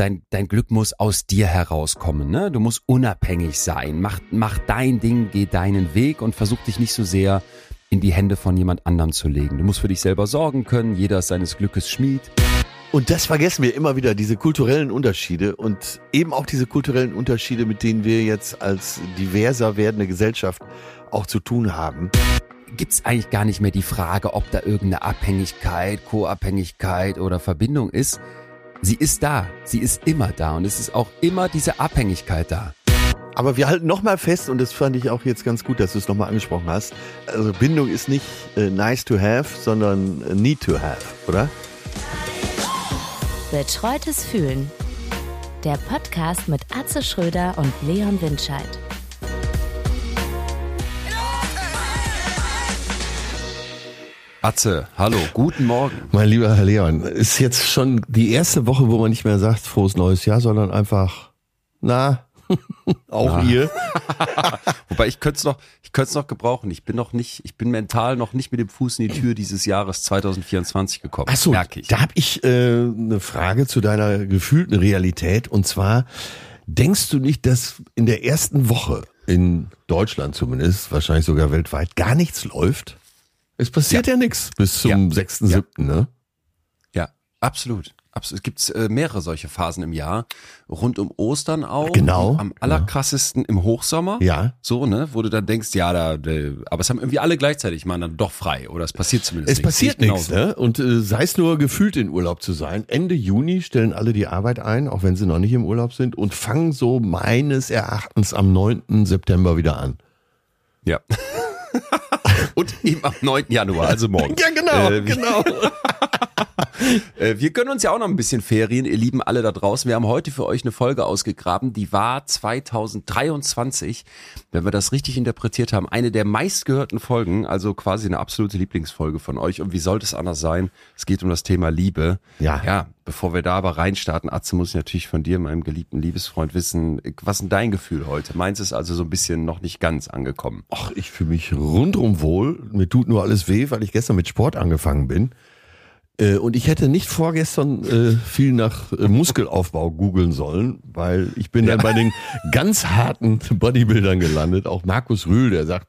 dein, dein Glück muss aus dir herauskommen. Ne? Du musst unabhängig sein. Mach, mach dein Ding, geh deinen Weg und versuch dich nicht so sehr in die Hände von jemand anderem zu legen. Du musst für dich selber sorgen können. Jeder ist seines Glückes Schmied. Und das vergessen wir immer wieder, diese kulturellen Unterschiede und eben auch diese kulturellen Unterschiede, mit denen wir jetzt als diverser werdende Gesellschaft auch zu tun haben. Gibt's eigentlich gar nicht mehr die Frage, ob da irgendeine Abhängigkeit, Co-Abhängigkeit oder Verbindung ist. Sie ist da, sie ist immer da und es ist auch immer diese Abhängigkeit da. Aber wir halten nochmal fest, und das fand ich auch jetzt ganz gut, dass du es nochmal angesprochen hast. Also Bindung ist nicht äh, nice to have, sondern äh, need to have, oder? Betreutes Fühlen. Der Podcast mit Atze Schröder und Leon Windscheid. Atze, hallo, guten Morgen. Mein lieber Herr Leon, ist jetzt schon die erste Woche, wo man nicht mehr sagt, frohes neues Jahr, sondern einfach, na, auch Na. ihr. Wobei ich könnte es noch, ich könnte es noch gebrauchen. Ich bin noch nicht, ich bin mental noch nicht mit dem Fuß in die Tür dieses Jahres 2024 gekommen. Ach so, merke ich. da habe ich äh, eine Frage zu deiner gefühlten Realität. Und zwar, denkst du nicht, dass in der ersten Woche in Deutschland zumindest, wahrscheinlich sogar weltweit, gar nichts läuft? Es passiert ja, nichts bis zum Ja. 6.7., ne? Ja, absolut. Absolut. Es gibt äh, mehrere solche Phasen im Jahr. Rund um Ostern auch. Genau, Am allerkrassesten im Hochsommer. Ja. So, ne? Wo du dann denkst, ja, da, da aber es haben irgendwie alle gleichzeitig mal dann doch frei. Oder es passiert zumindest Es nichts. passiert Sehe ich nichts, ne? Und äh, sei es nur gefühlt in Urlaub zu sein. Ende Juni stellen alle die Arbeit ein, auch wenn sie noch nicht im Urlaub sind, und fangen so meines Erachtens am 9. September wieder an. Ja. Und eben am 9. Januar, also morgen. Ja, genau, Äh, wir- genau. Äh, Wir gönnen uns ja auch noch ein bisschen Ferien, ihr Lieben alle da draußen. Wir haben heute für euch eine Folge ausgegraben, die war 2023, wenn wir das richtig interpretiert haben, eine der meistgehörten Folgen, also quasi eine absolute Lieblingsfolge von euch. Und wie sollte es anders sein? Es geht um das Thema Liebe. Ja. Ja, bevor wir da aber reinstarten, Atze, muss ich natürlich von dir, meinem geliebten Liebesfreund, wissen, was ist denn dein Gefühl heute? Meins ist also so ein bisschen noch nicht ganz angekommen. Ach, ich fühle mich rundum wohl. Mir tut nur alles weh, weil ich gestern mit Sport angefangen bin. Äh, Und ich hätte nicht vorgestern äh, viel nach äh, Muskelaufbau googeln sollen, weil ich bin dann bei den ganz harten Bodybuildern gelandet. Auch Markus Rühl, der sagt,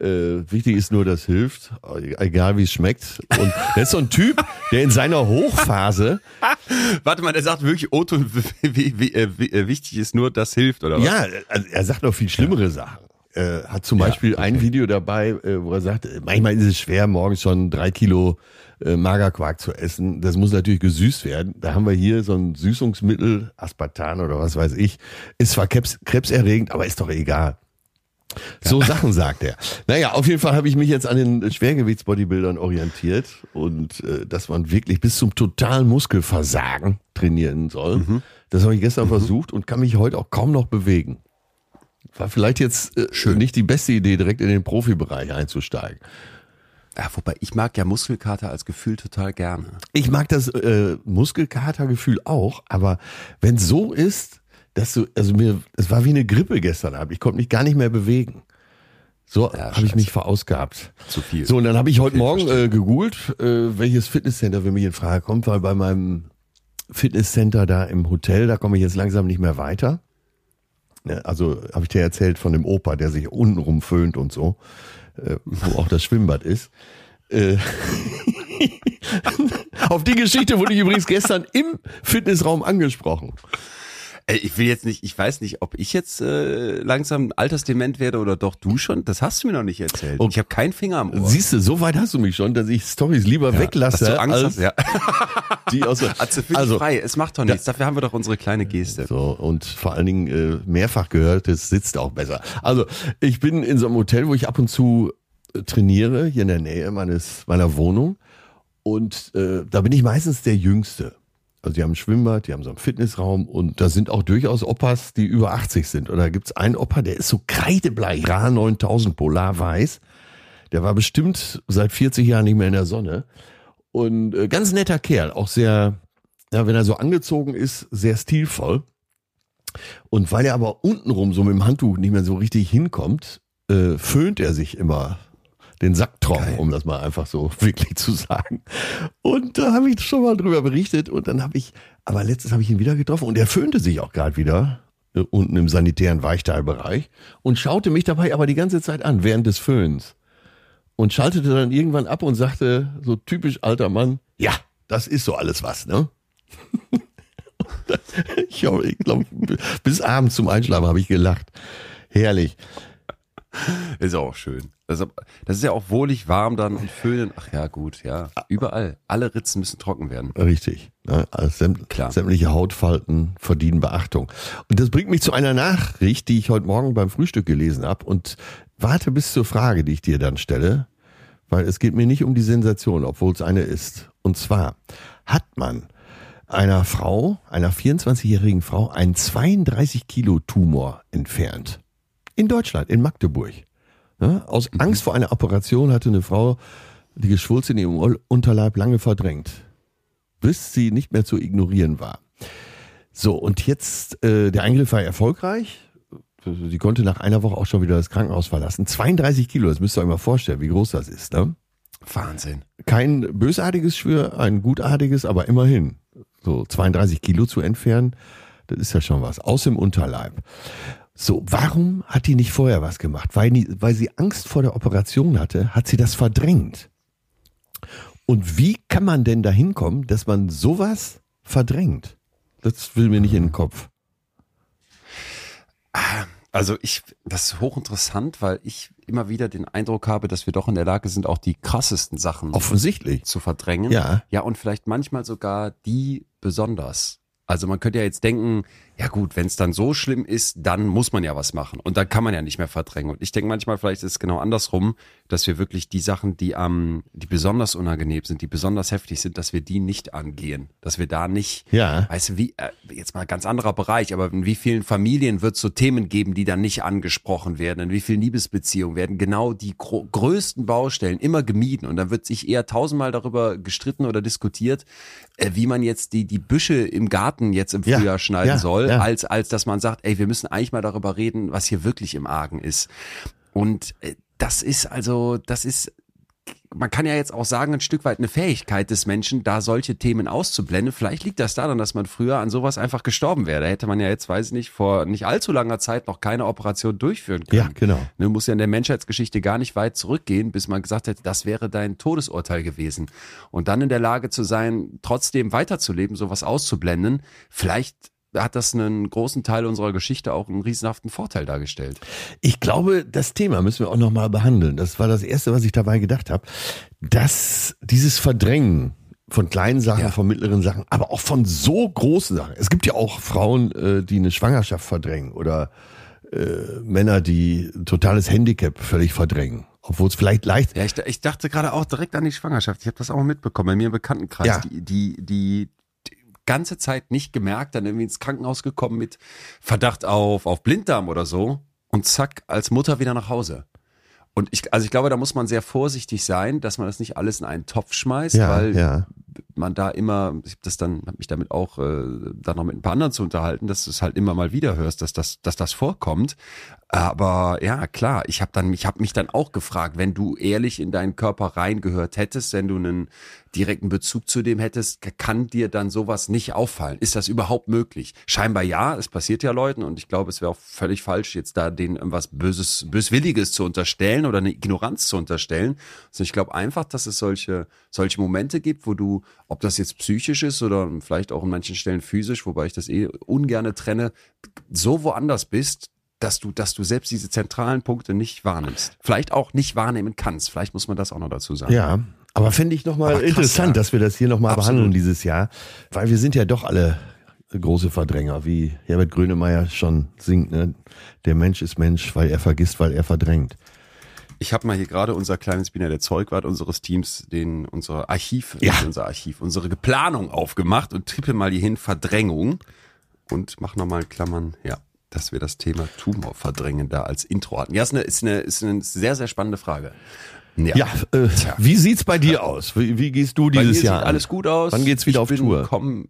äh, wichtig ist nur, das hilft, egal wie es schmeckt. Und der ist so ein Typ, der in seiner Hochphase, Warte mal, der sagt wirklich, Otto, wie, wie, äh, wie, äh, wichtig ist nur, das hilft, oder was? ja, also er sagt noch viel schlimmere Sachen. Äh, hat zum Beispiel ein Video dabei, äh, wo er sagt, äh, manchmal ist es schwer, morgens schon drei Kilo äh, Magerquark zu essen. Das muss natürlich gesüßt werden. Da haben wir hier so ein Süßungsmittel, Aspartan oder was weiß ich. Ist zwar krebs, krebserregend, aber ist doch egal. So Sachen sagt er. Naja, auf jeden Fall habe ich mich jetzt an den Schwergewichtsbodybuildern orientiert und äh, dass man wirklich bis zum totalen Muskelversagen trainieren soll. Das habe ich gestern versucht und kann mich heute auch kaum noch bewegen. War vielleicht jetzt äh, nicht die beste Idee, direkt in den Profibereich einzusteigen. Ja, wobei ich mag ja Muskelkater als Gefühl total gerne. Ich mag das äh, Muskelkatergefühl auch, aber wenn so ist, dass du, also mir, es war wie eine Grippe gestern Abend. Ich konnte mich gar nicht mehr bewegen. So Ja, habe ich mich verausgabt. Zu viel. So, und dann habe ich heute Morgen äh, gegoogelt, äh, welches Fitnesscenter für mich in Frage kommt, weil bei meinem Fitnesscenter da im Hotel, da komme ich jetzt langsam nicht mehr weiter. Ja, also habe ich dir erzählt von dem Opa, der sich untenrum föhnt und so, äh, wo auch das Schwimmbad ist. Äh, Auf die Geschichte wurde ich übrigens gestern im Fitnessraum angesprochen. Ich will jetzt nicht, ich weiß nicht, ob ich jetzt äh, langsam altersdement werde oder doch du schon. Das hast du mir noch nicht erzählt. Oh. Ich habe keinen Finger am Ohr. Siehst du, so weit hast du mich schon, dass ich Stories lieber weglasse, dass du Angst hast, ja. die aus der- Also, also frei, es macht doch nichts. Dafür haben wir doch unsere kleine Geste. So, und vor allen Dingen äh, mehrfach gehörtes sitzt auch besser. Also, ich bin in so einem Hotel, wo ich ab und zu äh, trainiere, hier in der Nähe meines meiner Wohnung. Und äh, da bin ich meistens der Jüngste. Also die haben ein Schwimmbad, die haben so einen Fitnessraum und da sind auch durchaus Opas, die über 80 sind. Und da gibt's einen Opa, der ist so kreidebleich, Ra 9000 Polarweiß. Der war bestimmt seit 40 Jahren nicht mehr in der Sonne. Und äh, ganz netter Kerl, auch sehr, ja, wenn er so angezogen ist, sehr stilvoll. Und weil er aber untenrum so mit dem Handtuch nicht mehr so richtig hinkommt, äh, föhnt er sich immer den Sack trocken, um das mal einfach so wirklich zu sagen. Und da habe ich schon mal drüber berichtet und dann habe ich, aber letztens habe ich ihn wieder getroffen und er föhnte sich auch gerade wieder äh, unten im sanitären Weichteilbereich und schaute mich dabei aber die ganze Zeit an während des Föhns und schaltete dann irgendwann ab und sagte, so typisch alter Mann, ja, das ist so alles was, ne? ich glaube, glaub, bis abends zum Einschlafen habe ich gelacht. Herrlich. Ist auch schön. Das, das ist ja auch wohlig warm dann und föhnen. Ach ja, gut, ja. Überall. Alle Ritzen müssen trocken werden. Richtig. Ne? Also sämt, Klar. Sämtliche Hautfalten verdienen Beachtung. Und das bringt mich zu einer Nachricht, die ich heute Morgen beim Frühstück gelesen habe. Und warte bis zur Frage, die ich dir dann stelle. Weil es geht mir nicht um die Sensation, obwohl es eine ist. Und zwar hat man einer Frau, einer 24-jährigen Frau, einen 32 Kilo Tumor entfernt. In Deutschland, in Magdeburg. Ja, aus mhm. Angst vor einer Operation hatte eine Frau die Geschwulst in ihrem Unterleib lange verdrängt, bis sie nicht mehr zu ignorieren war. So, und jetzt, äh, der Eingriff war erfolgreich. Sie konnte nach einer Woche auch schon wieder das Krankenhaus verlassen. 32 Kilo, das müsst ihr euch mal vorstellen, wie groß das ist. Ne? Wahnsinn. Kein bösartiges Schwür, ein gutartiges, aber immerhin. So 32 Kilo zu entfernen, das ist ja schon was. Aus dem Unterleib. So, warum hat die nicht vorher was gemacht? Weil, die, weil sie Angst vor der Operation hatte, hat sie das verdrängt. Und wie kann man denn dahin kommen, dass man sowas verdrängt? Das will mir nicht in den Kopf. Also ich, das ist hochinteressant, weil ich immer wieder den Eindruck habe, dass wir doch in der Lage sind, auch die krassesten Sachen offensichtlich zu verdrängen. Ja. Ja, und vielleicht manchmal sogar die besonders. Also man könnte ja jetzt denken, ja gut, wenn es dann so schlimm ist, dann muss man ja was machen. Und dann kann man ja nicht mehr verdrängen. Und ich denke manchmal, vielleicht ist es genau andersrum, dass wir wirklich die Sachen, die am, die besonders unangenehm sind, die besonders heftig sind, dass wir die nicht angehen. Dass wir da nicht, ja. weißt du, wie, äh, jetzt mal ganz anderer Bereich, aber in wie vielen Familien wird es so Themen geben, die dann nicht angesprochen werden? In wie vielen Liebesbeziehungen werden genau die größten Baustellen immer gemieden? Und dann wird sich eher tausendmal darüber gestritten oder diskutiert, wie man jetzt die, die Büsche im Garten jetzt im Frühjahr ja. schneiden ja. soll ja. als, als dass man sagt, ey, wir müssen eigentlich mal darüber reden, was hier wirklich im Argen ist. Und äh, das ist also, das ist man kann ja jetzt auch sagen, ein Stück weit eine Fähigkeit des Menschen, da solche Themen auszublenden. Vielleicht liegt das daran, dass man früher an sowas einfach gestorben wäre. Da hätte man ja jetzt, weiß ich nicht, vor nicht allzu langer Zeit noch keine Operation durchführen können. Ja, genau. Du musst ja in der Menschheitsgeschichte gar nicht weit zurückgehen, bis man gesagt hätte, das wäre dein Todesurteil gewesen. Und dann in der Lage zu sein, trotzdem weiterzuleben, sowas auszublenden. Vielleicht hat das einen großen Teil unserer Geschichte auch einen riesenhaften Vorteil dargestellt. Ich glaube, das Thema müssen wir auch nochmal behandeln. Das war das Erste, was ich dabei gedacht habe. Dass dieses Verdrängen von kleinen Sachen, ja. von mittleren Sachen, aber auch von so großen Sachen. Es gibt ja auch Frauen, äh, die eine Schwangerschaft verdrängen oder äh, Männer, die ein totales Handicap völlig verdrängen. Obwohl es vielleicht leicht. Ja, ich, ich dachte gerade auch direkt an die Schwangerschaft. Ich habe das auch mitbekommen bei mir im Bekanntenkreis. Ja. Die, die, die ganze Zeit nicht gemerkt, dann irgendwie ins Krankenhaus gekommen mit Verdacht auf, auf Blinddarm oder so und zack, als Mutter wieder nach Hause. Und ich, also ich glaube, da muss man sehr vorsichtig sein, dass man das nicht alles in einen Topf schmeißt, ja, weil ja. Man da immer, ich habe das dann, habe mich damit auch äh, dann noch mit ein paar anderen zu unterhalten, dass du es halt immer mal wieder hörst, dass das, dass das vorkommt. Aber ja, klar, ich habe dann, ich habe mich dann auch gefragt, wenn du ehrlich in deinen Körper reingehört hättest, wenn du einen direkten Bezug zu dem hättest, kann dir dann sowas nicht auffallen? Ist das überhaupt möglich? Scheinbar ja, es passiert ja Leuten und ich glaube, es wäre auch völlig falsch, jetzt da denen irgendwas Böses, Böswilliges zu unterstellen oder eine Ignoranz zu unterstellen. Also ich glaube einfach, dass es solche, solche Momente gibt, wo du, ob das jetzt psychisch ist oder vielleicht auch an manchen Stellen physisch, wobei ich das eh ungerne trenne, so woanders bist, dass du, dass du selbst diese zentralen Punkte nicht wahrnimmst. Vielleicht auch nicht wahrnehmen kannst. Vielleicht muss man das auch noch dazu sagen. Ja, aber finde ich nochmal interessant, ja. dass wir das hier nochmal behandeln dieses Jahr, weil wir sind ja doch alle große Verdränger, wie Herbert Grönemeyer schon singt, ne? Der Mensch ist Mensch, weil er vergisst, weil er verdrängt. Ich habe mal hier gerade unser kleines Biner der Zeugwart unseres Teams, den unser Archiv, ja. unser Archiv, unsere Geplanung aufgemacht und trippe mal hier hin Verdrängung und mach nochmal Klammern, ja, dass wir das Thema Tumor verdrängen da als Intro hatten. Ja, ist eine, ist eine, ist eine sehr, sehr spannende Frage. Ja, ja äh, wie sieht's bei dir aus? Wie, wie gehst du dieses bei mir Jahr? Sieht alles gut aus. Wann geht's wieder ich auf Tour? Komm,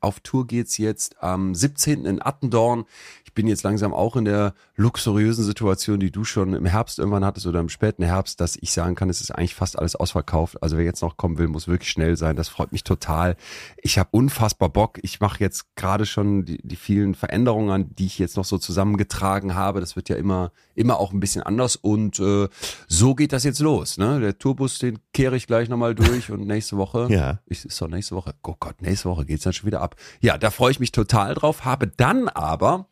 auf Tour geht's jetzt am 17. in Attendorn bin jetzt langsam auch in der luxuriösen Situation, die du schon im Herbst irgendwann hattest oder im späten Herbst, dass ich sagen kann, es ist eigentlich fast alles ausverkauft. Also wer jetzt noch kommen will, muss wirklich schnell sein. Das freut mich total. Ich habe unfassbar Bock. Ich mache jetzt gerade schon die, die vielen Veränderungen, die ich jetzt noch so zusammengetragen habe. Das wird ja immer, immer auch ein bisschen anders. Und äh, so geht das jetzt los. Ne? Der Tourbus, den kehre ich gleich nochmal durch und nächste Woche. Ja. Ich, ist doch nächste Woche. Oh Gott, nächste Woche geht's dann schon wieder ab. Ja, da freue ich mich total drauf. Habe dann aber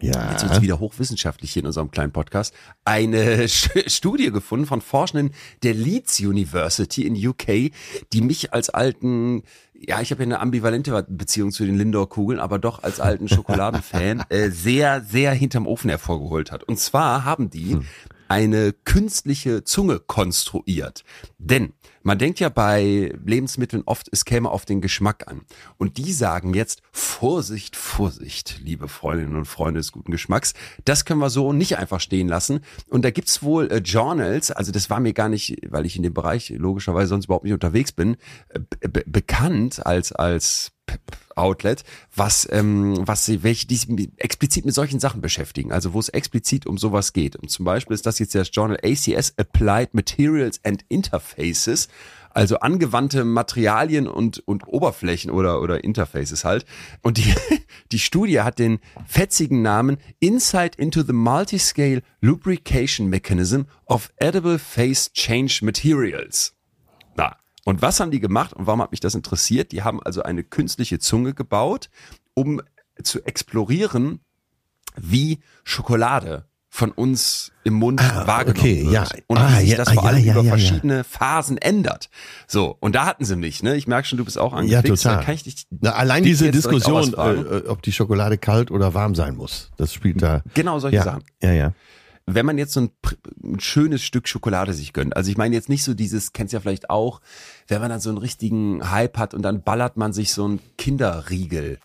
Ja. jetzt wird's wieder hochwissenschaftlich hier in unserem kleinen Podcast, eine Studie gefunden von Forschenden der Leeds University in UK, die mich als alten, ja, ich habe ja eine ambivalente Beziehung zu den Lindor-Kugeln, aber doch als alten Schokoladenfan äh, sehr, sehr hinterm Ofen hervorgeholt hat. Und zwar haben die eine künstliche Zunge konstruiert. Denn man denkt ja bei Lebensmitteln oft, es käme auf den Geschmack an. Und die sagen jetzt, Vorsicht, Vorsicht, liebe Freundinnen und Freunde des guten Geschmacks. Das können wir so nicht einfach stehen lassen. Und da gibt's wohl äh, Journals, also das war mir gar nicht, weil ich in dem Bereich logischerweise sonst überhaupt nicht unterwegs bin, äh, be bekannt als, als Outlet, was, ähm, was sie, welche, die sich explizit mit solchen Sachen beschäftigen, also wo es explizit um sowas geht. Und zum Beispiel ist das jetzt das Journal ACS Applied Materials and Interfaces, also angewandte Materialien und, und Oberflächen oder, oder Interfaces halt. Und die, die Studie hat den fetzigen Namen Insight into the Multiscale Lubrication Mechanism of Edible Phase Change Materials. Und was haben die gemacht und warum hat mich das interessiert? Die haben also eine künstliche Zunge gebaut, um zu explorieren, wie Schokolade von uns im Mund Ah, wahrgenommen okay, wird. ja. Und Ah, wie sich ja, das vor allem ja, über ja, ja. verschiedene Phasen ändert. So, und da hatten sie mich, ne? Ich merke schon, du bist auch Ja, angefixt. total. Da kann ich dich Na, allein dich diese Diskussion, fragen. äh, ob die Schokolade kalt oder warm sein muss, das spielt da. Genau solche ja, Sachen. Ja, ja. Wenn man jetzt so ein, ein schönes Stück Schokolade sich gönnt, also ich meine jetzt nicht so dieses, kennst ja vielleicht auch, wenn man dann so einen richtigen Hype hat und dann ballert man sich so einen Kinderriegel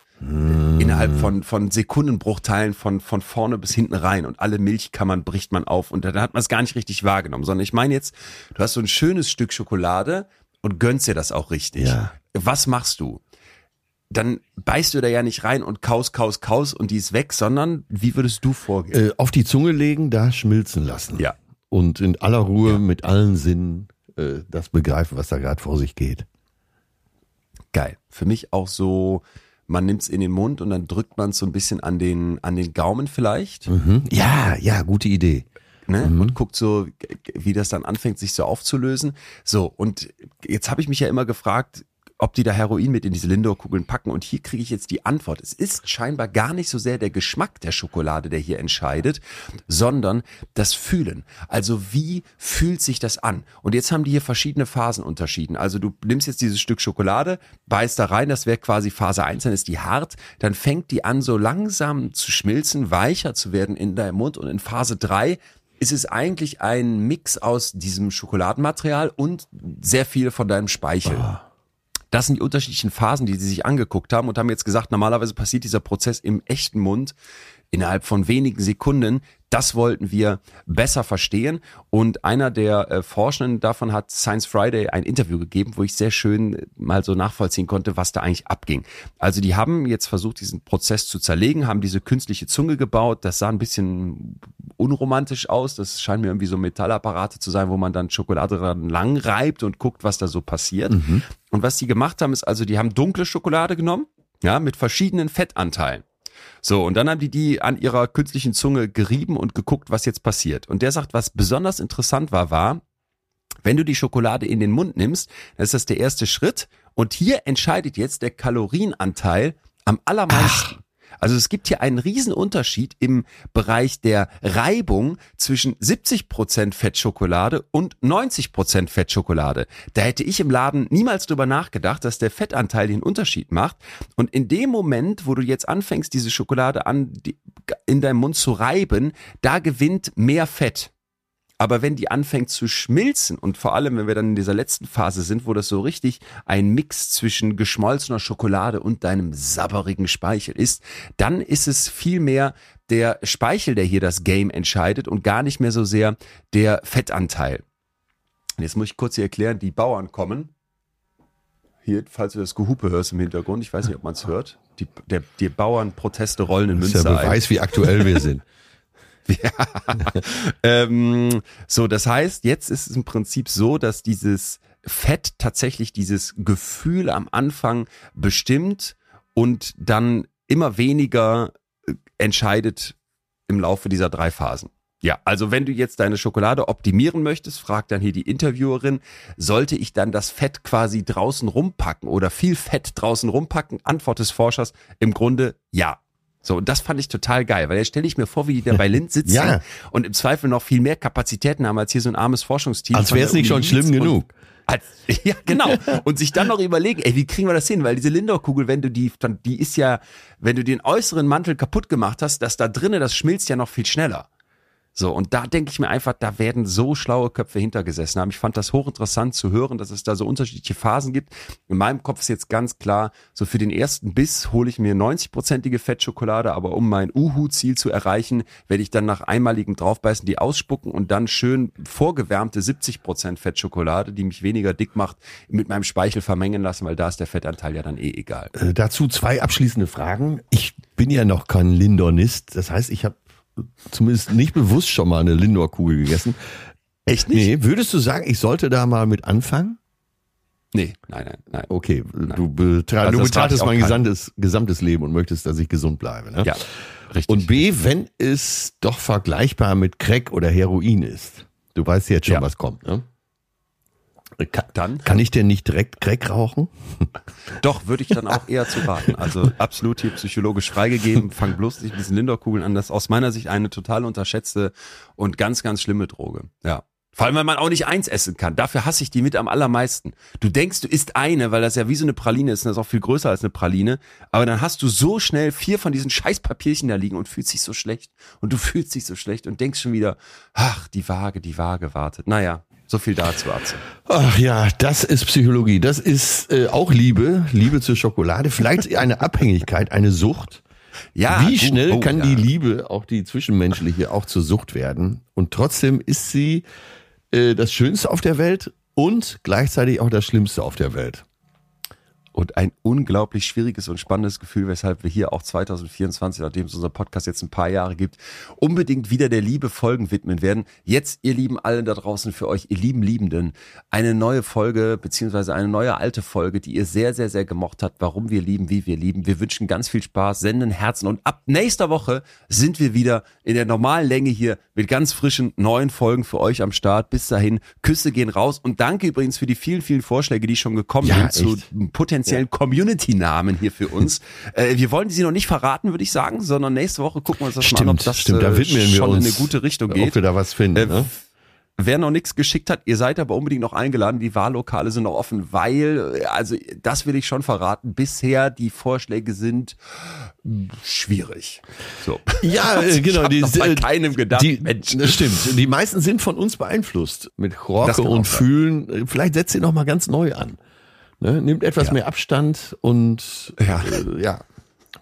innerhalb von, von Sekundenbruchteilen von, von vorne bis hinten rein und alle Milchkammern bricht man auf und dann hat man es gar nicht richtig wahrgenommen, sondern ich meine jetzt, du hast so ein schönes Stück Schokolade und gönnst dir das auch richtig. Ja. Was machst du? Dann beißt du da ja nicht rein und kaus, kaus, kaus und die ist weg, sondern wie würdest du vorgehen? Äh, auf die Zunge legen, da schmilzen lassen. Ja. Und in aller Ruhe mit allen Sinnen äh, das begreifen, was da gerade vor sich geht. Geil. Für mich auch so, man nimmt's in den Mund und dann drückt man es so ein bisschen an den, an den Gaumen vielleicht. Mhm. Ja, ja, gute Idee. Ne? Und guckt so, wie das dann anfängt, sich so aufzulösen. So, und jetzt habe ich mich ja immer gefragt, ob die da Heroin mit in diese Lindor-Kugeln packen. Und hier kriege ich jetzt die Antwort. Es ist scheinbar gar nicht so sehr der Geschmack der Schokolade, der hier entscheidet, sondern das Fühlen. Also wie fühlt sich das an? Und jetzt haben die hier verschiedene Phasen unterschieden. Also du nimmst jetzt dieses Stück Schokolade, beißt da rein, das wäre quasi Phase 1, dann ist die hart, dann fängt die an so langsam zu schmilzen, weicher zu werden in deinem Mund und in Phase 3 ist es eigentlich ein Mix aus diesem Schokoladenmaterial und sehr viel von deinem Speichel. Das sind die unterschiedlichen Phasen, die sie sich angeguckt haben und haben jetzt gesagt, normalerweise passiert dieser Prozess im echten Mund innerhalb von wenigen Sekunden. Das wollten wir besser verstehen. Und einer der äh, Forschenden davon hat Science Friday ein Interview gegeben, wo ich sehr schön äh, mal so nachvollziehen konnte, was da eigentlich abging. Also die haben jetzt versucht, diesen Prozess zu zerlegen, haben diese künstliche Zunge gebaut. Das sah ein bisschen unromantisch aus. Das scheinen mir irgendwie so Metallapparate zu sein, wo man dann Schokolade dran lang reibt und guckt, was da so passiert. Und was die gemacht haben, ist also, die haben dunkle Schokolade genommen, ja, mit verschiedenen Fettanteilen. So, und dann haben die die an ihrer künstlichen Zunge gerieben und geguckt, was jetzt passiert. Und der sagt, was besonders interessant war, war, wenn du die Schokolade in den Mund nimmst, dann ist das der erste Schritt. Und hier entscheidet jetzt der Kalorienanteil am allermeisten. Also es gibt hier einen riesen Unterschied im Bereich der Reibung zwischen 70% Fettschokolade und 90% Fettschokolade. Da hätte ich im Laden niemals drüber nachgedacht, dass der Fettanteil den Unterschied macht. Und in dem Moment, wo du jetzt anfängst, diese Schokolade an, die, in deinem Mund zu reiben, da gewinnt mehr Fett. Aber wenn die anfängt zu schmilzen und vor allem, wenn wir dann in dieser letzten Phase sind, wo das so richtig ein Mix zwischen geschmolzener Schokolade und deinem sabberigen Speichel ist, dann ist es viel mehr der Speichel, der hier das Game entscheidet und gar nicht mehr so sehr der Fettanteil. Und Jetzt muss ich kurz hier erklären, die Bauern kommen. hier, falls du das Gehupe hörst im Hintergrund, ich weiß nicht, ob man es hört, die, der, die Bauernproteste rollen in Das ist Münster ja Beweis, wie aktuell wir sind. Ähm, so, das heißt, jetzt ist es im Prinzip so, dass dieses Fett tatsächlich dieses Gefühl am Anfang bestimmt und dann immer weniger äh, entscheidet im Laufe dieser drei Phasen. Ja, also wenn du jetzt deine Schokolade optimieren möchtest, fragt dann hier die Interviewerin, sollte ich dann das Fett quasi draußen rumpacken oder viel Fett draußen rumpacken? Antwort des Forschers im Grunde ja. So, und das fand ich total geil, weil jetzt stelle ich mir vor, wie die da bei Lind sitzen Ja. und im Zweifel noch viel mehr Kapazitäten haben als hier so ein armes Forschungsteam. Als wäre es nicht schon schlimm genug. als, ja, genau. Und sich dann noch überlegen, ey, wie kriegen wir das hin? Weil diese Lindor-Kugel, wenn du die, die ist ja, wenn du den äußeren Mantel kaputt gemacht hast, dass da drinnen, das schmilzt ja noch viel schneller. So, und da denke ich mir einfach, da werden so schlaue Köpfe hintergesessen haben. Ich fand das hochinteressant zu hören, dass es da so unterschiedliche Phasen gibt. In meinem Kopf ist jetzt ganz klar, so für den ersten Biss hole ich mir 90-prozentige Fettschokolade, aber um mein Uhu-Ziel zu erreichen, werde ich dann nach einmaligem Draufbeißen die ausspucken und dann schön vorgewärmte 70% Fettschokolade, die mich weniger dick macht, mit meinem Speichel vermengen lassen, weil da ist der Fettanteil ja dann eh egal. Äh, dazu zwei abschließende Fragen. Ich bin ja noch kein Lindornist. Das heißt, ich habe zumindest nicht bewusst schon mal eine Lindor-Kugel gegessen. Echt nicht? Nee, würdest du sagen, ich sollte da mal mit anfangen? Nee, nein, nein, nein. Okay, du, betra Also du betrachtest mein gesamtes, gesamtes Leben und möchtest, dass ich gesund bleibe. Ne? Ja, richtig. Und B, wenn es doch vergleichbar mit Crack oder Heroin ist. Du weißt jetzt schon, Ja. was kommt, ne? Kann, Dann? kann ich denn nicht direkt Crack rauchen? Doch, würde ich dann auch eher zu raten. Also absolut hier psychologisch freigegeben. Fang bloß nicht mit diesen Lindor-Kugeln an. Das ist aus meiner Sicht eine total unterschätzte und ganz, ganz schlimme Droge. Ja. Vor allem, weil man auch nicht eins essen kann. Dafür hasse ich die mit am allermeisten. Du denkst, du isst eine, weil das ja wie so eine Praline ist und das ist auch viel größer als eine Praline. Aber dann hast du so schnell vier von diesen scheiß Papierchen da liegen und fühlst dich so schlecht. Und du fühlst dich so schlecht und denkst schon wieder, ach, die Waage, die Waage wartet. Naja, so viel dazu, Atze. Ach ja, das ist Psychologie. Das ist äh, auch Liebe, Liebe zur Schokolade. Vielleicht eine Abhängigkeit, eine Sucht. Ja, Wie schnell oh, kann ja. die Liebe, auch die zwischenmenschliche, auch zur Sucht werden? Und trotzdem ist sie äh, das Schönste auf der Welt und gleichzeitig auch das Schlimmste auf der Welt. Und ein unglaublich schwieriges und spannendes Gefühl, weshalb wir hier auch 2024, nachdem es unser Podcast jetzt ein paar Jahre gibt, unbedingt wieder der Liebe Folgen widmen werden. Jetzt, ihr Lieben allen da draußen, für euch, ihr lieben Liebenden, eine neue Folge, beziehungsweise eine neue alte Folge, die ihr sehr, sehr, sehr gemocht habt, warum wir lieben, wie wir lieben. Wir wünschen ganz viel Spaß, senden Herzen und ab nächster Woche sind wir wieder in der normalen Länge hier mit ganz frischen neuen Folgen für euch am Start. Bis dahin, Küsse gehen raus und danke übrigens für die vielen, vielen Vorschläge, die schon gekommen Ja, sind zu echt. Potenziellen Community-Namen hier für uns. äh, wir wollen sie noch nicht verraten, würde ich sagen, sondern nächste Woche gucken wir uns das mal an, ob das stimmt, da äh, widmen wir schon uns, in eine gute Richtung ob geht. wir da was finden. Äh, ne? Wer noch nichts geschickt hat, ihr seid aber unbedingt noch eingeladen. Die Wahllokale sind noch offen, weil, äh, also das will ich schon verraten, bisher die Vorschläge sind schwierig. So. Ja, äh, Ich genau. noch bei äh, keinem gedacht, die, Mensch. Das stimmt. Die meisten sind von uns beeinflusst mit Rocke und. Fühlen. Äh, Vielleicht setzt ihr noch mal ganz neu an. Ne? Nehmt etwas mehr Abstand und Ja. Äh, ja,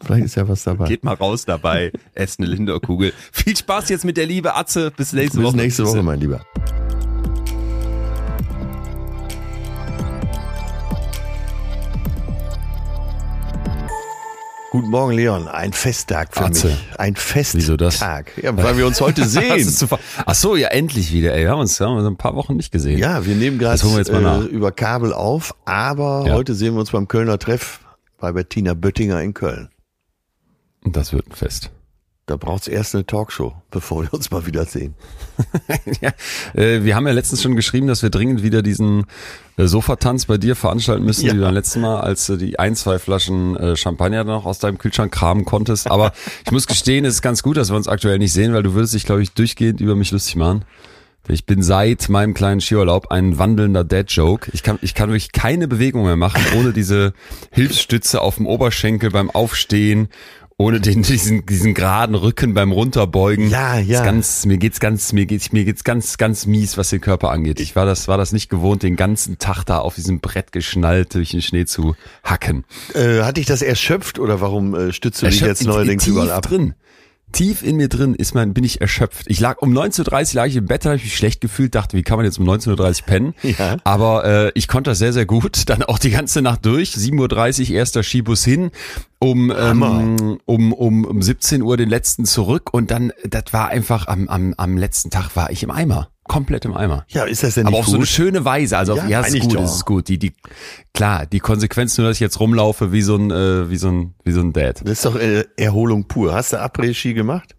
vielleicht ist ja was dabei. Geht mal raus dabei, esst eine Linderkugel. Viel Spaß jetzt mit der Liebe Atze. Bis nächste Bis Woche. nächste Woche, mein Lieber. Guten Morgen, Leon. Ein Festtag für Atze. mich. Ein Festtag. Wieso das? Ja, weil wir uns heute sehen. Ach so, ja, endlich wieder, ey. Wir haben uns, wir haben uns ein paar Wochen nicht gesehen. Ja, wir nehmen gerade äh, über Kabel auf, aber Ja. heute sehen wir uns beim Kölner Treff bei Bettina Böttinger in Köln. Und das wird ein Fest. Da braucht's erst eine Talkshow, bevor wir uns mal wiedersehen. ja, äh, wir haben ja letztens schon geschrieben, dass wir dringend wieder diesen äh, Sofatanz bei dir veranstalten müssen, Ja. wie beim letzten Mal, als du die ein, zwei Flaschen äh, Champagner noch aus deinem Kühlschrank kramen konntest. Aber ich muss gestehen, es ist ganz gut, dass wir uns aktuell nicht sehen, weil du würdest dich, glaube ich, durchgehend über mich lustig machen. Ich bin seit meinem kleinen Skiurlaub ein wandelnder Dad-Joke. Ich kann, ich kann wirklich keine Bewegung mehr machen, ohne diese Hilfsstütze auf dem Oberschenkel beim Aufstehen, ohne den, diesen, diesen geraden Rücken beim Runterbeugen. Ja, ja. Ist ganz, mir geht's ganz, mir geht's, mir geht's ganz, ganz mies, was den Körper angeht. Ich war das, war das nicht gewohnt, den ganzen Tag da auf diesem Brett geschnallt durch den Schnee zu hacken. Äh, hat dich das erschöpft oder warum äh, stützt du dich Erschöpft jetzt in- neuerdings überall ab? drin. Tief in mir drin ist mein, bin ich erschöpft. Ich lag um 19.30 Uhr lag ich im Bett, habe ich mich schlecht gefühlt, dachte, wie kann man jetzt um 19.30 Uhr pennen? Ja. Aber äh, ich konnte das sehr, sehr gut. Dann auch die ganze Nacht durch. 7.30 Uhr erster Skibus hin, um, ähm, um, um, um 17 Uhr den letzten zurück und dann, das war einfach am, am, am letzten Tag war ich im Eimer. Komplett im Eimer. Ja, ist das denn Aber nicht auf so eine gut? schöne Weise. Also Ja, auf, ja, ist gut, doch. das ist gut. Die, die, klar, die Konsequenz nur, dass ich jetzt rumlaufe wie so ein, äh, wie so ein, wie so ein Dad. Das ist doch äh, Erholung pur. Hast du Après-Ski gemacht?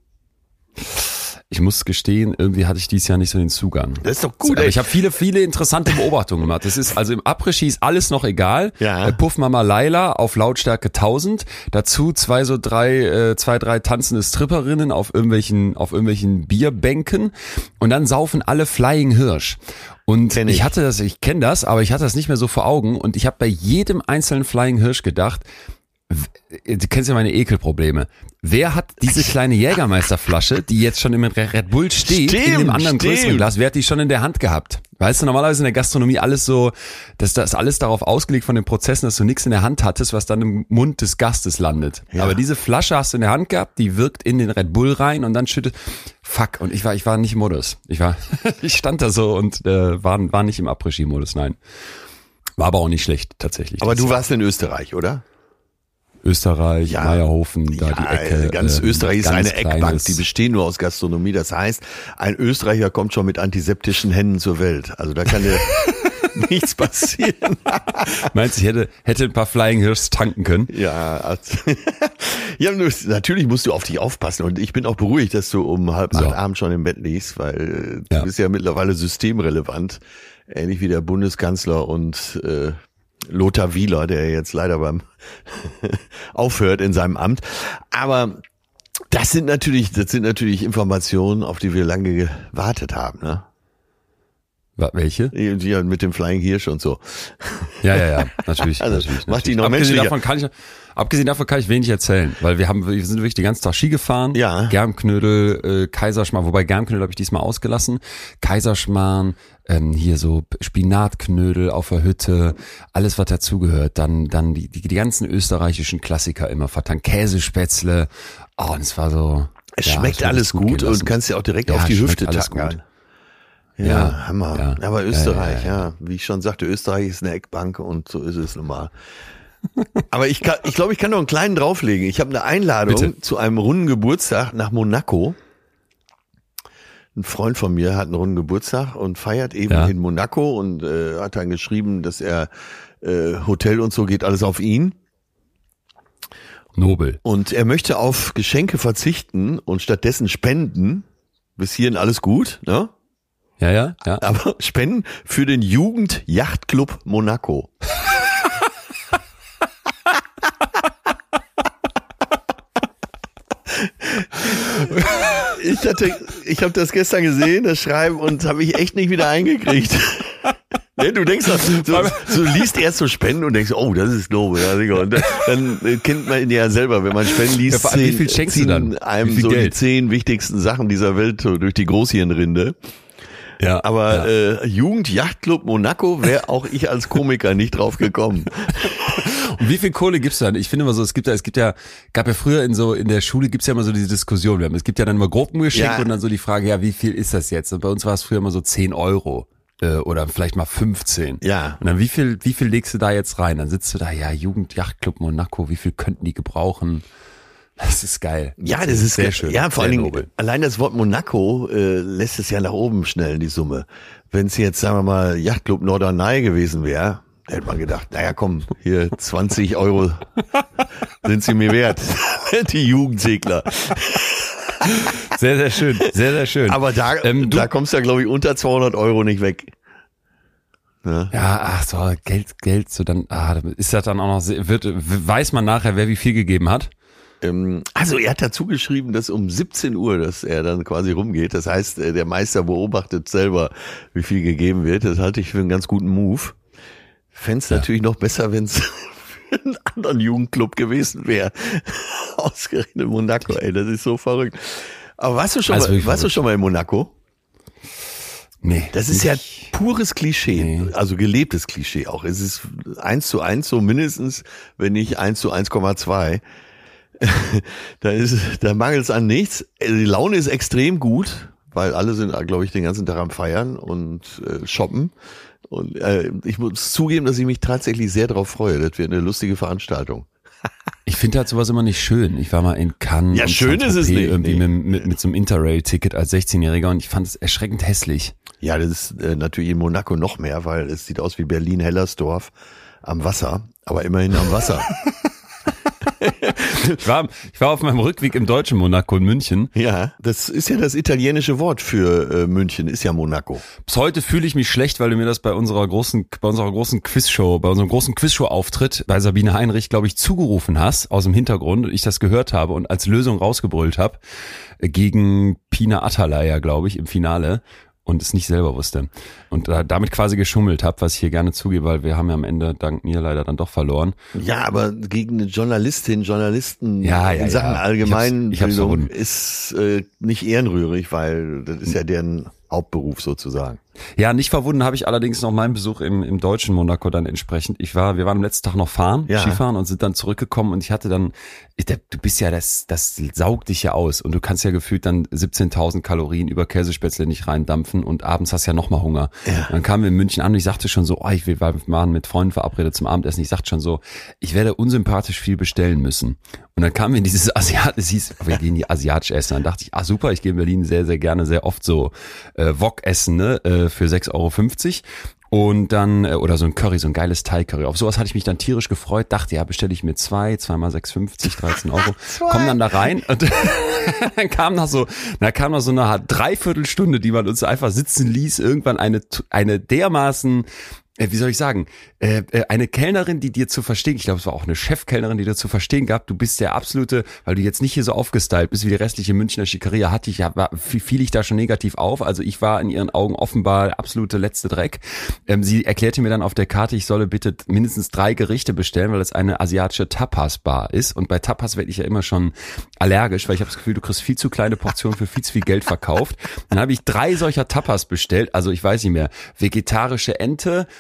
Ich muss gestehen, irgendwie hatte ich dieses Jahr nicht so den Zugang. Das ist doch gut, Aber ey. ich habe viele, viele interessante Beobachtungen gemacht. Das ist also im Après-Ski ist alles noch egal. Ja. Äh, Puff Mama Laila auf Lautstärke 1000. Dazu zwei so drei, äh, zwei drei tanzende Stripperinnen auf irgendwelchen, auf irgendwelchen Bierbänken. Und dann saufen alle Flying Hirsch. Und ich. ich. hatte das, ich kenne das, aber ich hatte das nicht mehr so vor Augen. Und ich habe bei jedem einzelnen Flying Hirsch gedacht, du kennst ja meine Ekelprobleme. Wer hat diese kleine Jägermeisterflasche, die jetzt schon im Red Bull steht, in dem Stimmt, anderen größeren stimmt. Glas, wer hat die schon in der Hand gehabt? Weißt du, normalerweise in der Gastronomie alles so, das, das ist alles darauf ausgelegt von den Prozessen, dass du nichts in der Hand hattest, was dann im Mund des Gastes landet. Ja. Aber diese Flasche hast du in der Hand gehabt, die wirkt in den Red Bull rein und dann schüttet, fuck, und ich war, ich war nicht im Modus. Ich war, ich stand da so und äh, war, war nicht im Après-Ski-Modus, nein. War aber auch nicht schlecht, tatsächlich. Aber Das du warst in Österreich, oder? Österreich, Ja. Meierhofen, da die Ecke. ganz äh, Österreich ist ganz eine Eckbank, die bestehen nur aus Gastronomie. Das heißt, ein Österreicher kommt schon mit antiseptischen Händen zur Welt. Also da kann dir nichts passieren. Meinst du, ich hätte, hätte ein paar Flying Hirschs tanken können? Ja, also, ja, natürlich musst du auf dich aufpassen und ich bin auch beruhigt, dass du um halb So. acht abends schon im Bett liegst, weil äh, Ja. du bist ja mittlerweile systemrelevant, ähnlich wie der Bundeskanzler und äh, Lothar Wieler, der jetzt leider beim aufhört in seinem Amt. Aber das sind natürlich, das sind natürlich Informationen, auf die wir lange gewartet haben, ne? Welche? Ja, mit dem Flying Hirsch und so. Ja, ja, ja, natürlich. Also, natürlich, macht die noch abgesehen davon kann ich, abgesehen davon kann ich wenig erzählen, weil wir haben, wir sind wirklich den ganzen Tag Ski gefahren. Ja. Germknödel, äh, Kaiserschmarrn, wobei Germknödel habe ich diesmal ausgelassen. Kaiserschmarrn, ähm, hier so Spinatknödel auf der Hütte, alles was dazugehört. Dann, dann die, die, die ganzen österreichischen Klassiker immer vertankt. Käsespätzle. Oh, und es war so. Es ja, schmeckt alles gut gut und kannst ja auch direkt Ja, auf die Hüfte gut. Ja, Ja, Hammer. ja. Aber Österreich, ja, Wie ich schon sagte, Österreich ist eine Eckbank und so ist es nun mal. Aber ich kann, ich glaube, ich kann noch einen kleinen drauflegen. Ich habe eine Einladung Bitte. zu einem runden Geburtstag nach Monaco. Ein Freund von mir hat einen runden Geburtstag und feiert eben Ja. in Monaco und äh, hat dann geschrieben, dass er äh, Hotel und so geht alles auf ihn. Nobel. Und er möchte auf Geschenke verzichten und stattdessen spenden. Bis hierhin alles gut, ne? Ja, ja, ja. aber spenden für den Jugendjachtclub Monaco. Ich hatte, ich habe das gestern gesehen, das Schreiben und habe ich echt nicht wieder eingekriegt. Ne, du denkst, so, so liest erst so Spenden und denkst, oh, das ist nobel. Ja, Digga. und dann, dann äh, kennt man ihn ja selber, wenn man Spenden liest, Ja, allem, wie viel schenkst du dann? einem so Geld? die zehn wichtigsten Sachen dieser Welt so durch die Großhirnrinde. ja Aber ja. äh, Jugendjachtclub Monaco wäre auch ich als Komiker nicht drauf gekommen. Wie viel Kohle gibst du dann? Ich finde immer so, es gibt ja, es gibt ja, gab ja früher in so, in der Schule gibt's ja immer so diese Diskussion. Wir haben- Es gibt ja dann immer Gruppengeschenke Ja. und dann so die Frage, ja, wie viel ist das jetzt? Und bei uns war es früher immer so 10 Euro. äh, Oder vielleicht mal 15. Ja. Und dann wie viel, wie viel legst du da jetzt rein? Dann sitzt du da, ja, Jugendjachtclub Monaco, wie viel könnten die gebrauchen? Das ist geil. Ja, das ist sehr schön. Ja, vor allen Dingen, allein das Wort Monaco äh, lässt es ja nach oben schnellen, die Summe. Wenn es jetzt, sagen wir mal, Yachtclub Norderney gewesen wäre, hätte man gedacht, naja, komm, hier 20 Euro sind sie mir wert. die Jugendsegler. Sehr, sehr schön. Sehr, sehr schön. Aber da, Ähm, da kommst du ja, glaube ich, unter 200 Euro nicht weg. Ne? Ja, ach so, Geld, Geld, so dann, ah, ist das dann auch noch, wird, weiß man nachher, wer wie viel gegeben hat? Ähm, also er hat dazu geschrieben, dass um 17 Uhr, dass er dann quasi rumgeht. Das heißt, äh, der Meister beobachtet selber, wie viel gegeben wird. Das halte ich für einen ganz guten Move. Fände es natürlich noch besser, wenn es für einen anderen Jugendclub gewesen wäre. Ausgerechnet Monaco, ey, das ist so verrückt. Aber warst du schon ist mal, warst du schon mal in Monaco? Nee. Das ist ja pures Klischee, Nee. also gelebtes Klischee auch. Es ist eins zu eins so mindestens, wenn nicht eins zu 1,2. da ist, da mangelt es an nichts. Die Laune ist extrem gut, weil alle sind, glaube ich, den ganzen Tag am Feiern und äh, shoppen. Und äh, ich muss zugeben, dass ich mich tatsächlich sehr darauf freue. Das wird eine lustige Veranstaltung. Ich finde halt sowas immer nicht schön. Ich war mal in Cannes. Ja, schön ist es nicht. Irgendwie nee. mit, mit, mit so einem Interrail-Ticket als 16-Jähriger und ich fand es erschreckend hässlich. Ja, das ist äh, natürlich in Monaco noch mehr, weil es sieht aus wie Berlin-Hellersdorf am Wasser, aber immerhin am Wasser. ich, war, ich war auf meinem Rückweg im deutschen Monaco in München. Ja, das ist ja das italienische Wort für äh, München, ist ja Monaco. Bis heute fühle ich mich schlecht, weil du mir das bei unserer großen, bei unserer großen Quizshow, bei unserem großen Quizshow-Auftritt bei Sabine Heinrich, glaube ich, zugerufen hast aus dem Hintergrund und ich das gehört habe und als Lösung rausgebrüllt habe äh, gegen Pina Atalaya, glaube ich, im Finale und es nicht selber wusste. Und äh, damit quasi geschummelt habe, was ich hier gerne zugebe, weil wir haben ja am Ende dank mir leider dann doch verloren. Ja, aber gegen eine Journalistin, Journalisten ja, ja, in Sachen ja. allgemein ich hab's, ich hab's ist äh, nicht ehrenrührig, weil das ist ja deren Hauptberuf sozusagen. Ja, nicht verwunden habe ich allerdings noch meinen Besuch im, im deutschen Monaco dann entsprechend. Ich war, wir waren am letzten Tag noch fahren, ja. Skifahren und sind dann zurückgekommen und ich hatte dann, ich, du bist ja, das, das saugt dich ja aus und du kannst ja gefühlt dann 17.000 Kalorien über Käsespätzle nicht reindampfen und abends hast ja noch mal Hunger. Ja. Dann kamen wir in München an und ich sagte schon so, oh, ich will, wir waren mit Freunden verabredet zum Abendessen. Ich sagte schon so, ich werde unsympathisch viel bestellen müssen. Und dann kamen wir in dieses Asiat, es hieß, wir gehen die asiatisch essen. Dann dachte ich, ah super, ich gehe in Berlin sehr, sehr gerne, sehr oft so äh, Wok essen, ne, äh, für 6,50 Euro. Und dann, äh, oder so ein Curry, so ein geiles Thai-Curry. Auf sowas hatte ich mich dann tierisch gefreut, dachte, ja, bestelle ich mir zwei, zweimal 6,50, 13 Euro. Komm dann da rein und dann kam noch so, da kam noch so eine Dreiviertelstunde, die man uns einfach sitzen ließ, irgendwann eine, eine dermaßen äh, wie soll ich sagen, äh, äh, eine Kellnerin, die dir zu verstehen, ich glaube, es war auch eine Chefkellnerin, die dir zu verstehen gab, du bist der absolute, weil du jetzt nicht hier so aufgestylt bist wie die restliche Münchner Schickeria, hatte ich, ja, fiel ich da schon negativ auf. Also ich war in ihren Augen offenbar absolute letzte Dreck. Ähm, sie erklärte mir dann auf der Karte, ich solle bitte mindestens drei Gerichte bestellen, weil es eine asiatische Tapas-Bar ist. Und bei Tapas werde ich ja immer schon allergisch, weil ich habe das Gefühl, du kriegst viel zu kleine Portionen für viel zu viel Geld verkauft. Dann habe ich drei solcher Tapas bestellt, also ich weiß nicht mehr, vegetarische Ente,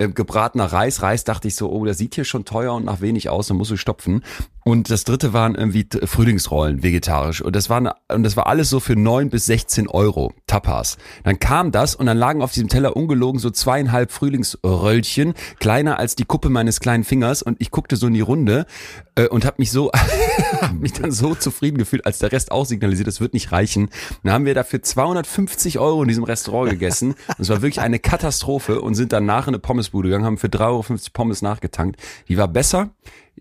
äh, gebratener Reis. Reis dachte ich so, oh, der sieht hier schon teuer und nach wenig aus, dann musst du stopfen. Und das dritte waren irgendwie Frühlingsrollen, vegetarisch. Und das waren, und das war alles so für neun bis 16 Euro, Tapas. Dann kam das und dann lagen auf diesem Teller ungelogen so zweieinhalb Frühlingsröllchen, kleiner als die Kuppe meines kleinen Fingers. Und ich guckte so in die Runde äh, und habe mich so, hab mich dann so zufrieden gefühlt, als der Rest auch signalisiert, das wird nicht reichen. Dann haben wir dafür 250 Euro in diesem Restaurant gegessen. Und es war wirklich eine Katastrophe und sind danach in eine Pommesbude gegangen, haben für 3,50 Euro Pommes nachgetankt. Die war besser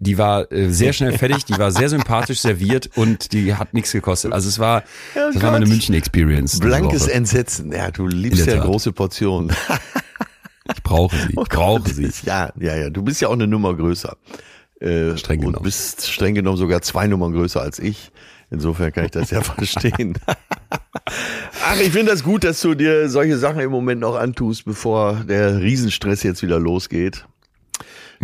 die war äh, sehr schnell fertig, die war sehr sympathisch serviert und die hat nichts gekostet. Also es war, oh das Gott. war meine München-Experience. Blankes Entsetzen. Ja, du liebst ja große Portionen. ich brauche sie. Ich oh brauche sie. Ja, ja, ja. Du bist ja auch eine Nummer größer. Äh, streng genommen. Du bist streng genommen sogar zwei Nummern größer als ich. Insofern kann ich das ja verstehen. Ach, ich finde das gut, dass du dir solche Sachen im Moment noch antust, bevor der Riesenstress jetzt wieder losgeht.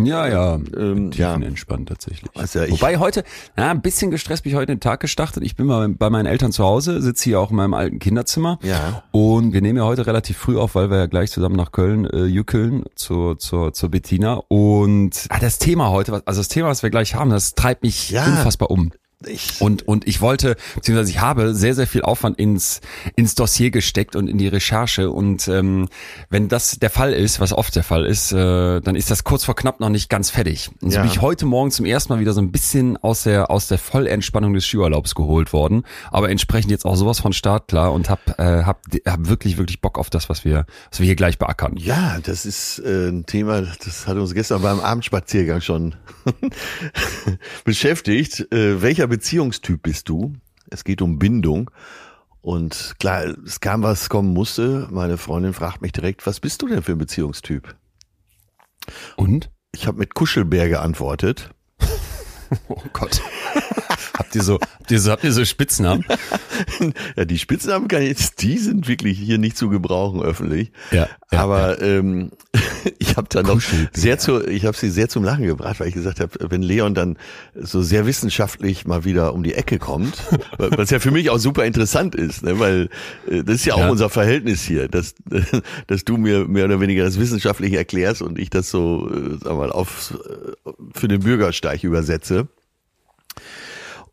Ja, ja, ähm, ja. entspannt tatsächlich. Also ja, Wobei heute, na, ein bisschen gestresst bin ich heute den Tag gestartet. Ich bin mal bei meinen Eltern zu Hause, sitze hier auch in meinem alten Kinderzimmer. Ja. Und wir nehmen ja heute relativ früh auf, weil wir ja gleich zusammen nach Köln äh, jückeln zur, zur, zur Bettina. Und ah, das Thema heute, also das Thema, was wir gleich haben, das treibt mich ja. unfassbar um. Ich und, und ich wollte, beziehungsweise ich habe sehr, sehr viel Aufwand ins, ins Dossier gesteckt und in die Recherche. Und ähm, wenn das der Fall ist, was oft der Fall ist, äh, dann ist das kurz vor knapp noch nicht ganz fertig. Und so ja. bin ich heute Morgen zum ersten Mal wieder so ein bisschen aus der, aus der Vollentspannung des Skiurlaubs geholt worden. Aber entsprechend jetzt auch sowas von Start klar und hab, äh, hab, hab wirklich, wirklich Bock auf das, was wir, was wir hier gleich beackern. Ja, das ist äh, ein Thema, das hat uns gestern beim Abendspaziergang schon beschäftigt. Äh, welcher Beziehungstyp bist du? Es geht um Bindung. Und klar, es kam, was kommen musste. Meine Freundin fragt mich direkt, was bist du denn für ein Beziehungstyp? Und? Ich habe mit Kuschelbär geantwortet. oh Gott. habt ihr so, habt ihr so, habt ihr so Spitznamen? ja, die Spitznamen kann ich, die sind wirklich hier nicht zu gebrauchen öffentlich. Ja. ja Aber ja. Ähm, ich habe dann noch sehr zu, ich habe sie sehr zum Lachen gebracht, weil ich gesagt habe, wenn Leon dann so sehr wissenschaftlich mal wieder um die Ecke kommt, was ja für mich auch super interessant ist, ne, weil äh, das ist ja auch ja. unser Verhältnis hier, dass, dass du mir mehr oder weniger das wissenschaftlich erklärst und ich das so, äh, sag mal, auf für den Bürgersteig übersetze.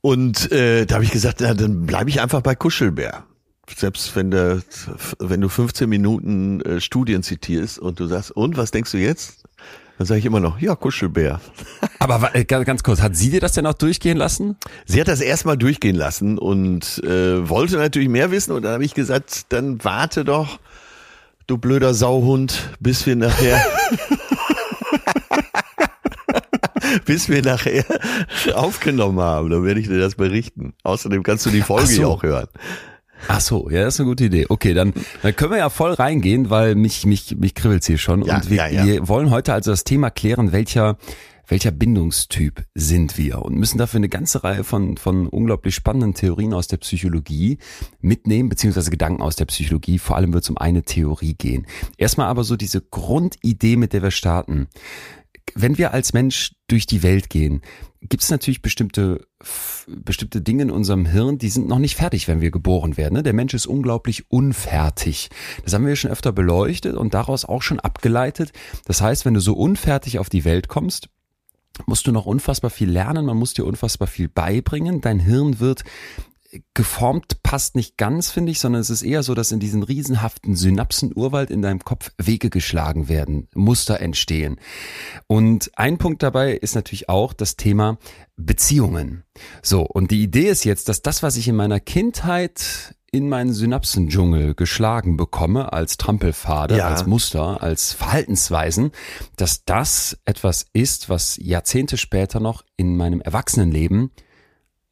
Und äh, da habe ich gesagt, na, dann bleibe ich einfach bei Kuschelbär. Selbst wenn, der, wenn du 15 Minuten äh, Studien zitierst und du sagst, und was denkst du jetzt? Dann sage ich immer noch, ja, Kuschelbär. Aber äh, ganz kurz, hat sie dir das denn auch durchgehen lassen? Sie hat das erstmal durchgehen lassen und äh, wollte natürlich mehr wissen. Und dann habe ich gesagt, dann warte doch, du blöder Sauhund, bis wir nachher bis wir nachher aufgenommen haben. Dann werde ich dir das berichten. Außerdem kannst du die Folge so. auch hören. Ach so, ja, das ist eine gute Idee. Okay, dann, dann können wir ja voll reingehen, weil mich mich mich kribbelt's hier schon ja, und wir, ja, ja. wir wollen heute also das Thema klären, welcher welcher Bindungstyp sind wir und müssen dafür eine ganze Reihe von von unglaublich spannenden Theorien aus der Psychologie mitnehmen beziehungsweise Gedanken aus der Psychologie. Vor allem wird es um eine Theorie gehen. Erstmal aber so diese Grundidee, mit der wir starten wenn wir als Mensch durch die Welt gehen, gibt es natürlich bestimmte bestimmte Dinge in unserem Hirn, die sind noch nicht fertig, wenn wir geboren werden. Ne? Der Mensch ist unglaublich unfertig. Das haben wir schon öfter beleuchtet und daraus auch schon abgeleitet. Das heißt, wenn du so unfertig auf die Welt kommst, musst du noch unfassbar viel lernen, man muss dir unfassbar viel beibringen. Dein Hirn wird geformt passt nicht ganz, finde ich, sondern es ist eher so, dass in diesen riesenhaften Synapsenurwald in deinem Kopf Wege geschlagen werden, Muster entstehen. Und ein Punkt dabei ist natürlich auch das Thema Beziehungen. So, und die Idee ist jetzt, dass das, was ich in meiner Kindheit in meinen Synapsendschungel geschlagen bekomme als Trampelpfade, ja. als Muster, als Verhaltensweisen, dass das etwas ist, was Jahrzehnte später noch in meinem Erwachsenenleben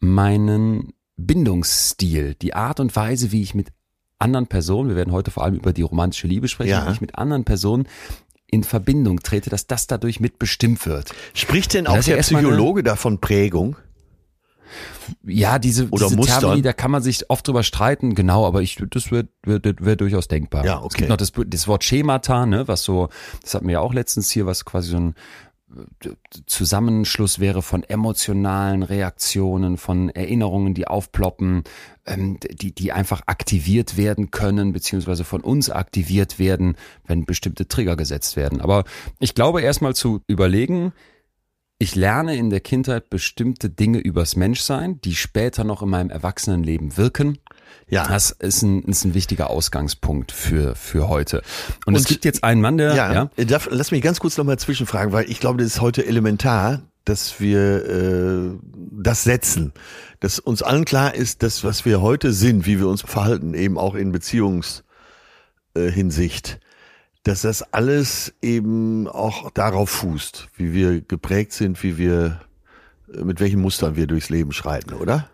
meinen Bindungsstil, die Art und Weise, wie ich mit anderen Personen, wir werden heute vor allem über die romantische Liebe sprechen, ja. wie ich mit anderen Personen in Verbindung trete, dass das dadurch mitbestimmt wird. Spricht denn auch der Psychologe davon Prägung? Ja, diese, Oder diese Mustern. Termini, da kann man sich oft drüber streiten, genau, aber ich, das wäre wär, wär durchaus denkbar. Ja, okay. Es gibt noch das, das Wort Schemata, ne, was so, das hatten wir ja auch letztens hier, was quasi so ein Zusammenschluss wäre von emotionalen Reaktionen, von Erinnerungen, die aufploppen, ähm, die, die einfach aktiviert werden können, beziehungsweise von uns aktiviert werden, wenn bestimmte Trigger gesetzt werden. Aber ich glaube erstmal zu überlegen, ich lerne in der Kindheit bestimmte Dinge übers Menschsein, die später noch in meinem Erwachsenenleben wirken. Ja. Das ist ein, ist ein wichtiger Ausgangspunkt für, für heute. Und, Und es gibt jetzt einen Mann, der, ja, ja? Äh, darf, lass mich ganz kurz nochmal zwischenfragen, weil ich glaube, das ist heute elementar, dass wir äh, das setzen. Dass uns allen klar ist, dass was wir heute sind, wie wir uns verhalten, eben auch in Beziehungshinsicht, äh, Hinsicht, dass das alles eben auch darauf fußt, wie wir geprägt sind, wie wir, äh, mit welchen Mustern wir durchs Leben schreiten, oder?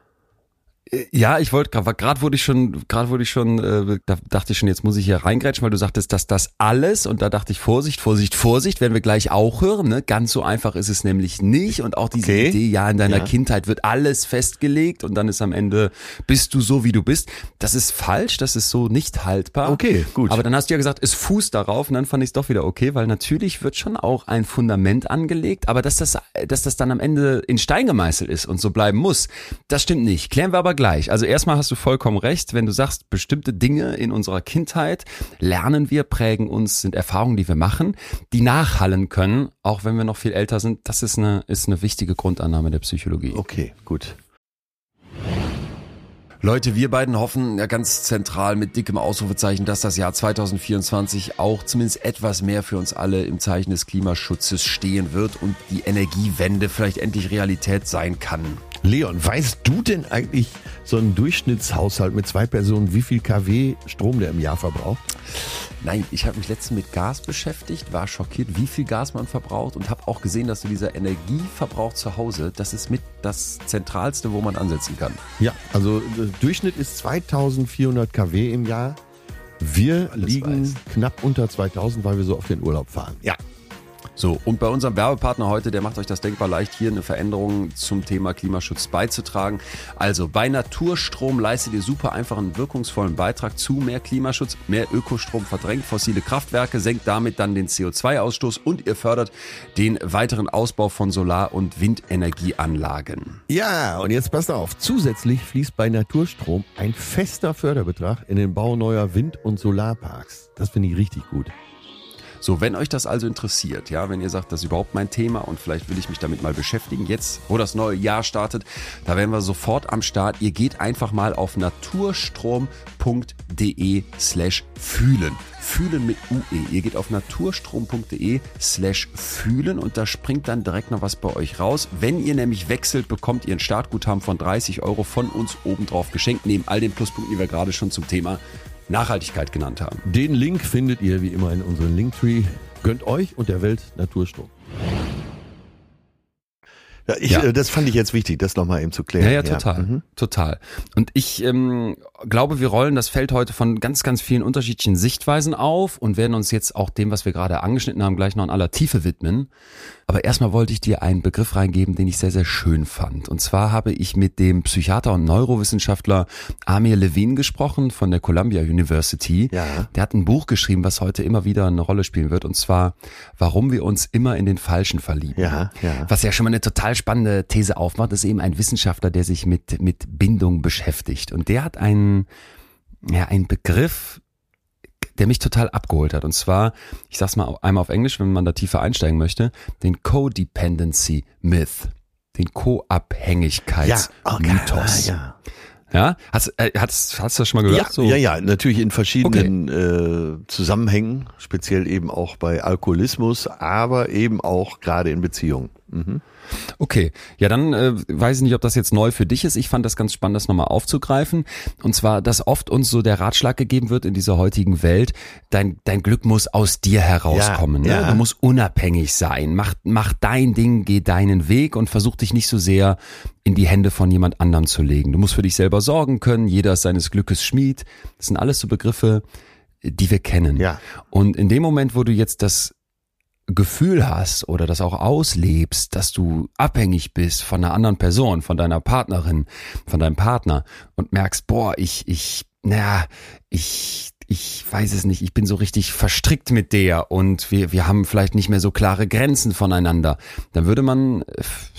Ja, ich wollte gerade gerade wurde ich schon gerade wurde ich schon äh, da dachte ich schon jetzt muss ich hier reingrätschen, weil du sagtest, dass das alles und da dachte ich Vorsicht, Vorsicht, Vorsicht, werden wir gleich auch hören, ne? Ganz so einfach ist es nämlich nicht und auch diese okay. Idee, ja, in deiner ja. Kindheit wird alles festgelegt und dann ist am Ende bist du so wie du bist. Das ist falsch, das ist so nicht haltbar. Okay, gut. Aber dann hast du ja gesagt, es fußt darauf und dann fand ich es doch wieder okay, weil natürlich wird schon auch ein Fundament angelegt, aber dass das dass das dann am Ende in Stein gemeißelt ist und so bleiben muss, das stimmt nicht. Klären wir aber gleich. Also erstmal hast du vollkommen recht, wenn du sagst, bestimmte Dinge in unserer Kindheit lernen wir, prägen uns, sind Erfahrungen, die wir machen, die nachhallen können, auch wenn wir noch viel älter sind. Das ist eine, ist eine wichtige Grundannahme der Psychologie. Okay, gut. Leute, wir beiden hoffen ja ganz zentral mit dickem Ausrufezeichen, dass das Jahr 2024 auch zumindest etwas mehr für uns alle im Zeichen des Klimaschutzes stehen wird und die Energiewende vielleicht endlich Realität sein kann. Leon, weißt du denn eigentlich so einen Durchschnittshaushalt mit zwei Personen, wie viel kW Strom der im Jahr verbraucht? Nein, ich habe mich letztens mit Gas beschäftigt, war schockiert, wie viel Gas man verbraucht und habe auch gesehen, dass so dieser Energieverbrauch zu Hause, das ist mit das Zentralste, wo man ansetzen kann. Ja, also der Durchschnitt ist 2400 kW im Jahr. Wir Alles liegen weiß. knapp unter 2000, weil wir so auf den Urlaub fahren. Ja, so, und bei unserem Werbepartner heute, der macht euch das denkbar leicht, hier eine Veränderung zum Thema Klimaschutz beizutragen. Also bei Naturstrom leistet ihr super einfach einen wirkungsvollen Beitrag zu mehr Klimaschutz, mehr Ökostrom verdrängt fossile Kraftwerke, senkt damit dann den CO2-Ausstoß und ihr fördert den weiteren Ausbau von Solar- und Windenergieanlagen. Ja, und jetzt passt auf, zusätzlich fließt bei Naturstrom ein fester Förderbetrag in den Bau neuer Wind- und Solarparks. Das finde ich richtig gut. So, wenn euch das also interessiert, ja, wenn ihr sagt, das ist überhaupt mein Thema und vielleicht will ich mich damit mal beschäftigen, jetzt, wo das neue Jahr startet, da wären wir sofort am Start. Ihr geht einfach mal auf naturstrom.de slash fühlen. Fühlen mit UE. Ihr geht auf naturstrom.de slash fühlen und da springt dann direkt noch was bei euch raus. Wenn ihr nämlich wechselt, bekommt ihr ein Startguthaben von 30 Euro von uns obendrauf geschenkt, neben all den Pluspunkten, die wir gerade schon zum Thema Nachhaltigkeit genannt haben. Den Link findet ihr wie immer in unserem Linktree. Gönnt euch und der Welt Naturstrom. Ja, ich, ja. Äh, das fand ich jetzt wichtig, das nochmal eben zu klären. Ja, ja, total, ja. Mhm. total. Und ich ähm, glaube, wir rollen das Feld heute von ganz, ganz vielen unterschiedlichen Sichtweisen auf und werden uns jetzt auch dem, was wir gerade angeschnitten haben, gleich noch in aller Tiefe widmen. Aber erstmal wollte ich dir einen Begriff reingeben, den ich sehr, sehr schön fand. Und zwar habe ich mit dem Psychiater und Neurowissenschaftler Amir Levine gesprochen von der Columbia University. Ja. Der hat ein Buch geschrieben, was heute immer wieder eine Rolle spielen wird. Und zwar, warum wir uns immer in den Falschen verlieben. Ja, ja. Was ja schon mal eine total spannende These aufmacht, ist eben ein Wissenschaftler, der sich mit, mit Bindung beschäftigt. Und der hat einen, ja, einen Begriff der mich total abgeholt hat. Und zwar, ich sag's mal einmal auf Englisch, wenn man da tiefer einsteigen möchte, den Codependency Myth, den Co-Abhängigkeitsmythos. Ja, okay. ja. Ja, hast, äh, hast, hast du das schon mal gehört? Ja, so? ja, ja, natürlich in verschiedenen okay. äh, Zusammenhängen, speziell eben auch bei Alkoholismus, aber eben auch gerade in Beziehungen. Mhm. Okay, ja, dann äh, weiß ich nicht, ob das jetzt neu für dich ist. Ich fand das ganz spannend, das nochmal aufzugreifen. Und zwar, dass oft uns so der Ratschlag gegeben wird in dieser heutigen Welt, dein, dein Glück muss aus dir herauskommen. Ja, ne? ja. Du musst unabhängig sein. Mach, mach dein Ding, geh deinen Weg und versuch dich nicht so sehr in die Hände von jemand anderem zu legen. Du musst für dich selber sorgen können. Jeder ist seines Glückes Schmied. Das sind alles so Begriffe, die wir kennen. Ja. Und in dem Moment, wo du jetzt das Gefühl hast oder das auch auslebst, dass du abhängig bist von einer anderen Person, von deiner Partnerin, von deinem Partner und merkst, boah, ich, ich, naja, ich, ich weiß es nicht, ich bin so richtig verstrickt mit der und wir, wir haben vielleicht nicht mehr so klare Grenzen voneinander, dann würde man,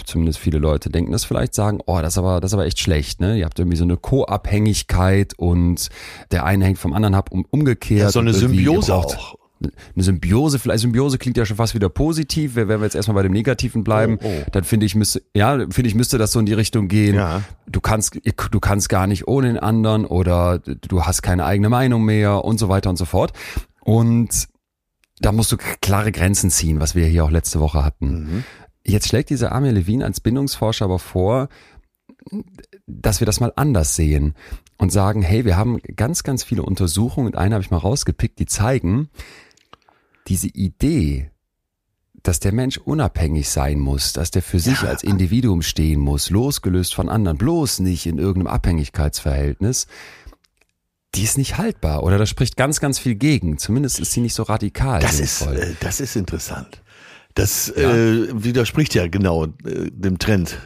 zumindest viele Leute denken das vielleicht, sagen, oh, das ist aber, das ist aber echt schlecht, ne? Ihr habt irgendwie so eine Co-Abhängigkeit und der eine hängt vom anderen ab, um, umgekehrt. Ja, so eine Symbiose auch eine Symbiose, vielleicht Symbiose klingt ja schon fast wieder positiv, wenn wir jetzt erstmal bei dem Negativen bleiben, oh, oh. dann finde ich müsste, ja, finde ich müsste das so in die Richtung gehen. Ja. Du kannst, du kannst gar nicht ohne den anderen oder du hast keine eigene Meinung mehr und so weiter und so fort. Und da musst du klare Grenzen ziehen, was wir hier auch letzte Woche hatten. Mhm. Jetzt schlägt dieser Amir Levine als Bindungsforscher aber vor, dass wir das mal anders sehen und sagen, hey, wir haben ganz, ganz viele Untersuchungen, und eine habe ich mal rausgepickt, die zeigen, diese Idee, dass der Mensch unabhängig sein muss, dass der für sich ja. als Individuum stehen muss, losgelöst von anderen, bloß nicht in irgendeinem Abhängigkeitsverhältnis, die ist nicht haltbar oder da spricht ganz, ganz viel gegen. Zumindest ist sie nicht so radikal. Das, ist, äh, das ist interessant. Das ja. äh, widerspricht ja genau äh, dem Trend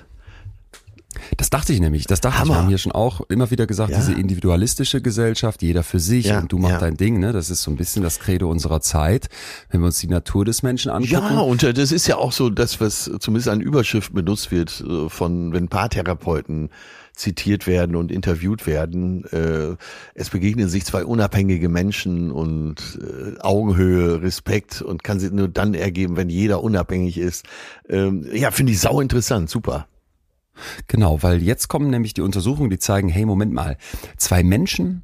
das dachte ich nämlich. Das dachte Hammer. ich. Wir haben hier schon auch immer wieder gesagt, ja. diese individualistische Gesellschaft, jeder für sich ja, und du machst ja. dein Ding. Ne? Das ist so ein bisschen das Credo unserer Zeit, wenn wir uns die Natur des Menschen angucken. Ja, und äh, das ist ja auch so das, was zumindest an Überschrift benutzt wird äh, von, wenn Paartherapeuten zitiert werden und interviewt werden. Äh, es begegnen sich zwei unabhängige Menschen und Augenhöhe, Respekt und kann sich nur dann ergeben, wenn jeder unabhängig ist. Ähm, ja, finde ich sau interessant, super. Genau, weil jetzt kommen nämlich die Untersuchungen, die zeigen, hey, Moment mal, zwei Menschen,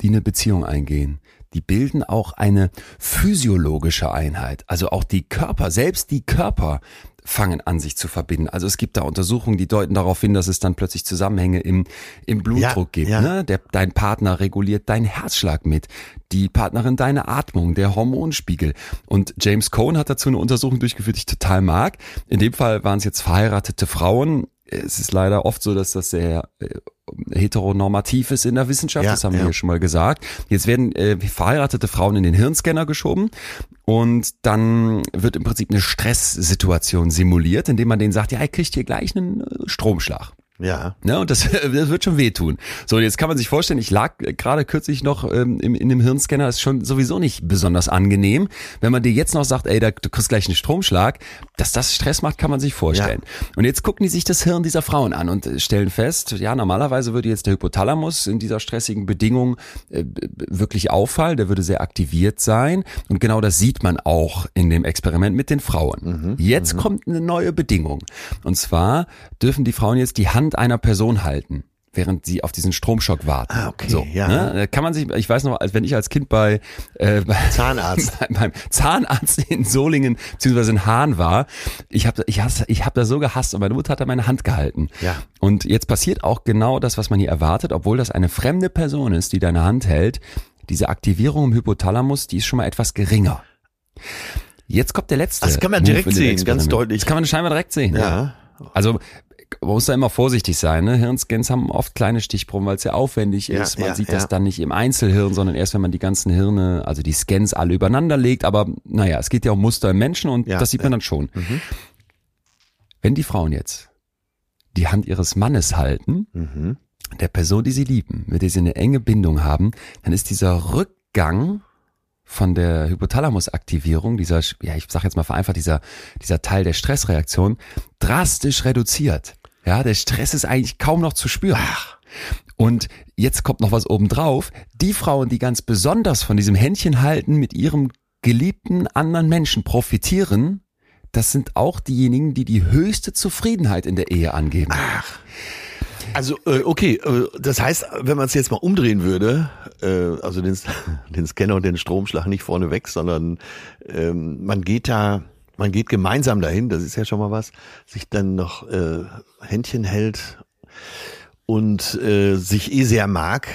die eine Beziehung eingehen, die bilden auch eine physiologische Einheit. Also auch die Körper, selbst die Körper fangen an, sich zu verbinden. Also es gibt da Untersuchungen, die deuten darauf hin, dass es dann plötzlich Zusammenhänge im, im Blutdruck ja, gibt. Ja. Ne? Der, dein Partner reguliert deinen Herzschlag mit, die Partnerin deine Atmung, der Hormonspiegel. Und James Cohn hat dazu eine Untersuchung durchgeführt, die ich total mag. In dem Fall waren es jetzt verheiratete Frauen, es ist leider oft so, dass das sehr äh, heteronormativ ist in der Wissenschaft, ja, das haben ja. wir ja schon mal gesagt. Jetzt werden äh, verheiratete Frauen in den Hirnscanner geschoben und dann wird im Prinzip eine Stresssituation simuliert, indem man denen sagt, ja, ihr kriegt hier gleich einen äh, Stromschlag. Ja. Ne, und das, das wird schon wehtun. So, jetzt kann man sich vorstellen, ich lag gerade kürzlich noch ähm, im, in dem Hirnscanner, ist schon sowieso nicht besonders angenehm. Wenn man dir jetzt noch sagt, ey, da, du kriegst gleich einen Stromschlag, dass das Stress macht, kann man sich vorstellen. Ja. Und jetzt gucken die sich das Hirn dieser Frauen an und stellen fest, ja, normalerweise würde jetzt der Hypothalamus in dieser stressigen Bedingung äh, wirklich auffallen, der würde sehr aktiviert sein. Und genau das sieht man auch in dem Experiment mit den Frauen. Mhm, jetzt mhm. kommt eine neue Bedingung. Und zwar dürfen die Frauen jetzt die Hand Hand einer Person halten während sie auf diesen Stromschock warten. Ah, okay, so, ja. Ne? Kann man sich, ich weiß noch, als wenn ich als Kind bei, äh, bei Zahnarzt beim Zahnarzt in Solingen beziehungsweise in Hahn war, ich habe ich hasse, ich habe da so gehasst und meine Mutter hat da meine Hand gehalten. Ja. Und jetzt passiert auch genau das, was man hier erwartet, obwohl das eine fremde Person ist, die deine Hand hält. Diese Aktivierung im Hypothalamus, die ist schon mal etwas geringer. Jetzt kommt der letzte. Das kann man direkt sehen, ganz deutlich. Das kann man scheinbar direkt sehen. Ja. Also man muss da immer vorsichtig sein. Ne? Hirnscans haben oft kleine Stichproben, weil es sehr aufwendig ist. Ja, man ja, sieht ja. das dann nicht im Einzelhirn, sondern erst, wenn man die ganzen Hirne, also die Scans alle übereinander legt. Aber naja, es geht ja um Muster im Menschen und das sieht man dann schon. Mhm. Wenn die Frauen jetzt die Hand ihres Mannes halten, Mhm. der Person, die sie lieben, mit der sie eine enge Bindung haben, dann ist dieser Rückgang von der Hypothalamusaktivierung, dieser, ja, ich sag jetzt mal vereinfacht, dieser, dieser Teil der Stressreaktion, drastisch reduziert. Ja, der Stress ist eigentlich kaum noch zu spüren. Und jetzt kommt noch was obendrauf. Die Frauen, die ganz besonders von diesem Händchen halten mit ihrem geliebten anderen Menschen profitieren, das sind auch diejenigen, die die höchste Zufriedenheit in der Ehe angeben. Also äh, okay, äh, das heißt, wenn man es jetzt mal umdrehen würde, äh, also den, den Scanner und den Stromschlag nicht vorne weg, sondern ähm, man geht da, man geht gemeinsam dahin, das ist ja schon mal was, sich dann noch äh, Händchen hält und äh, sich eh sehr mag,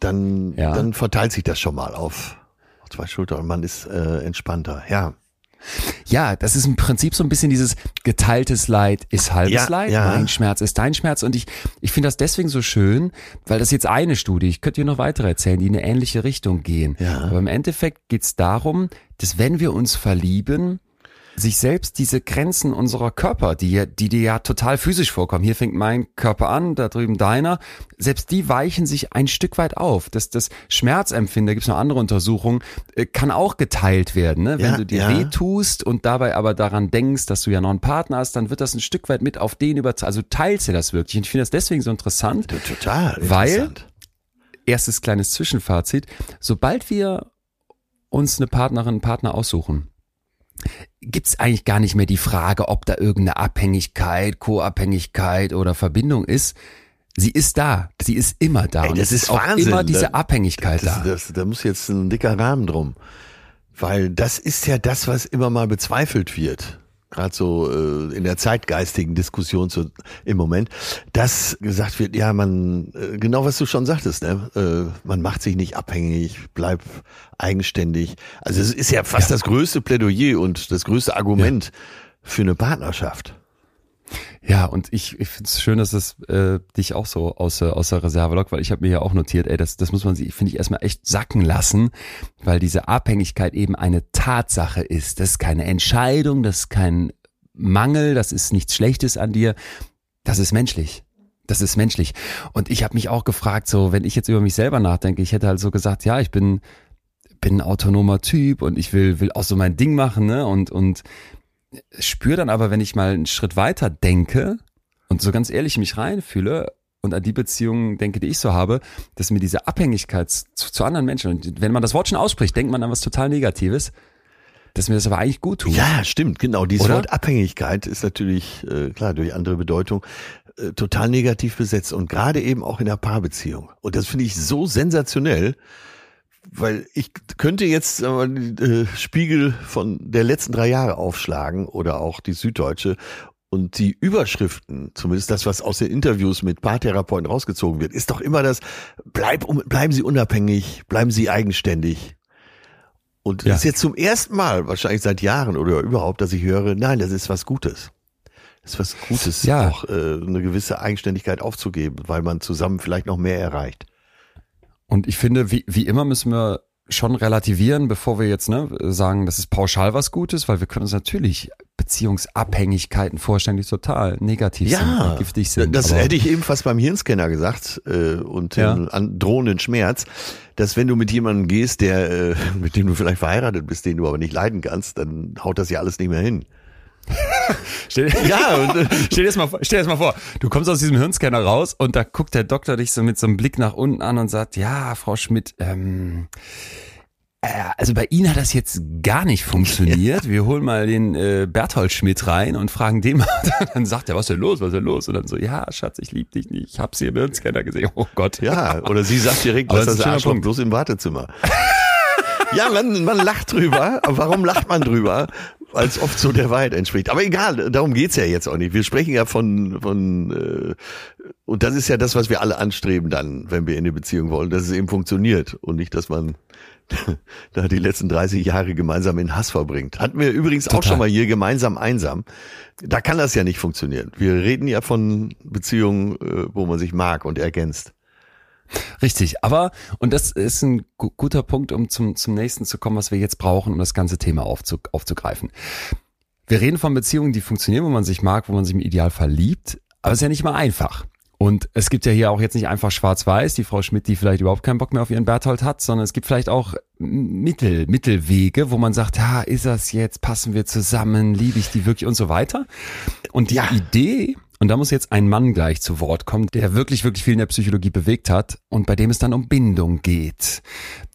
dann, Ja. dann verteilt sich das schon mal auf, zwei Schultern und man ist äh, entspannter. Ja, Ja, das ist im Prinzip so ein bisschen dieses geteiltes Leid ist halbes Ja, Leid, ja. mein Schmerz ist dein Schmerz und ich, ich finde das deswegen so schön, weil das jetzt eine Studie, ich könnte dir noch weitere erzählen, die in eine ähnliche Richtung gehen. Ja. Aber im Endeffekt geht es darum, dass wenn wir uns verlieben, sich selbst diese Grenzen unserer Körper, die, ja- die dir ja total physisch vorkommen, hier fängt mein Körper an, da drüben deiner, selbst die weichen sich ein Stück weit auf. Das, das Schmerzempfinden, da gibt es noch andere Untersuchungen, äh, kann auch geteilt werden. Ne? Wenn Ja, du dir ja. weh tust und dabei aber daran denkst, dass du ja noch einen Partner hast, dann wird das ein Stück weit mit auf den übertragen. Also du teilst dir das wirklich. Und ich finde das deswegen so interessant. total Weil- interessant. Erstes kleines Zwischenfazit. Sobald wir uns eine Partnerin, einen Partner aussuchen, gibt's eigentlich gar nicht mehr die Frage, ob da irgendeine Abhängigkeit, Co-Abhängigkeit oder Verbindung ist. Sie ist da. Sie ist immer da. Ey, und das es ist auch Wahnsinn. immer diese Da- Abhängigkeit das, da. Das, da muss jetzt ein dicker Rahmen drum. Weil das ist ja das, was immer mal bezweifelt wird. Gerade so äh, in der zeitgeistigen Diskussion zu, im Moment, dass gesagt wird, ja, man, äh, genau was du schon sagtest, ne? äh, man macht sich nicht abhängig, bleibt eigenständig. Also es ist ja fast das größte Plädoyer und das größte Argument für eine Partnerschaft. Ja, und ich, ich finde es schön, dass es äh, dich auch so aus, der- aus der Reserve lockt, weil ich habe mir ja auch notiert, ey, das, das muss man sich, finde ich, erstmal echt sacken lassen, weil diese Abhängigkeit eben eine Tatsache ist. Das ist keine Entscheidung, das ist kein Mangel, das ist nichts Schlechtes an dir. Das ist menschlich. Das ist menschlich. Und ich habe mich auch gefragt, so, wenn ich jetzt über mich selber nachdenke, ich hätte halt so gesagt, ja, ich bin, bin ein autonomer Typ und ich will, will auch so mein Ding machen, ne? Und, und spüre dann aber, wenn ich mal einen Schritt weiter denke und so ganz ehrlich mich reinfühle und an die Beziehungen denke, die ich so habe, dass mir diese Abhängigkeit zu, zu anderen Menschen, und wenn man das Wort schon ausspricht, denkt man an was total Negatives, dass mir das aber eigentlich gut tut. Ja, stimmt, genau. Dieses Oder? Wort Abhängigkeit ist natürlich, äh, klar, durch andere Bedeutung, äh, total negativ besetzt und gerade eben auch in der Paarbeziehung. Und das finde ich so sensationell, weil ich könnte jetzt mal, die, äh, Spiegel von der letzten drei Jahre aufschlagen oder auch die Süddeutsche und die Überschriften, zumindest das, was aus den Interviews mit Paartherapeuten rausgezogen wird, ist doch immer das, bleib, bleiben Sie unabhängig, bleiben Sie eigenständig. Und Ja. das ist jetzt zum ersten Mal, wahrscheinlich seit Jahren oder überhaupt, dass ich höre, nein, das ist was Gutes. Das ist was Gutes, Ja. auch äh, eine gewisse Eigenständigkeit aufzugeben, weil man zusammen vielleicht noch mehr erreicht. Und ich finde, wie, wie immer müssen wir schon relativieren, bevor wir jetzt ne, sagen, das ist pauschal was Gutes, weil wir können uns natürlich Beziehungsabhängigkeiten vorstellen, die total negativ Ja, sind, giftig sind. das hätte ich ebenfalls beim Hirnscanner gesagt äh, und Ja. den an drohenden Schmerz, dass wenn du mit jemandem gehst, der äh, mit dem du vielleicht verheiratet bist, den du aber nicht leiden kannst, dann haut das ja alles nicht mehr hin. Stell, Ja, und, äh, stell dir das mal, vor- stell dir das mal vor, du kommst aus diesem Hirnscanner raus und da guckt der Doktor dich so mit so einem Blick nach unten an und sagt, ja, Frau Schmidt, ähm, äh, also bei Ihnen hat das jetzt gar nicht funktioniert. Wir holen mal den äh, Berthold Schmidt rein und fragen den mal. Dann sagt er, was ist denn los, was ist denn los? Und dann so, ja, Schatz, ich lieb dich nicht. Ich hab's hier im Hirnscanner gesehen. Oh Gott. Ja, oder sie sagt direkt, lass das ist das ein Punkt. bloß im Wartezimmer. ja, man, man lacht drüber. Warum lacht man drüber? Als oft so der Wahrheit entspricht. Aber egal, darum geht's ja jetzt auch nicht. Wir sprechen ja von, von äh, und das ist ja das, was wir alle anstreben dann, wenn wir in eine Beziehung wollen, dass es eben funktioniert und nicht, dass man da die letzten 30 Jahre gemeinsam in Hass verbringt. Hatten wir übrigens auch Total. schon mal hier gemeinsam einsam. Da kann das ja nicht funktionieren. Wir reden ja von Beziehungen, äh, wo man sich mag und ergänzt. Richtig, aber, und das ist ein gu guter Punkt, um zum, zum nächsten zu kommen, was wir jetzt brauchen, um das ganze Thema aufzu aufzugreifen. Wir reden von Beziehungen, die funktionieren, wo man sich mag, wo man sich im Idealfall liebt, aber es ist ja nicht mal einfach. Und es gibt ja hier auch jetzt nicht einfach schwarz-weiß, die Frau Schmidt, die vielleicht überhaupt keinen Bock mehr auf ihren Berthold hat, sondern es gibt vielleicht auch Mittel, Mittelwege, wo man sagt, ha, ist das jetzt, passen wir zusammen, liebe ich die wirklich und so weiter. Und die Ja. Idee, und da muss jetzt ein Mann gleich zu Wort kommen, der wirklich, wirklich viel in der Psychologie bewegt hat und bei dem es dann um Bindung geht.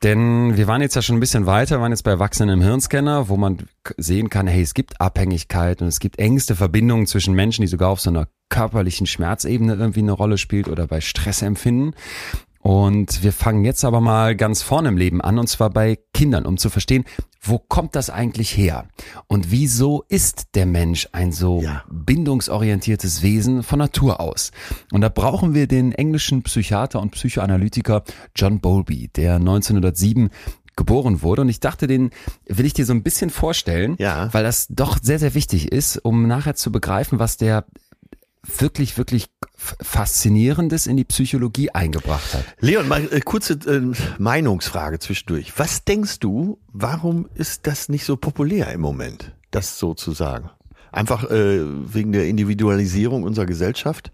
Denn wir waren jetzt ja schon ein bisschen weiter, wir waren jetzt bei Erwachsenen im Hirnscanner, wo man sehen kann, hey, es gibt Abhängigkeit und es gibt engste Verbindungen zwischen Menschen, die sogar auf so einer körperlichen Schmerzebene irgendwie eine Rolle spielt oder bei Stressempfinden. Und wir fangen jetzt aber mal ganz vorne im Leben an, und zwar bei Kindern, um zu verstehen, wo kommt das eigentlich her? Und wieso ist der Mensch ein so Ja. bindungsorientiertes Wesen von Natur aus? Und da brauchen wir den englischen Psychiater und Psychoanalytiker John Bowlby, der 1907 geboren wurde. Und ich dachte, den will ich dir so ein bisschen vorstellen, Ja. weil das doch sehr, sehr wichtig ist, um nachher zu begreifen, was der wirklich, wirklich Faszinierendes in die Psychologie eingebracht hat. Leon, mal äh, kurze äh, Meinungsfrage zwischendurch. Was denkst du, warum ist das nicht so populär im Moment, das so zu sagen? Einfach äh, wegen der Individualisierung unserer Gesellschaft?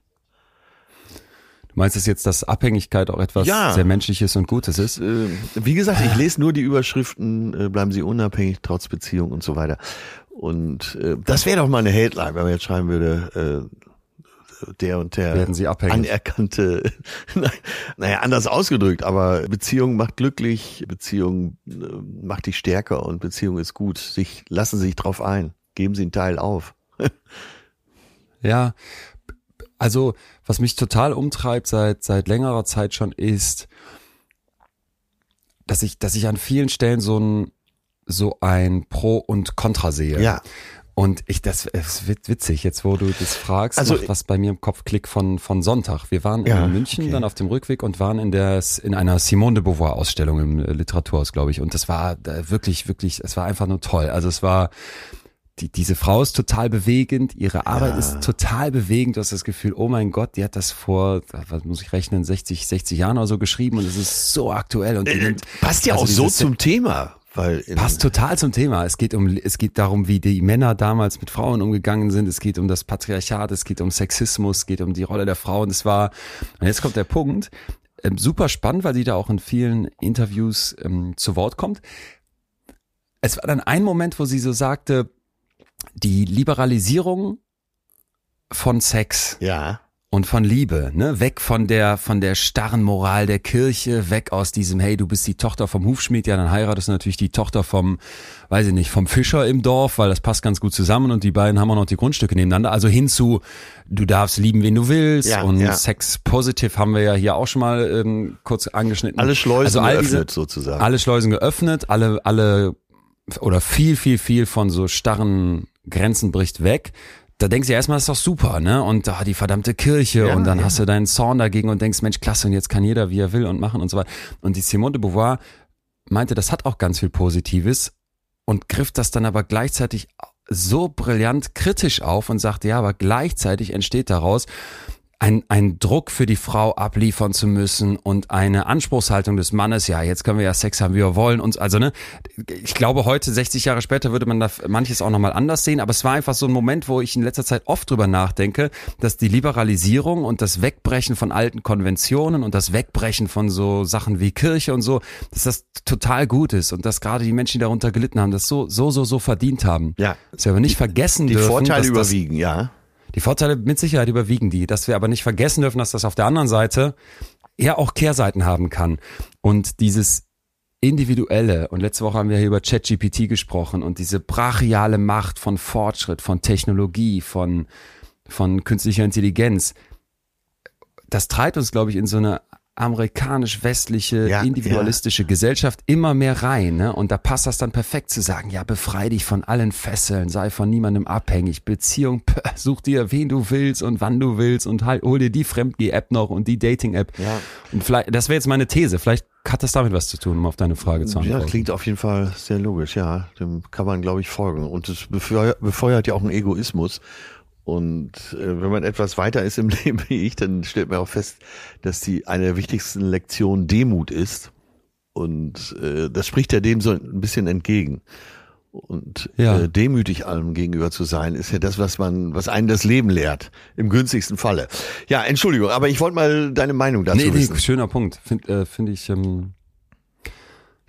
Du meinst es jetzt, dass Abhängigkeit auch etwas Ja. sehr Menschliches und Gutes ist? Äh, wie gesagt, ich lese nur die Überschriften, äh, bleiben Sie unabhängig trotz Beziehung und so weiter. Und äh, das wäre doch mal eine Headline, wenn man jetzt schreiben würde, äh, der und der Werden Sie abhängig? anerkannte, naja, anders ausgedrückt, aber Beziehung macht glücklich, Beziehung äh, macht dich stärker und Beziehung ist gut. Sich, lassen Sie sich drauf ein, geben Sie einen Teil auf. Ja, also was mich total umtreibt seit seit längerer Zeit schon ist, dass ich dass ich an vielen Stellen so ein so ein Pro und Contra sehe. Ja. Und ich das es wird witzig jetzt, wo du das fragst, Also- macht was bei mir im Kopf Klick von von Sonntag. Wir waren Ja, in München okay. dann auf dem Rückweg und waren in der in einer Simone de Beauvoir Ausstellung im äh, Literaturhaus, glaube ich. Und das war äh, wirklich wirklich, es war einfach nur toll. Also es war die, diese Frau ist total bewegend, ihre Arbeit Ja. ist total bewegend. Du hast das Gefühl, oh mein Gott, die hat das vor, was muss ich rechnen, 60, 60 Jahren oder so geschrieben und es ist so aktuell und die Äh, nimmt, passt ja also auch so zum Thema, weil Passt total zum Thema. Es geht um, es geht darum, wie die Männer damals mit Frauen umgegangen sind. Es geht um das Patriarchat, es geht um Sexismus, es geht um die Rolle der Frauen. Es war, und jetzt kommt der Punkt, ähm, super spannend, weil sie da auch in vielen Interviews ähm, zu Wort kommt. Es war dann ein Moment, wo sie so sagte, die Liberalisierung von Sex ja, und von Liebe, ne, weg von der von der starren Moral der Kirche, weg aus diesem hey, du bist die Tochter vom Hufschmied, ja, dann heiratest du natürlich die Tochter vom weiß ich nicht, vom Fischer im Dorf, weil das passt ganz gut zusammen und die beiden haben auch noch die Grundstücke nebeneinander, also hin zu du darfst lieben, wen du willst Ja, und ja. Sex positive haben wir ja hier auch schon mal ähm, kurz angeschnitten. alle Schleusen also all geöffnet diese, sozusagen. alle Schleusen geöffnet, alle, alle oder viel, viel, viel von so starren Grenzen bricht weg. Da denkst du ja erstmal, das ist doch super, ne? Und da die verdammte Kirche Ja, und dann ja. hast du deinen Zorn dagegen und denkst, Mensch, klasse, und jetzt kann jeder, wie er will und machen und so weiter. Und die Simone de Beauvoir meinte, das hat auch ganz viel Positives und griff das dann aber gleichzeitig so brillant kritisch auf und sagte, ja, aber gleichzeitig entsteht daraus, ein, ein Druck für die Frau abliefern zu müssen und eine Anspruchshaltung des Mannes, ja, jetzt können wir ja Sex haben, wie wir wollen. Und also, ne, ich glaube, heute, 60 Jahre später, würde man da manches auch nochmal anders sehen, aber es war einfach so ein Moment, wo ich in letzter Zeit oft drüber nachdenke, dass die Liberalisierung und das Wegbrechen von alten Konventionen und das Wegbrechen von so Sachen wie Kirche und so, dass das total gut ist und dass gerade die Menschen, die darunter gelitten haben, das so, so, so, so verdient haben. Ja. Dass wir aber nicht vergessen Die dürfen, Vorteile überwiegen, ja. Die Vorteile mit Sicherheit überwiegen die, dass wir aber nicht vergessen dürfen, dass das auf der anderen Seite ja auch Kehrseiten haben kann. Und dieses individuelle, und letzte Woche haben wir hier über ChatGPT gesprochen und diese brachiale Macht von Fortschritt, von Technologie, von, von künstlicher Intelligenz, das treibt uns, glaube ich, in so eine amerikanisch-westliche, Ja, individualistische Gesellschaft immer mehr rein. Ne? Und da passt das dann perfekt zu sagen, ja, befrei dich von allen Fesseln, sei von niemandem abhängig, Beziehung, such dir, wen du willst und wann du willst und halt, hol dir die Fremdgeh-App noch und die Dating-App. Ja. Und vielleicht, das wäre jetzt meine These, vielleicht hat das damit was zu tun, um auf deine Frage zu Ja, antworten. klingt auf jeden Fall sehr logisch, ja. Dem kann man, glaube ich, folgen. Und es befeuert ja auch einen Egoismus. Und äh, wenn man etwas weiter ist im Leben wie ich, dann stellt man auch fest, dass die eine der wichtigsten Lektionen Demut ist. Und äh, das spricht ja dem so ein bisschen entgegen. Und Ja. äh, demütig allem gegenüber zu sein, ist ja das, was man, was einen das Leben lehrt, im günstigsten Falle. Ja, Entschuldigung, aber ich wollte mal deine Meinung dazu Nee, nee, wissen. schöner Punkt. Finde äh, find ich, ähm, ich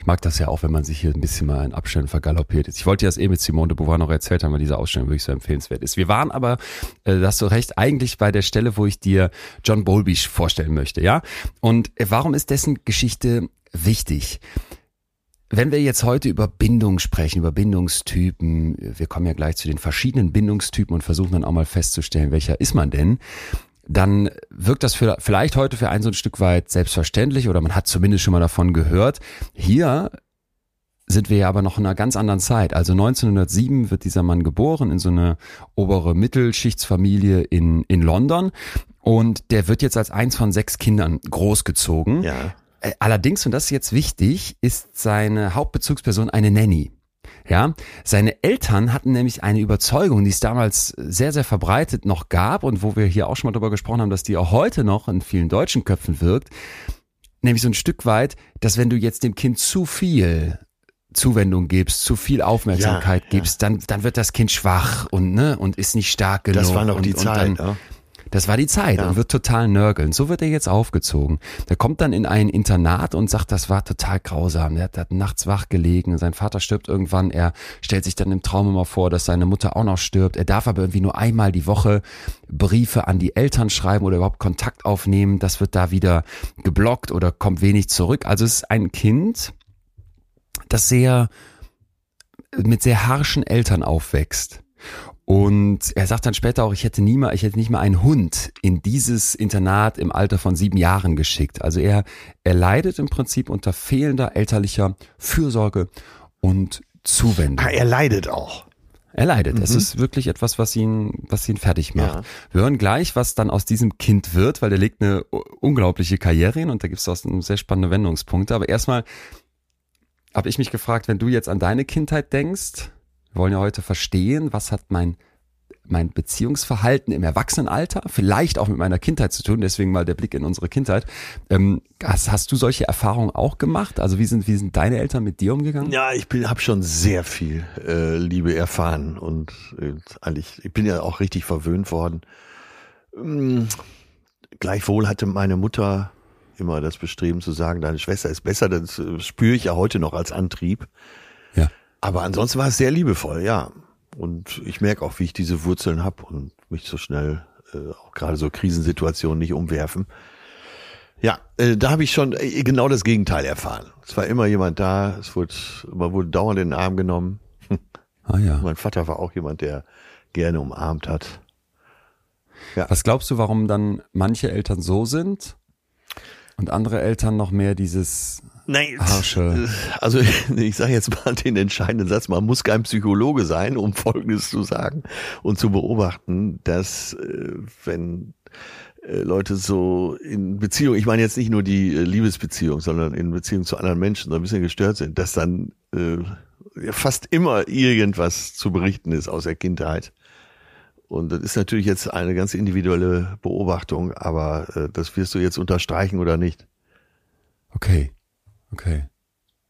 mag das ja auch, wenn man sich hier ein bisschen mal in Abständen vergaloppiert. Ich wollte dir das eh mit Simone de Beauvoir noch erzählt haben, weil diese Ausstellung wirklich so empfehlenswert ist. Wir waren aber, äh, da hast du recht, eigentlich bei der Stelle, wo ich dir John Bowlby vorstellen möchte, ja? Und äh, warum ist dessen Geschichte wichtig? Wenn wir jetzt heute über Bindung sprechen, über Bindungstypen, wir kommen ja gleich zu den verschiedenen Bindungstypen und versuchen dann auch mal festzustellen, welcher ist man denn, dann wirkt das für, vielleicht heute für einen so ein Stück weit selbstverständlich oder man hat zumindest schon mal davon gehört. Hier sind wir ja aber noch in einer ganz anderen Zeit. Also 1907 wird dieser Mann geboren in so eine obere Mittelschichtsfamilie in, in London und der wird jetzt als eins von sechs Kindern großgezogen. Ja. Äh, Allerdings, und das ist jetzt wichtig, ist seine Hauptbezugsperson eine Nanny. Ja, seine Eltern hatten nämlich eine Überzeugung, die es damals sehr, sehr verbreitet noch gab und wo wir hier auch schon mal drüber gesprochen haben, dass die auch heute noch in vielen deutschen Köpfen wirkt, nämlich so ein Stück weit, dass wenn du jetzt dem Kind zu viel Zuwendung gibst, zu viel Aufmerksamkeit Ja, ja. gibst, dann, dann wird das Kind schwach und, ne, und ist nicht stark genug. Das war noch und, die Zeit, dann, ja. Das war die Zeit Ja. und wird total nörgeln. So wird er jetzt aufgezogen. Der kommt dann in ein Internat und sagt, das war total grausam. Der hat, hat nachts wach gelegen. Sein Vater stirbt irgendwann. Er stellt sich dann im Traum immer vor, dass seine Mutter auch noch stirbt. Er darf aber irgendwie nur einmal die Woche Briefe an die Eltern schreiben oder überhaupt Kontakt aufnehmen. Das wird da wieder geblockt oder kommt wenig zurück. Also es ist ein Kind, das sehr mit sehr harschen Eltern aufwächst. Und er sagt dann später auch, ich hätte nie mal, ich hätte nicht mal einen Hund in dieses Internat im Alter von sieben Jahren geschickt. Also er, er leidet im Prinzip unter fehlender elterlicher Fürsorge und Zuwendung. Ah, er leidet auch. Er leidet. Es ist wirklich etwas, was ihn, was ihn fertig macht. Ja. Wir hören gleich, was dann aus diesem Kind wird, weil der legt eine unglaubliche Karriere hin und da gibt es auch sehr spannende Wendungspunkte. Aber erstmal habe ich mich gefragt, wenn du jetzt an deine Kindheit denkst, wir wollen ja heute verstehen, was hat mein mein Beziehungsverhalten im Erwachsenenalter, vielleicht auch mit meiner Kindheit zu tun, deswegen mal der Blick in unsere Kindheit. Ähm, hast, hast du solche Erfahrungen auch gemacht? Also wie sind, wie sind deine Eltern mit dir umgegangen? Ja, ich habe schon sehr viel äh, Liebe erfahren und äh, eigentlich, ich bin ja auch richtig verwöhnt worden. Ähm, gleichwohl hatte meine Mutter immer das Bestreben zu sagen, deine Schwester ist besser. Das äh, spüre ich ja heute noch als Antrieb. Ja. Aber ansonsten war es sehr liebevoll, ja. Und ich merke auch, wie ich diese Wurzeln habe und mich so schnell, äh, auch gerade so Krisensituationen nicht umwerfen. Ja, äh, da habe ich schon äh, genau das Gegenteil erfahren. Es war immer jemand da, es wurde, man wurde dauernd in den Arm genommen. Ah ja. Mein Vater war auch jemand, der gerne umarmt hat. Was glaubst du, warum dann manche Eltern so sind und andere Eltern noch mehr dieses Nein, Harsche? also ich sage jetzt mal den entscheidenden Satz, man muss kein Psychologe sein, um Folgendes zu sagen und zu beobachten, dass äh, wenn äh, Leute so in Beziehung, ich meine jetzt nicht nur die äh, Liebesbeziehung, sondern in Beziehung zu anderen Menschen so ein bisschen gestört sind, dass dann äh, fast immer irgendwas zu berichten ist aus der Kindheit. Und das ist natürlich jetzt eine ganz individuelle Beobachtung, aber äh, das wirst du jetzt unterstreichen oder nicht. Okay, okay.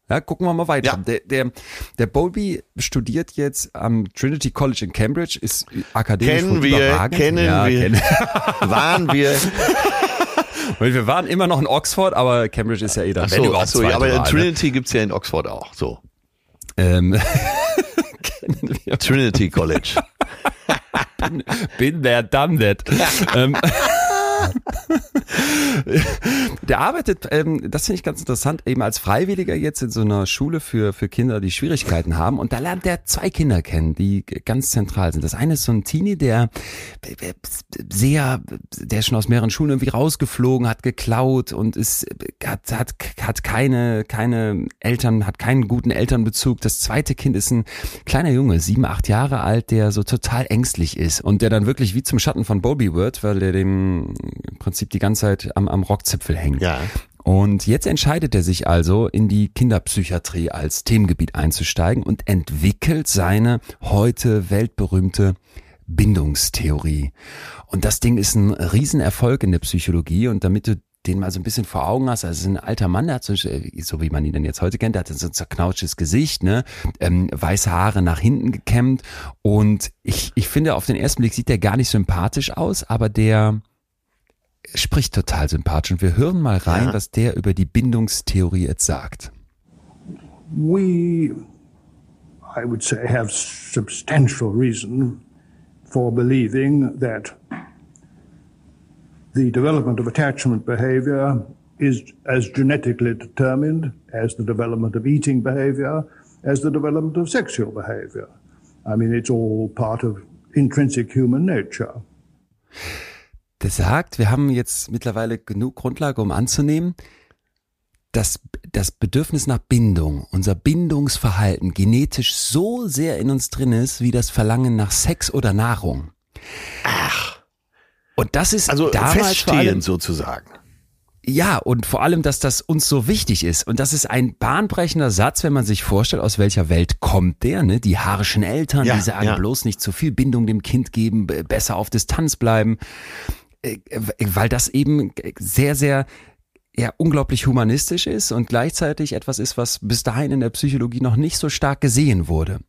Ja, gucken wir mal weiter. Ja. Der, der, der Bowlby studiert jetzt am Trinity College in Cambridge, ist akademisch kennen wir. Kennen ja, wir, kennen waren wir. Und wir waren immer noch in Oxford, aber Cambridge ist ja eh da. Ach so, ach so ja, aber Wahl, ne? Trinity ne? gibt's ja in Oxford auch. So. Ähm. Trinity College. bin, bin there, done that. ähm, der arbeitet, ähm, das finde ich ganz interessant, eben als Freiwilliger jetzt in so einer Schule für, für Kinder, die Schwierigkeiten haben. Und da lernt er zwei Kinder kennen, die ganz zentral sind. Das eine ist so ein Teenie, der sehr, der ist schon aus mehreren Schulen irgendwie rausgeflogen, hat geklaut und ist, hat, hat, hat keine, keine Eltern, hat keinen guten Elternbezug. Das zweite Kind ist ein kleiner Junge, sieben, acht Jahre alt, der so total ängstlich ist und der dann wirklich wie zum Schatten von Bobby wird, weil der dem im Prinzip die ganze Zeit am, am Rockzipfel hängt. Ja. Und jetzt entscheidet er sich also, in die Kinderpsychiatrie als Themengebiet einzusteigen und entwickelt seine heute weltberühmte Bindungstheorie. Und das Ding ist ein Riesenerfolg in der Psychologie und damit du den mal so ein bisschen vor Augen hast, also ein alter Mann, der hat so, so wie man ihn denn jetzt heute kennt, der hat so ein zerknautsches Gesicht, ne, ähm, weiße Haare nach hinten gekämmt und ich, ich finde, auf den ersten Blick sieht der gar nicht sympathisch aus, aber der, spricht total sympathisch und wir hören mal rein, ja. was der über die Bindungstheorie jetzt sagt. We, I would say, have substantial reason for believing that the development of attachment behavior is as genetically determined as the development of eating behavior, as the development of sexual behavior. I mean, it's all part of intrinsic human nature der sagt, wir haben jetzt mittlerweile genug Grundlage, um anzunehmen, dass das Bedürfnis nach Bindung, unser Bindungsverhalten genetisch so sehr in uns drin ist, wie das Verlangen nach Sex oder Nahrung. Ach. Und das ist also damals feststehend sozusagen. Ja, und vor allem, dass das uns so wichtig ist. Und das ist ein bahnbrechender Satz, wenn man sich vorstellt, aus welcher Welt kommt der, ne? Die haarischen Eltern, ja, die sagen ja. bloß nicht zu viel Bindung dem Kind geben, besser auf Distanz bleiben. Äh, weil das eben sehr, sehr ja unglaublich humanistisch ist und gleichzeitig etwas ist, was bis dahin in der Psychologie noch nicht so stark gesehen wurde.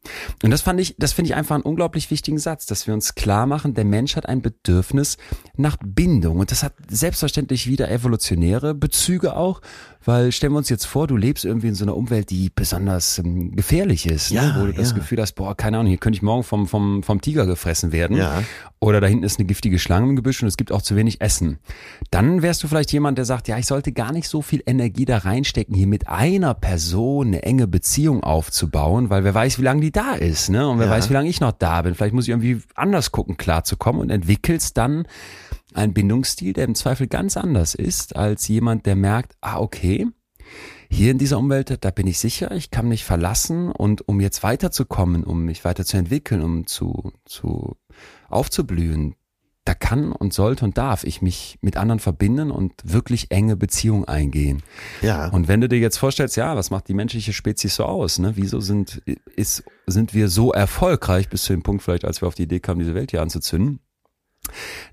Und das fand ich, das finde ich einfach einen unglaublich wichtigen Satz, dass wir uns klar machen, der Mensch hat ein Bedürfnis nach Bindung und das hat selbstverständlich wieder evolutionäre Bezüge auch, weil stellen wir uns jetzt vor, du lebst irgendwie in so einer Umwelt, die besonders ähm, gefährlich ist, ne? ja, ne? wo du ja. das Gefühl hast, boah, keine Ahnung, hier könnte ich morgen vom, vom, vom Tiger gefressen werden. Ja. Oder da hinten ist eine giftige Schlange im Gebüsch und es gibt auch zu wenig Essen. Dann wärst du vielleicht jemand, der sagt, ja, ich sollte gar nicht so viel Energie da reinstecken, hier mit einer Person eine enge Beziehung aufzubauen, weil wer weiß, wie lange die da ist, ne? Und wer ja. weiß, wie lange ich noch da bin. Vielleicht muss ich irgendwie anders gucken, klarzukommen und entwickelst dann einen Bindungsstil, der im Zweifel ganz anders ist als jemand, der merkt, ah, okay, hier in dieser Umwelt, da bin ich sicher, ich kann mich verlassen und um jetzt weiterzukommen, um mich weiterzuentwickeln, um zu, zu aufzublühen, da kann und sollte und darf ich mich mit anderen verbinden und wirklich enge Beziehungen eingehen. Ja. Und wenn du dir jetzt vorstellst, ja, was macht die menschliche Spezies so aus? Ne? Wieso sind, ist, sind wir so erfolgreich bis zu dem Punkt vielleicht, als wir auf die Idee kamen, diese Welt hier anzuzünden?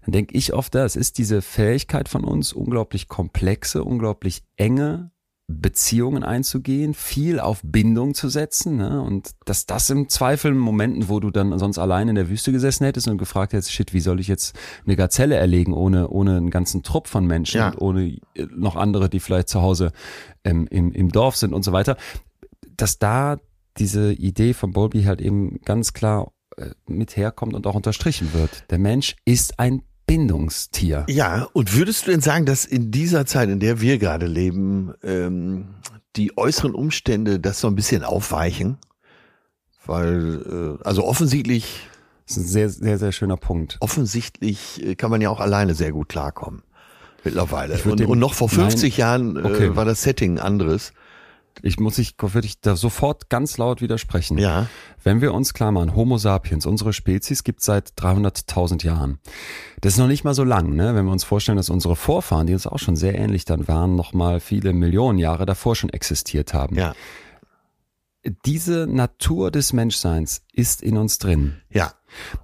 Dann denke ich oft, es ist diese Fähigkeit von uns, unglaublich komplexe, unglaublich enge Beziehungen einzugehen, viel auf Bindung zu setzen ne? und dass das im Zweifel in Momenten, wo du dann sonst allein in der Wüste gesessen hättest und gefragt hättest, shit, wie soll ich jetzt eine Gazelle erlegen ohne ohne einen ganzen Trupp von Menschen ja. und ohne äh, noch andere, die vielleicht zu Hause ähm, im, im Dorf sind und so weiter, dass da diese Idee von Bowlby halt eben ganz klar mit herkommt und auch unterstrichen wird. Der Mensch ist ein Bindungstier. Ja, und würdest du denn sagen, dass in dieser Zeit, in der wir gerade leben, ähm, die äußeren Umstände das so ein bisschen aufweichen? Weil, äh, also offensichtlich. Das ist ein sehr, sehr, sehr schöner Punkt. Offensichtlich äh, kann man ja auch alleine sehr gut klarkommen. Mittlerweile. Und, und, noch vor 50 nein, Jahren äh, okay. war das Setting anderes ich muss ich, würde ich da sofort ganz laut widersprechen. Ja. Wenn wir uns klar machen, Homo sapiens, unsere Spezies gibt seit 300.000 Jahren. Das ist noch nicht mal so lang, ne? Wenn wir uns vorstellen, dass unsere Vorfahren, die uns auch schon sehr ähnlich dann waren, noch mal viele Millionen Jahre davor schon existiert haben. Ja. diese Natur des Menschseins ist in uns drin. Ja.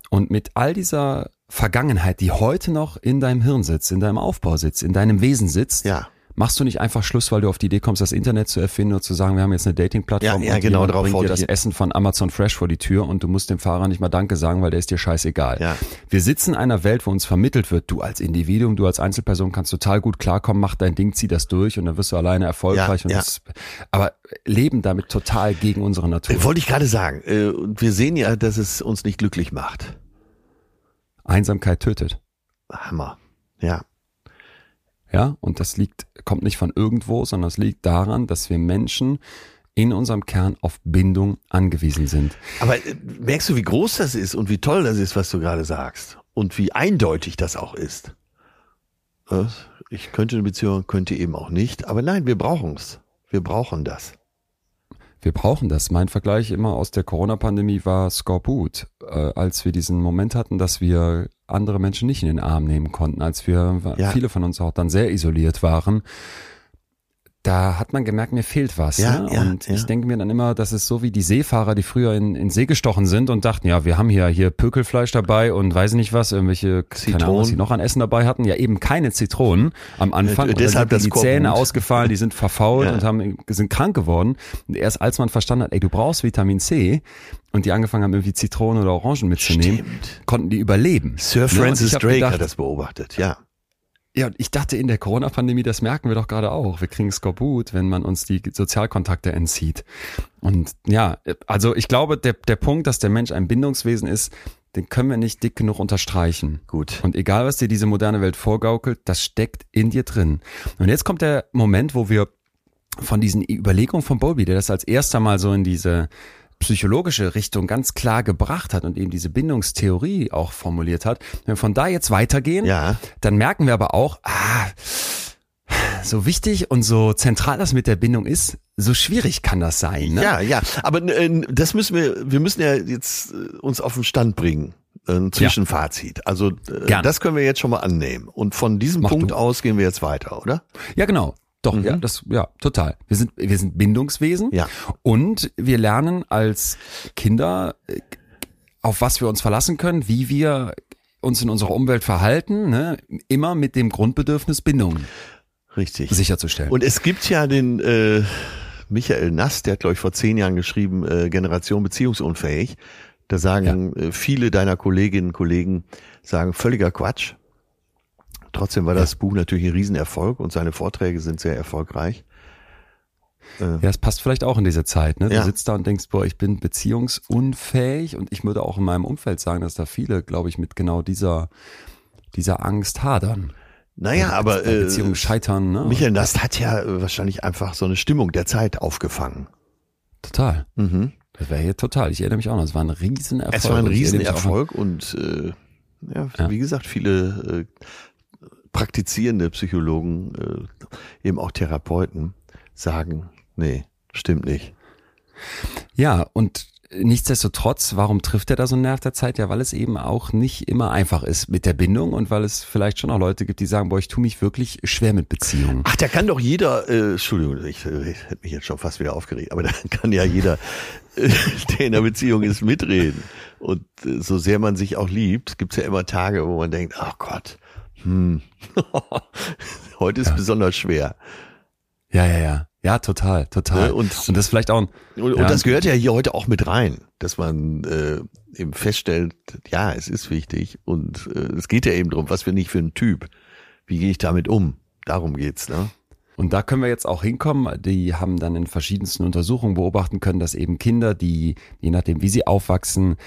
Und mit all dieser Vergangenheit, die heute noch in deinem Hirn sitzt, in deinem Aufbau sitzt, in deinem Wesen sitzt, Ja. Machst du nicht einfach Schluss, weil du auf die Idee kommst, das Internet zu erfinden und zu sagen, wir haben jetzt eine Dating-Plattform Ja, ja, und genau, darauf bringt dir das Essen von Amazon Fresh vor die Tür und du musst dem Fahrer nicht mal Danke sagen, weil der ist dir scheißegal. Ja. Wir sitzen in einer Welt, wo uns vermittelt wird, du als Individuum, du als Einzelperson kannst total gut klarkommen, mach dein Ding, zieh das durch und dann wirst du alleine erfolgreich. Ja, und ja. Das, aber leben damit total gegen unsere Natur. Wollte ich gerade sagen. Äh, wir sehen ja, dass es uns nicht glücklich macht. Einsamkeit tötet. Hammer. Ja. Ja, und das liegt, kommt nicht von irgendwo, sondern es liegt daran, dass wir Menschen in unserem Kern auf Bindung angewiesen sind. Aber äh, merkst du, wie groß das ist und wie toll das ist, was du gerade sagst? Und wie eindeutig das auch ist? Ich könnte eine Beziehung, könnte eben auch nicht. Aber nein, wir brauchen es. Wir brauchen das. Wir brauchen das. Mein Vergleich immer aus der Corona-Pandemie war Skorbut, äh, als wir diesen Moment hatten, dass wir andere Menschen nicht in den Arm nehmen konnten, als wir, Ja. viele von uns auch dann sehr isoliert waren. Da hat man gemerkt, mir fehlt was. Ja, ne? ja, und ja. ich denke mir dann immer, das ist so wie die Seefahrer, die früher in, in See gestochen sind und dachten, ja, wir haben hier, hier Pökelfleisch dabei und weiß nicht was, irgendwelche, keine Ahnung, was sie Zitronen. noch an Essen dabei hatten. Ja, eben keine Zitronen am Anfang. Äh, Und dann deshalb sind die Zähne Skorbut. ausgefallen, die sind verfault Ja. und haben, sind krank geworden. Und erst als man verstanden hat, ey, du brauchst Vitamin C und die angefangen haben, irgendwie Zitronen oder Orangen mitzunehmen, Stimmt. konnten die überleben. Sir Ne, Francis hab Drake gedacht, hat das beobachtet, ja. Ja, und ich dachte in der Corona-Pandemie, das merken wir doch gerade auch. Wir kriegen Skorbut, wenn man uns die Sozialkontakte entzieht. Und ja, also ich glaube, der, der Punkt, dass der Mensch ein Bindungswesen ist, den können wir nicht dick genug unterstreichen. Gut. Und egal, was dir diese moderne Welt vorgaukelt, das steckt in dir drin. Und jetzt kommt der Moment, wo wir von diesen Überlegungen von Bowlby, der das als erster Mal so in diese psychologische Richtung ganz klar gebracht hat und eben diese Bindungstheorie auch formuliert hat. Wenn wir von da jetzt weitergehen, Ja. dann merken wir aber auch, ah, so wichtig und so zentral das mit der Bindung ist, so schwierig kann das sein. Ne? Ja, ja. Aber äh, das müssen wir, wir müssen ja jetzt äh, uns auf den Stand bringen. Ein Zwischenfazit. Also äh, das können wir jetzt schon mal annehmen. Und von diesem Mach Punkt du. aus gehen wir jetzt weiter, oder? Ja, genau. Doch, ja, das, ja, total. Wir sind, wir sind Bindungswesen. Ja. Und wir lernen als Kinder, äh, auf was wir uns verlassen können, wie wir uns in unserer Umwelt verhalten, ne? immer mit dem Grundbedürfnis Bindung Richtig. sicherzustellen. Und es gibt ja den äh, Michael Nass, der hat, glaube ich, vor zehn Jahren geschrieben, äh, Generation beziehungsunfähig. Da sagen äh, viele deiner Kolleginnen und Kollegen, sagen völliger Quatsch. Trotzdem war das Buch natürlich ein Riesenerfolg und seine Vorträge sind sehr erfolgreich. Ja, es passt vielleicht auch in diese Zeit. Ne? Du Ja. sitzt da und denkst, boah, ich bin beziehungsunfähig und ich würde auch in meinem Umfeld sagen, dass da viele, glaube ich, mit genau dieser, dieser Angst hadern. Naja, aber Bei äh, Beziehungen scheitern, ne? Michael Nass hat ja äh, wahrscheinlich einfach so eine Stimmung der Zeit aufgefangen. Total. Mhm. Das wäre hier total. Ich erinnere mich auch noch, es war ein Riesenerfolg. Es war ein Riesenerfolg und äh, ja, Ja. wie gesagt, viele äh, praktizierende Psychologen, äh, eben auch Therapeuten, sagen, nee, stimmt nicht. Ja, und nichtsdestotrotz, warum trifft er da so einen Nerv der Zeit? Ja, weil es eben auch nicht immer einfach ist mit der Bindung und weil es vielleicht schon auch Leute gibt, die sagen, boah, ich tue mich wirklich schwer mit Beziehungen. Ach, da kann doch jeder, äh, Entschuldigung, ich, äh, ich hätte mich jetzt schon fast wieder aufgeregt, aber da kann ja jeder, äh, der in einer Beziehung ist, mitreden. Und äh, so sehr man sich auch liebt, gibt's ja immer Tage, wo man denkt, ach Gott, hm, heute ist besonders schwer. Ja, ja, ja. Ja, total, total. Ne, und- und das vielleicht auch ein, Und, ja, und das gehört ja hier heute auch mit rein, dass man äh, eben feststellt, ja, es ist wichtig und äh, es geht ja eben drum, was bin ich für ein Typ? Wie gehe ich damit um? Darum geht's, ne? Und da können wir jetzt auch hinkommen. Die haben dann in verschiedensten Untersuchungen beobachten können, dass eben Kinder, die, je nachdem, wie sie aufwachsen,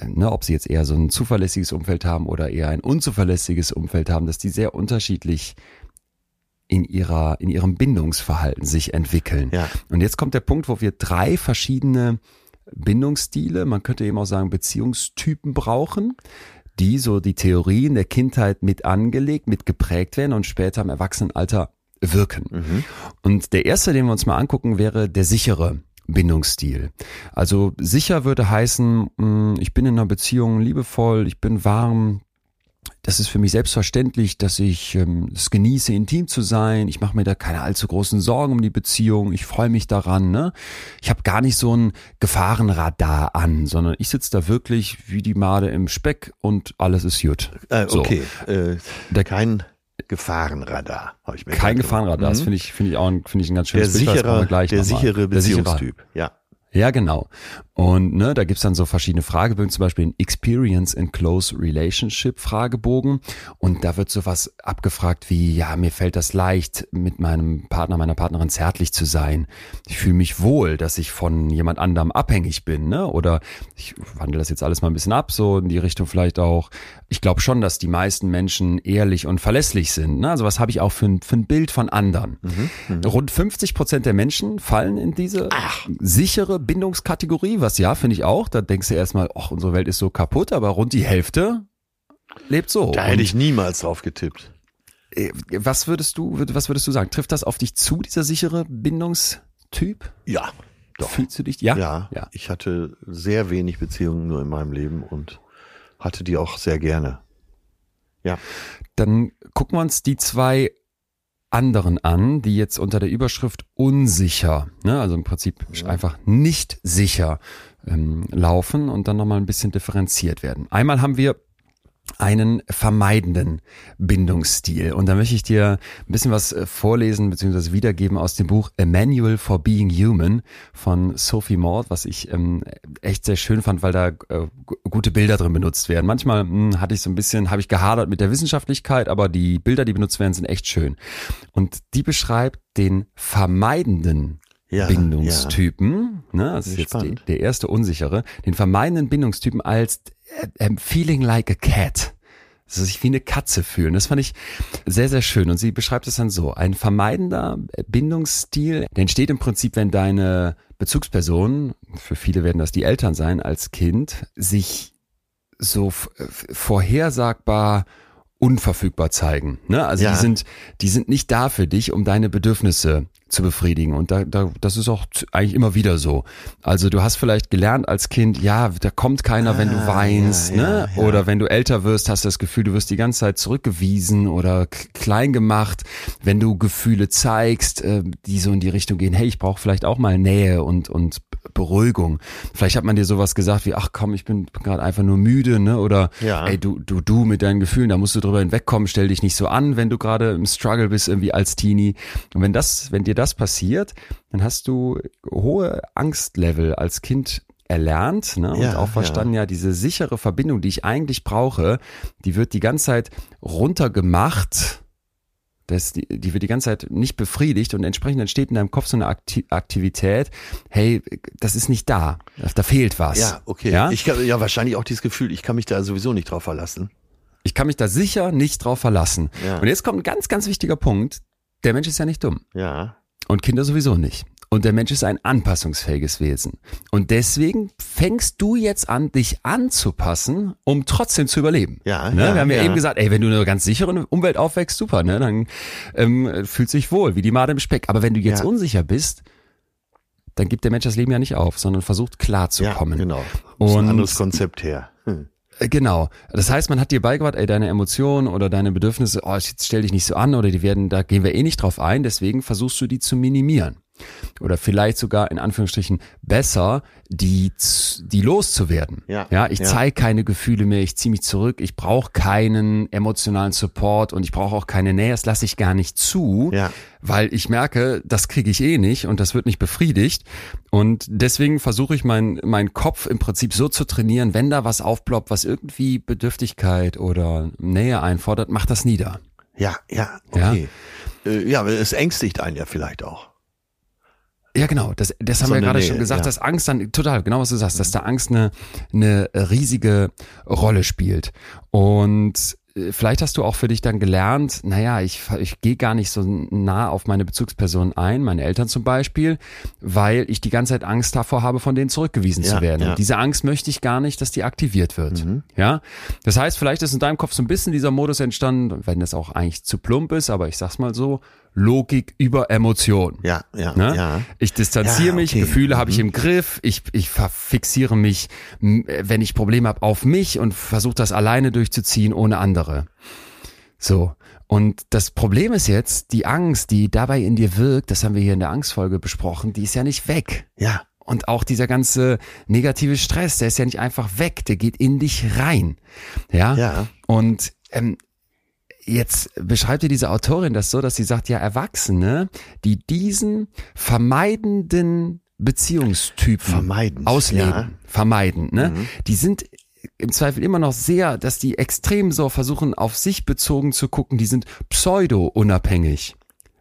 ne, ob sie jetzt eher so ein zuverlässiges Umfeld haben oder eher ein unzuverlässiges Umfeld haben, dass die sehr unterschiedlich in ihrer, in ihrem Bindungsverhalten sich entwickeln. Ja. Und jetzt kommt der Punkt, wo wir drei verschiedene Bindungsstile, man könnte eben auch sagen Beziehungstypen brauchen, die so die Theorien der Kindheit mit angelegt, mit geprägt werden und später im Erwachsenenalter wirken. Und der erste, den wir uns mal angucken, wäre der sichere Bindungsstil. Also sicher würde heißen, mh, ich bin in einer Beziehung liebevoll, ich bin warm, das ist für mich selbstverständlich, dass ich ähm, es genieße, intim zu sein. Ich mache mir da keine allzu großen Sorgen um die Beziehung. Ich freue mich daran. Ne? Ich habe gar nicht so ein Gefahrenradar an, sondern ich sitze da wirklich wie die Made im Speck und alles ist gut. Äh, So. okay, äh, kein Gefahrenradar, habe ich mir Kein. Gefahrenradar, das Mhm. finde ich, finde ich auch ein, finde ich ein ganz schönes Bild, das der nochmal. sichere Der sichere- Beziehungstyp. Ja. Ja, genau. Und ne, da gibt's dann so verschiedene Fragebögen, zum Beispiel den Experience in Close Relationship Fragebogen. Und da wird sowas abgefragt wie, ja, mir fällt das leicht, mit meinem Partner, meiner Partnerin zärtlich zu sein. Ich fühle mich wohl, dass ich von jemand anderem abhängig bin, ne? Oder ich wandle das jetzt alles mal ein bisschen ab, so in die Richtung vielleicht auch. Ich glaube schon, dass die meisten Menschen ehrlich und verlässlich sind. Ne? Also was habe ich auch für ein, für ein Bild von anderen? Rund 50 Prozent der Menschen fallen in diese sichere Bindungskategorie, was ja, finde ich auch. Da denkst du erstmal, ach, unsere Welt ist so kaputt, aber rund die Hälfte lebt so. Da hätte ich niemals drauf getippt. äh, was würdest du, was würdest du sagen? Trifft das auf dich zu, dieser sichere Bindungstyp? Ja, doch. Fühlst du dich? Ja. Ja, ja. ich hatte sehr wenig Beziehungen nur in meinem Leben und hatte die auch sehr gerne. Ja. Dann gucken wir uns die zwei anderen an, die jetzt unter der Überschrift unsicher, ne, also im Prinzip einfach nicht sicher ähm, laufen und dann nochmal ein bisschen differenziert werden. Einmal haben wir einen vermeidenden Bindungsstil. Und da möchte ich dir ein bisschen was äh, vorlesen bzw. wiedergeben aus dem Buch A Manual for Being Human von Sophie Maud, was ich ähm, echt sehr schön fand, weil da äh, gu- gute Bilder drin benutzt werden. Manchmal mh, hatte ich so ein bisschen, habe ich gehadert mit der Wissenschaftlichkeit, aber die Bilder, die benutzt werden, sind echt schön. Und die beschreibt den vermeidenden Ja, Bindungstypen, ne, das ist jetzt die, der erste unsichere, den vermeidenden Bindungstypen als äh, ähm, feeling like a cat. Also sich wie eine Katze fühlen. Das fand ich sehr, sehr schön. Und sie beschreibt es dann so. Ein vermeidender äh, Bindungsstil, der entsteht im Prinzip, wenn deine Bezugsperson, für viele werden das die Eltern sein, als Kind, sich so vorhersagbar unverfügbar zeigen. Ne? Also Ja. die sind, die sind nicht da für dich, um deine Bedürfnisse zu befriedigen. Und da, da, das ist auch eigentlich immer wieder so. Also du hast vielleicht gelernt als Kind, ja, da kommt keiner, wenn du Ah, weinst, ja, ne? ja, ja. Oder wenn du älter wirst, hast du das Gefühl, du wirst die ganze Zeit zurückgewiesen oder klein gemacht. Wenn du Gefühle zeigst, äh, die so in die Richtung gehen, hey, ich brauche vielleicht auch mal Nähe und, und Beruhigung. Vielleicht hat man dir sowas gesagt wie, ach komm, ich bin gerade einfach nur müde, ne? Oder Ja. ey, du, du, du mit deinen Gefühlen, da musst du drüber hinwegkommen, stell dich nicht so an, wenn du gerade im Struggle bist, irgendwie als Teenie. Und wenn das, wenn dir das passiert, dann hast du hohe Angstlevel als Kind erlernt ne? und Ja, auch verstanden, ja. diese sichere Verbindung, die ich eigentlich brauche, die wird die ganze Zeit runtergemacht. Das, die, die wird die ganze Zeit nicht befriedigt und entsprechend entsteht in deinem Kopf so eine Akti Aktivität, hey, das ist nicht da, da fehlt was. Ja, okay. Ja? Ich kann, ja, wahrscheinlich auch dieses Gefühl, ich kann mich da sowieso nicht drauf verlassen. Ich kann mich da sicher nicht drauf verlassen. Ja. Und jetzt kommt ein ganz, ganz wichtiger Punkt. Der Mensch ist ja nicht dumm. Ja. Und Kinder sowieso nicht. Und der Mensch ist ein anpassungsfähiges Wesen. Und deswegen fängst du jetzt an, dich anzupassen, um trotzdem zu überleben. Ja, ne? ja, Wir haben ja, ja. eben gesagt, ey, wenn du in einer ganz sicheren Umwelt aufwächst, super, ne? Dann ähm, fühlt sich wohl, wie die Made im Speck. Aber wenn du jetzt Ja. unsicher bist, dann gibt der Mensch das Leben ja nicht auf, sondern versucht klarzukommen. Ja, genau. Und- ein anderes Konzept her. Hm. Äh, Genau. Das heißt, man hat dir beigebracht, ey, deine Emotionen oder deine Bedürfnisse, oh, jetzt stell dich nicht so an oder die werden, da gehen wir eh nicht drauf ein, deswegen versuchst du die zu minimieren. Oder vielleicht sogar in Anführungsstrichen besser, die, die loszuwerden. Ja, ja ich ja. zeige keine Gefühle mehr, ich ziehe mich zurück, ich brauche keinen emotionalen Support und ich brauche auch keine Nähe, das lasse ich gar nicht zu, Ja. weil ich merke, das kriege ich eh nicht und das wird nicht befriedigt. Und deswegen versuche ich meinen mein Kopf im Prinzip so zu trainieren, wenn da was aufploppt, was irgendwie Bedürftigkeit oder Nähe einfordert, mach das nieder. Ja, ja, okay. Ja, äh, ja es ängstigt einen ja vielleicht auch. Ja, genau. Das, das haben So wir eine gerade Nähe, schon gesagt, ja. dass Angst dann, total, genau was du sagst, dass da Angst eine, eine riesige Rolle spielt. Und äh, vielleicht hast du auch für dich dann gelernt, naja, ich, ich gehe gar nicht so nah auf meine Bezugspersonen ein, meine Eltern zum Beispiel, weil ich die ganze Zeit Angst davor habe, von denen zurückgewiesen Ja, zu werden. ja. Und diese Angst möchte ich gar nicht, dass die aktiviert wird. Mhm. Ja, das heißt, vielleicht ist in deinem Kopf so ein bisschen dieser Modus entstanden, wenn das auch eigentlich zu plump ist, aber ich sag's mal so, Logik über Emotion. Ja, ja, Ne? ja. Ich distanziere Ja, mich, okay. Gefühle habe ich Mhm. im Griff, ich, ich fixiere mich, wenn ich Probleme habe, auf mich und versuche das alleine durchzuziehen ohne andere. So. Und das Problem ist jetzt, die Angst, die dabei in dir wirkt, das haben wir hier in der Angstfolge besprochen, die ist ja nicht weg. Ja, Und auch dieser ganze negative Stress, der ist ja nicht einfach weg, der geht in dich rein. Ja. Ja. Und ähm, jetzt beschreibt dir diese Autorin das so, dass sie sagt, ja, Erwachsene, die diesen vermeidenden Beziehungstypen Vermeidend, ausleben, ja. vermeiden, ne? Die sind im Zweifel immer noch sehr, dass die extrem so versuchen, auf sich bezogen zu gucken, die sind pseudo-unabhängig.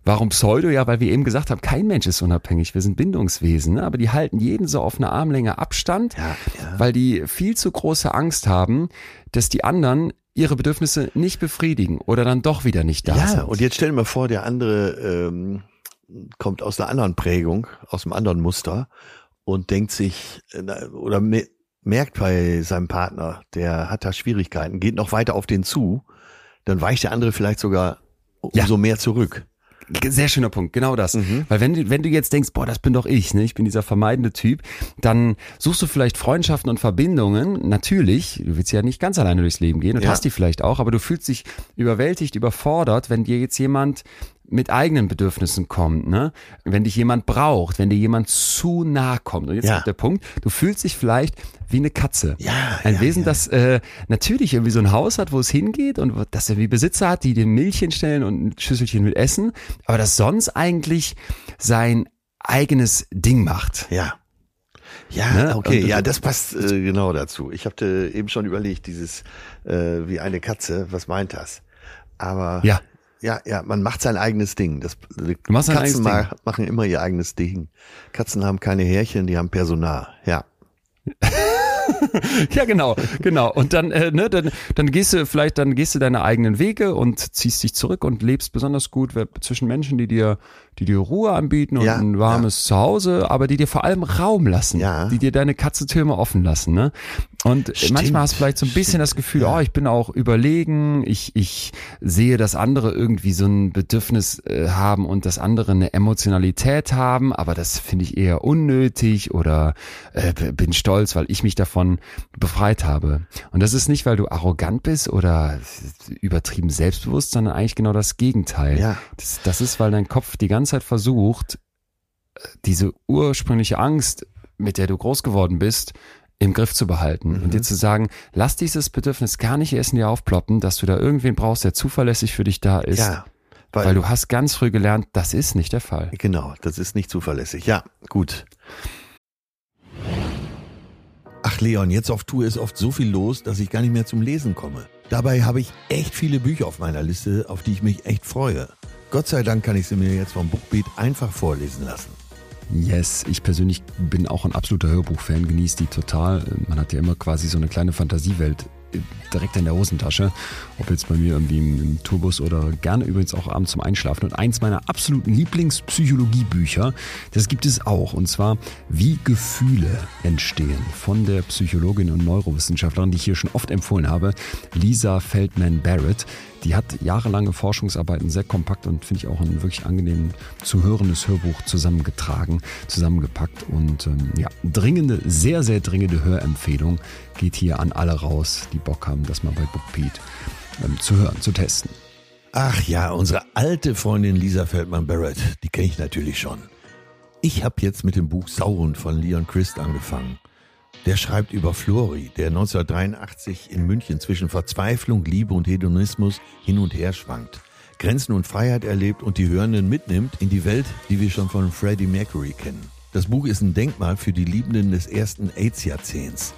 Warum Pseudo? Ja, weil wir eben gesagt haben, kein Mensch ist unabhängig, wir sind Bindungswesen, ne? aber die halten jeden so auf eine Armlänge Abstand, Ja, ja. weil die viel zu große Angst haben, dass die anderen ihre Bedürfnisse nicht befriedigen oder dann doch wieder nicht da ja, sind. und jetzt stell dir mal vor, der andere ähm, kommt aus einer anderen Prägung, aus einem anderen Muster und denkt sich äh, oder me merkt bei seinem Partner, der hat da Schwierigkeiten, geht noch weiter auf den zu, dann weicht der andere vielleicht sogar Ja. umso mehr zurück. Sehr schöner Punkt, genau das. Weil wenn du, wenn du jetzt denkst, boah, das bin doch ich, ne, ich bin dieser vermeidende Typ, dann suchst du vielleicht Freundschaften und Verbindungen, natürlich, du willst ja nicht ganz alleine durchs Leben gehen und Ja. hast die vielleicht auch, aber du fühlst dich überwältigt, überfordert, wenn dir jetzt jemand mit eigenen Bedürfnissen kommt, ne? Wenn dich jemand braucht, wenn dir jemand zu nah kommt. Und jetzt Ja. kommt der Punkt, du fühlst dich vielleicht wie eine Katze. Ja, Ein ja, Wesen, ja. das äh, natürlich irgendwie so ein Haus hat, wo es hingeht und das irgendwie Besitzer hat, die dem Milch hinstellen und ein Schüsselchen mit Essen, aber das sonst eigentlich sein eigenes Ding macht. Ja. Ja, Ne? okay, Und- ja, das passt äh, genau dazu. Ich hatte eben schon überlegt, dieses äh, wie eine Katze, was meint das? Aber Ja. Ja, ja, man macht sein eigenes Ding. Das, Katzen ma- machen immer ihr eigenes Ding. Katzen haben keine Härchen, die haben Personal. Ja. Ja, genau, genau. Und dann, äh, ne, dann, dann gehst du vielleicht, dann gehst du deine eigenen Wege und ziehst dich zurück und lebst besonders gut zwischen Menschen, die dir, die dir Ruhe anbieten und Ja, ein warmes Zuhause, aber die dir vor allem Raum lassen, Ja. die dir deine Katzentürme offen lassen, ne? Und Stimmt, manchmal hast du vielleicht so ein bisschen das Gefühl, oh, ich bin auch überlegen, ich, ich sehe, dass andere irgendwie so ein Bedürfnis äh, haben und dass andere eine Emotionalität haben, aber das finde ich eher unnötig oder äh, bin stolz, weil ich mich davon befreit habe. Und das ist nicht, weil du arrogant bist oder übertrieben selbstbewusst, sondern eigentlich genau das Gegenteil. Ja. Das, das ist, weil dein Kopf die ganze Zeit versucht, äh, diese ursprüngliche Angst, mit der du groß geworden bist, im Griff zu behalten Mhm. und dir zu sagen, lass dieses Bedürfnis gar nicht erst in dir aufploppen, dass du da irgendwen brauchst, der zuverlässig für dich da ist, Ja. weil du hast ganz früh gelernt, das ist nicht der Fall. Genau, das ist nicht zuverlässig. Ja, gut. Ach Leon, jetzt auf Tour ist oft so viel los, dass ich gar nicht mehr zum Lesen komme. Dabei habe ich echt viele Bücher auf meiner Liste, auf die ich mich echt freue. Gott sei Dank kann ich sie mir jetzt vom Bookbeat einfach vorlesen lassen. Yes, ich persönlich bin auch ein absoluter Hörbuchfan, genieße die total. Man hat ja immer quasi so eine kleine Fantasiewelt direkt in der Hosentasche. Ob jetzt bei mir irgendwie im, Tourbus oder gerne übrigens auch abends zum Einschlafen. Und eins meiner absoluten Lieblingspsychologiebücher, das gibt es auch. Und zwar Wie Gefühle entstehen von der Psychologin und Neurowissenschaftlerin, die ich hier schon oft empfohlen habe, Lisa Feldman-Barrett. Die hat jahrelange Forschungsarbeiten sehr kompakt und finde ich auch ein wirklich angenehm zu hörendes Hörbuch zusammengetragen, zusammengepackt und ähm, ja, dringende, sehr, sehr dringende Hörempfehlung geht hier an alle raus, die Bock haben, das mal bei BookBeat ähm, zu hören, zu testen. Ach ja, unsere alte Freundin Lisa Feldman-Barrett, die kenne ich natürlich schon. Ich habe jetzt mit dem Buch Sauron von Leon Christ angefangen. Der schreibt über Flori, der 1983 in München zwischen Verzweiflung, Liebe und Hedonismus hin und her schwankt, Grenzen und Freiheit erlebt und die Hörenden mitnimmt in die Welt, die wir schon von Freddie Mercury kennen. Das Buch ist ein Denkmal für die Liebenden des ersten AIDS-Jahrzehnts.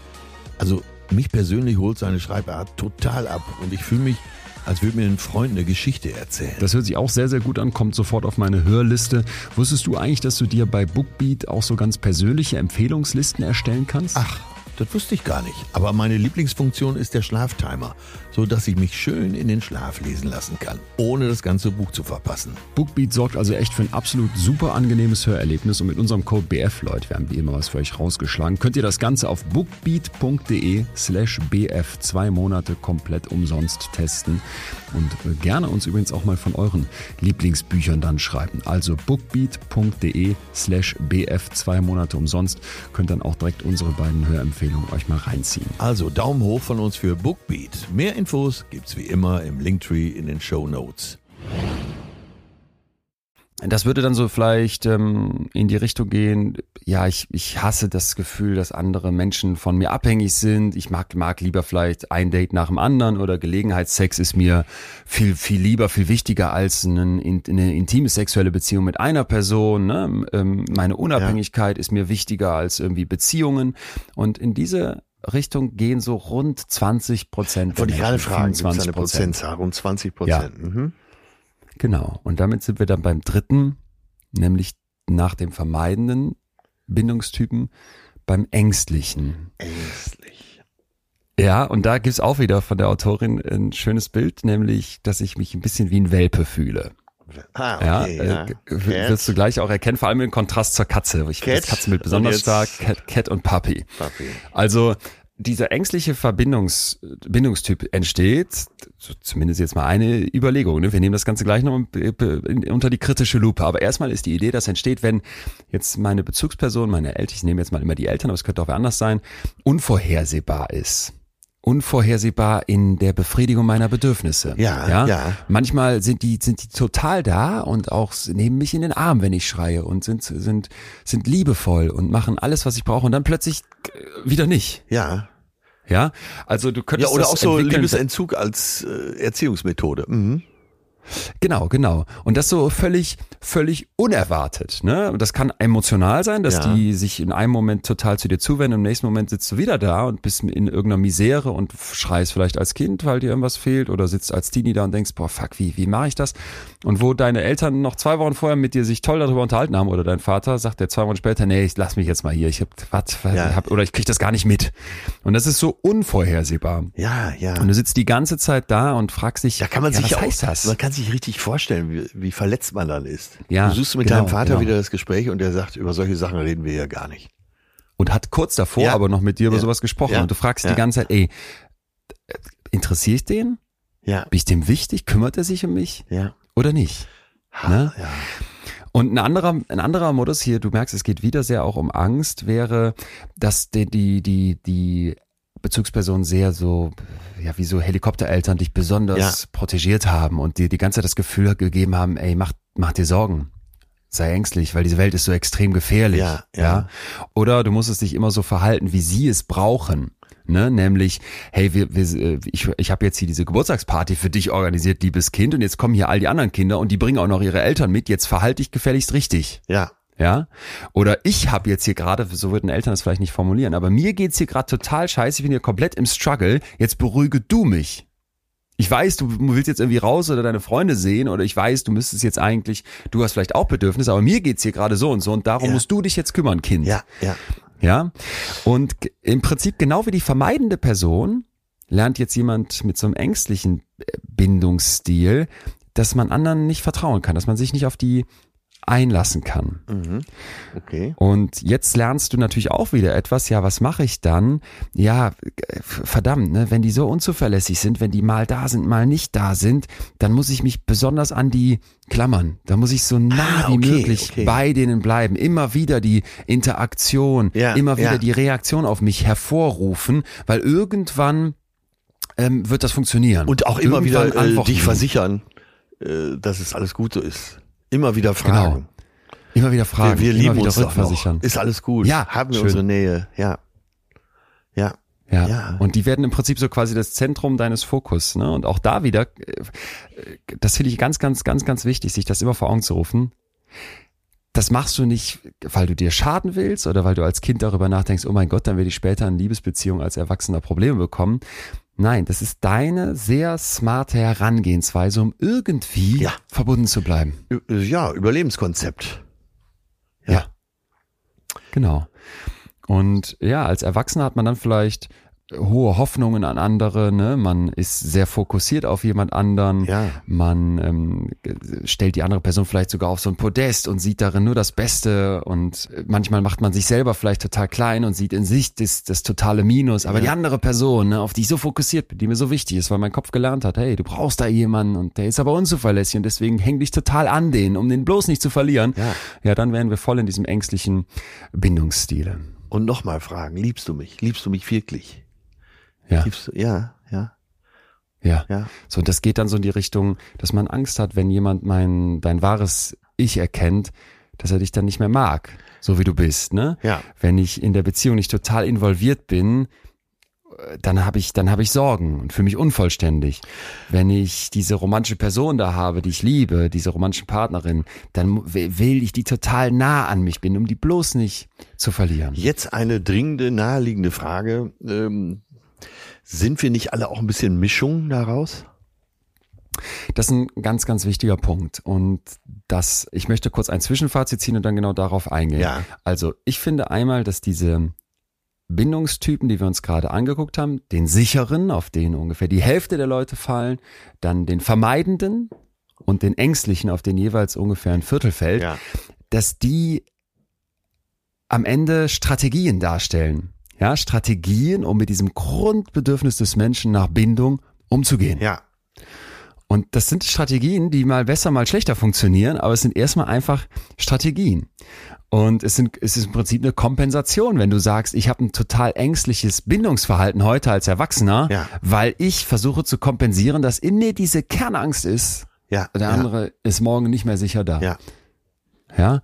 Also mich persönlich holt seine Schreibart total ab und ich fühle mich, als würde mir ein Freund eine Geschichte erzählen. Das hört sich auch sehr, sehr gut an, kommt sofort auf meine Hörliste. Wusstest du eigentlich, dass du dir bei BookBeat auch so ganz persönliche Empfehlungslisten erstellen kannst? Ach, das wusste ich gar nicht. Aber meine Lieblingsfunktion ist der Schlaftimer, so dass ich mich schön in den Schlaf lesen lassen kann, ohne das ganze Buch zu verpassen. Bookbeat sorgt also echt für ein absolut super angenehmes Hörerlebnis und mit unserem Code BF, Leute, wir haben wie immer was für euch rausgeschlagen, könnt ihr das Ganze auf bookbeat.de slash BF zwei Monate komplett umsonst testen und gerne uns übrigens auch mal von euren Lieblingsbüchern dann schreiben. Also bookbeat.de slash BF zwei Monate umsonst, könnt dann auch direkt unsere beiden Hörempfehlungen euch mal reinziehen. Also Daumen hoch von uns für Bookbeat. Mehr Infos gibt's wie immer im Linktree in den Show Notes. Das würde dann so vielleicht ähm, in die Richtung gehen, ja, ich, ich hasse das Gefühl, dass andere Menschen von mir abhängig sind. Ich mag, mag lieber vielleicht ein Date nach dem anderen oder Gelegenheitssex ist mir viel, viel lieber, viel wichtiger als eine, eine intime sexuelle Beziehung mit einer Person. Ne? Ähm, meine Unabhängigkeit ja. ist mir wichtiger als irgendwie Beziehungen. Und in diese Richtung gehen so rund 20 Prozent. Wollte ich gerade fragen, 20 Prozent. Rund 20 Prozent. Ja. Mhm. Genau. Und damit sind wir dann beim dritten, nämlich nach dem vermeidenden Bindungstypen beim ängstlichen. Ängstlich. Ja, und da gibt's auch wieder von der Autorin ein schönes Bild, nämlich, dass ich mich ein bisschen wie ein Welpe fühle. Ah, okay, ja, äh, ja. wirst du gleich auch erkennen, vor allem im Kontrast zur Katze. Ich finde das Katzenbild besonders stark. Cat, Cat und Puppy. Puppy. Also dieser ängstliche Verbindungs, Bindungstyp entsteht, zumindest jetzt mal eine Überlegung, ne? wir nehmen das Ganze gleich noch unter die kritische Lupe, aber erstmal ist die Idee, dass entsteht, wenn jetzt meine Bezugsperson, meine Eltern, ich nehme jetzt mal immer die Eltern, aber es könnte auch wer anders sein, unvorhersehbar ist unvorhersehbar in der Befriedigung meiner Bedürfnisse. Ja, ja, ja. Manchmal sind die sind die total da und auch nehmen mich in den Arm, wenn ich schreie und sind sind sind liebevoll und machen alles, was ich brauche und dann plötzlich wieder nicht. Ja. Ja, also du könntest ja oder auch so Liebesentzug als äh, Erziehungsmethode. Mhm. Genau, genau. Und das so völlig, völlig unerwartet. Ne? Und das kann emotional sein, dass ja. die sich in einem Moment total zu dir zuwenden, im nächsten Moment sitzt du wieder da und bist in irgendeiner Misere und schreist vielleicht als Kind, weil dir irgendwas fehlt, oder sitzt als Teenie da und denkst, boah, fuck, wie, wie mache ich das? Und wo deine Eltern noch zwei Wochen vorher mit dir sich toll darüber unterhalten haben, oder dein Vater, sagt der zwei Wochen später, nee, ich lass mich jetzt mal hier, ich hab, was, ja. hab, oder ich krieg das gar nicht mit. Und das ist so unvorhersehbar. Ja, ja. Und du sitzt die ganze Zeit da und fragst dich, da kann man ja, sich was auch, heißt das? Man kann sich richtig vorstellen, wie, wie verletzt man dann ist. Ja, du suchst mit genau, deinem Vater genau. wieder das Gespräch und der sagt, über solche Sachen reden wir ja gar nicht. Und hat kurz davor ja. aber noch mit dir über sowas gesprochen. Und du fragst die ganze Zeit, ey, interessiere ich den? Ja. Bin ich dem wichtig? Kümmert er sich um mich? Ja. Oder nicht? Ha, ne? ja. Und ein anderer, ein anderer Modus hier, du merkst, es geht wieder sehr auch um Angst, wäre, dass die, die, die, die Bezugspersonen sehr so, ja, wie so Helikoptereltern dich besonders ja. protegiert haben und dir die ganze Zeit das Gefühl gegeben haben, ey, mach, mach dir Sorgen. Sei ängstlich, weil diese Welt ist so extrem gefährlich. Ja, ja. ja. Oder du musst es dich immer so verhalten, wie sie es brauchen. Ne, nämlich, hey, wir, wir, äh, ich, ich habe jetzt hier diese Geburtstagsparty für dich organisiert, liebes Kind, und jetzt kommen hier all die anderen Kinder und die bringen auch noch ihre Eltern mit. Jetzt verhalte dich gefälligst richtig. Ja, ja? Oder ich habe jetzt hier gerade, so würden Eltern das vielleicht nicht formulieren, aber mir geht's hier gerade total scheiße, ich bin hier komplett im Struggle, jetzt beruhige du mich. Ich weiß, du willst jetzt irgendwie raus oder deine Freunde sehen oder ich weiß, du müsstest jetzt eigentlich, du hast vielleicht auch Bedürfnisse, aber mir geht's hier gerade so und so und darum ja. musst du dich jetzt kümmern, Kind. Ja, ja. Ja? Und im Prinzip genau wie die vermeidende Person lernt jetzt jemand mit so einem ängstlichen äh, Bindungsstil, dass man anderen nicht vertrauen kann, dass man sich nicht auf die einlassen kann. Mhm. Okay. Und jetzt lernst du natürlich auch wieder etwas, ja, was mache ich dann? Ja, verdammt, ne, wenn die so unzuverlässig sind, wenn die mal da sind, mal nicht da sind, dann muss ich mich besonders an die klammern. Da muss ich so nah ah, okay, wie möglich okay. bei denen bleiben. Immer wieder die Interaktion, ja, immer wieder ja. die Reaktion auf mich hervorrufen, weil irgendwann ähm, wird das funktionieren. Und auch immer irgendwann wieder äh, dich versichern, äh, dass es alles gut so ist. Immer wieder genau. fragen. Genau. Immer wieder fragen. Wir, wir lieben uns rückversichern. Ist alles gut. Ja. Haben wir schön. unsere Nähe. Ja. Ja. Ja. ja. Und die werden im Prinzip so quasi das Zentrum deines Fokus. Ne? Und auch da wieder, äh, das finde ich ganz, ganz, ganz, ganz wichtig, sich das immer vor Augen zu rufen. Das machst du nicht, weil du dir schaden willst oder weil du als Kind darüber nachdenkst, oh mein Gott, dann werde ich später in Liebesbeziehung als Erwachsener Probleme bekommen, Nein, das ist deine sehr smarte Herangehensweise, um irgendwie ja. verbunden zu bleiben. Ja, Überlebenskonzept. Ja. ja. Genau. Und ja, als Erwachsener hat man dann vielleicht hohe Hoffnungen an andere, ne? man ist sehr fokussiert auf jemand anderen, Ja. man ähm, stellt die andere Person vielleicht sogar auf so ein Podest und sieht darin nur das Beste und manchmal macht man sich selber vielleicht total klein und sieht in sich das, das totale Minus, aber die andere Person, ne, auf die ich so fokussiert bin, die mir so wichtig ist, weil mein Kopf gelernt hat, hey, du brauchst da jemanden und der ist aber unzuverlässig und deswegen häng dich total an den, um den bloß nicht zu verlieren, Ja. ja dann wären wir voll in diesem ängstlichen Bindungsstil. Und nochmal fragen, liebst du mich? Liebst du mich wirklich? Ja. Liebst du, ja, ja, Ja. ja. So, und das geht dann so in die Richtung, dass man Angst hat, wenn jemand mein, dein wahres Ich erkennt, dass er dich dann nicht mehr mag, so wie du bist, ne? Ja. Wenn ich in der Beziehung nicht total involviert bin, äh, dann habe ich, dann habe ich Sorgen und fühle mich unvollständig. Wenn ich diese romantische Person da habe, die ich liebe, diese romantische Partnerin, dann will ich die total nah an mich bin, um die bloß nicht zu verlieren. Jetzt eine dringende, naheliegende Frage. Ähm, sind wir nicht alle auch ein bisschen Mischung daraus? Das ist ein ganz, ganz wichtiger Punkt. Und das, ich möchte kurz ein Zwischenfazit ziehen und dann genau darauf eingehen. Ja. Also ich finde einmal, dass diese Bindungstypen, die wir uns gerade angeguckt haben, den sicheren, auf den ungefähr die Hälfte der Leute fallen, dann den vermeidenden und den ängstlichen, auf den jeweils ungefähr ein Viertel fällt, Ja. dass die am Ende Strategien darstellen. Ja, Strategien, um mit diesem Grundbedürfnis des Menschen nach Bindung umzugehen. Ja. Und das sind Strategien, die mal besser, mal schlechter funktionieren, aber es sind erstmal einfach Strategien. Und es, sind, es ist im Prinzip eine Kompensation, wenn du sagst, ich habe ein total ängstliches Bindungsverhalten heute als Erwachsener, Ja. weil ich versuche zu kompensieren, dass in mir diese Kernangst ist. Ja. Der ja. andere ist morgen nicht mehr sicher da. Ja. Ja.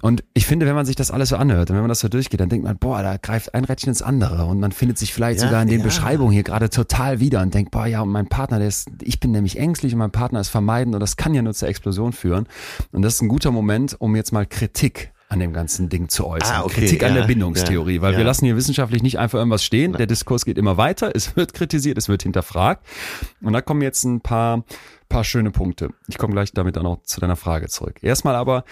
Und ich finde, wenn man sich das alles so anhört und wenn man das so durchgeht, dann denkt man, boah, da greift ein Rädchen ins andere und man findet sich vielleicht Ja, sogar in den ja. Beschreibungen hier gerade total wieder und denkt, boah, ja, und mein Partner, der ist, ich bin nämlich ängstlich und mein Partner ist vermeiden und das kann ja nur zur Explosion führen. Und das ist ein guter Moment, um jetzt mal Kritik an dem ganzen Ding zu äußern. Ah, okay, Kritik an ja, der Bindungstheorie, weil wir lassen hier wissenschaftlich nicht einfach irgendwas stehen. Der Diskurs geht immer weiter, es wird kritisiert, es wird hinterfragt. Und da kommen jetzt ein paar, paar schöne Punkte. Ich komme gleich damit dann auch zu deiner Frage zurück. Erstmal aber,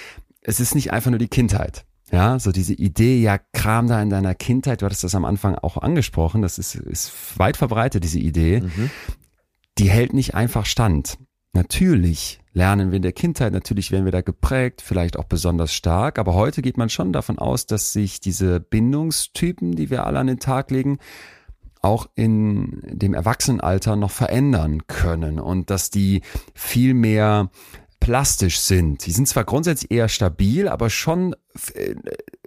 es ist nicht einfach nur die Kindheit. Ja, so diese Idee, ja, Kram da in deiner Kindheit, du hattest das am Anfang auch angesprochen, das ist, ist weit verbreitet, diese Idee, die hält nicht einfach stand. Natürlich lernen wir in der Kindheit, natürlich werden wir da geprägt, vielleicht auch besonders stark, aber heute geht man schon davon aus, dass sich diese Bindungstypen, die wir alle an den Tag legen, auch in dem Erwachsenenalter noch verändern können und dass die viel mehr plastisch sind. Die sind zwar grundsätzlich eher stabil, aber schon äh,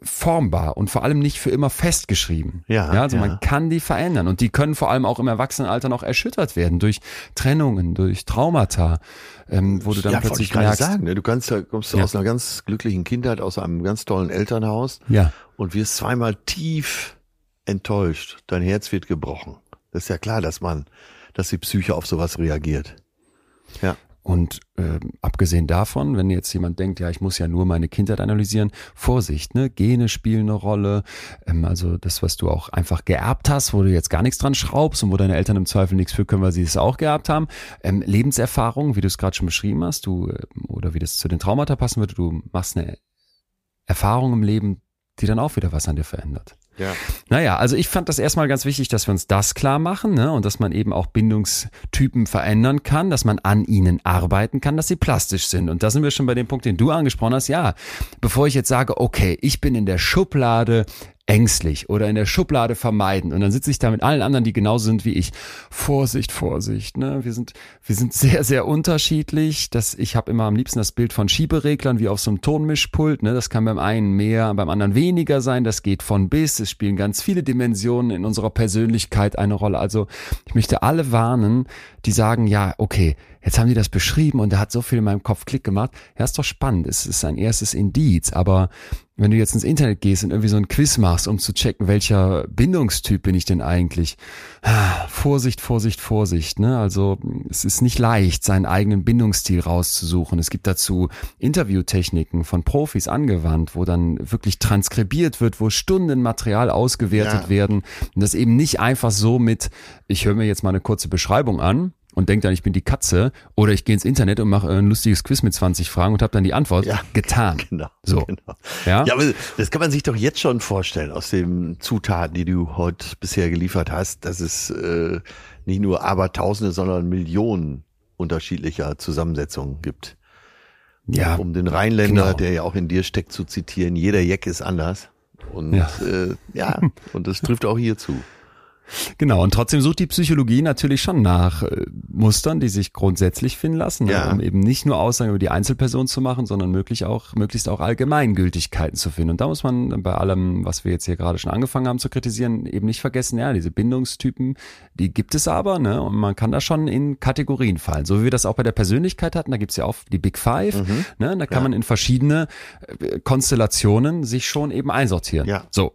formbar und vor allem nicht für immer festgeschrieben. Ja, also ja. man kann die verändern und die können vor allem auch im Erwachsenenalter noch erschüttert werden durch Trennungen, durch Traumata, ähm, wo du dann ja, ich plötzlich gerade merkst, sagen, ne? du kannst ja, kommst Ja. aus einer ganz glücklichen Kindheit, aus einem ganz tollen Elternhaus ja, und wirst zweimal tief enttäuscht. Dein Herz wird gebrochen. Das ist ja klar, dass man, dass die Psyche auf sowas reagiert. Ja. Und ähm, abgesehen davon, wenn jetzt jemand denkt, ja, ich muss ja nur meine Kindheit analysieren, Vorsicht, ne? Gene spielen eine Rolle. Ähm, also das, was du auch einfach geerbt hast, wo du jetzt gar nichts dran schraubst und wo deine Eltern im Zweifel nichts für können, weil sie es auch geerbt haben. Ähm, Lebenserfahrung, wie du es gerade schon beschrieben hast, du ähm, oder wie das zu den Traumata passen würde, du machst eine Erfahrung im Leben, die dann auch wieder was an dir verändert. Ja. Naja, also ich fand das erstmal ganz wichtig, dass wir uns das klar machen ne? und dass man eben auch Bindungstypen verändern kann, dass man an ihnen arbeiten kann, dass sie plastisch sind. Und da sind wir schon bei dem Punkt, den du angesprochen hast. Ja, bevor ich jetzt sage, okay, ich bin in der Schublade ängstlich oder in der Schublade vermeiden und dann sitze ich da mit allen anderen, die genauso sind wie ich. Vorsicht, Vorsicht, ne? Wir sind wir sind sehr sehr unterschiedlich. Das ich habe immer am liebsten das Bild von Schiebereglern wie auf so einem Tonmischpult, ne? Das kann beim einen mehr, beim anderen weniger sein, das geht von bis, es spielen ganz viele Dimensionen in unserer Persönlichkeit eine Rolle. Also, ich möchte alle warnen, die sagen, ja, okay, jetzt haben die das beschrieben und da hat so viel in meinem Kopf Klick gemacht. Ja, ist doch spannend, es ist ein erstes Indiz, aber wenn du jetzt ins Internet gehst und irgendwie so ein Quiz machst, um zu checken, welcher Bindungstyp bin ich denn eigentlich? Ah, Vorsicht, Vorsicht, Vorsicht. Ne? Also es ist nicht leicht, seinen eigenen Bindungsstil rauszusuchen. Es gibt dazu Interviewtechniken von Profis angewandt, wo dann wirklich transkribiert wird, wo Stunden Material ausgewertet Ja. werden. Und das eben nicht einfach so mit, ich höre mir jetzt mal eine kurze Beschreibung an und denke dann, ich bin die Katze oder ich gehe ins Internet und mache ein lustiges Quiz mit 20 Fragen und habe dann die Antwort Ja, getan. Genau. So. Genau. Ja? Ja, aber das kann man sich doch jetzt schon vorstellen aus den Zutaten, die du heute bisher geliefert hast, dass es äh, nicht nur Abertausende, sondern Millionen unterschiedlicher Zusammensetzungen gibt. Ja, Um den Rheinländer, genau. der ja auch in dir steckt, zu zitieren, jeder Jack ist anders. Und Ja. äh, ja, und das trifft auch hier zu. Genau, und trotzdem sucht die Psychologie natürlich schon nach äh, Mustern, die sich grundsätzlich finden lassen, Ja. ne, um eben nicht nur Aussagen über die Einzelperson zu machen, sondern möglich auch, möglichst auch Allgemeingültigkeiten zu finden. Und da muss man bei allem, was wir jetzt hier gerade schon angefangen haben zu kritisieren, eben nicht vergessen, ja, diese Bindungstypen, die gibt es aber, ne, und man kann da schon in Kategorien fallen. So wie wir das auch bei der Persönlichkeit hatten, da gibt's ja auch die Big Five, Mhm. ne, da kann man in verschiedene äh, Konstellationen sich schon eben einsortieren. Ja. So,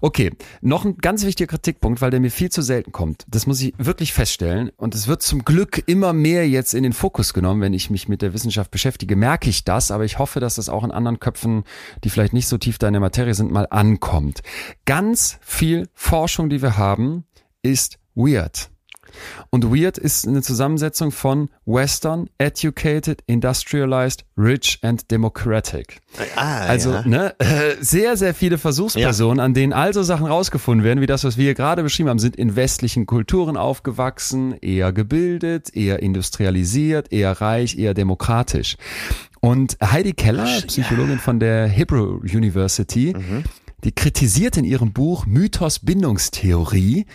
okay. Noch ein ganz wichtiger Kritikpunkt, weil der mir viel zu selten kommt. Das muss ich wirklich feststellen. Und es wird zum Glück immer mehr jetzt in den Fokus genommen, wenn ich mich mit der Wissenschaft beschäftige, merke ich das. Aber ich hoffe, dass das auch in anderen Köpfen, die vielleicht nicht so tief da in der Materie sind, mal ankommt. Ganz viel Forschung, die wir haben, ist weird. Und weird ist eine Zusammensetzung von Western, Educated, Industrialized, Rich and Democratic. Ah, Also ja. ne, äh, sehr, sehr viele Versuchspersonen, an denen also Sachen rausgefunden werden, wie das, was wir hier gerade beschrieben haben, sind in westlichen Kulturen aufgewachsen, eher gebildet, eher industrialisiert, eher reich, eher demokratisch. Und Heidi Keller, Psychologin von der Hebrew University, Mhm. die kritisiert in ihrem Buch Mythos Bindungstheorie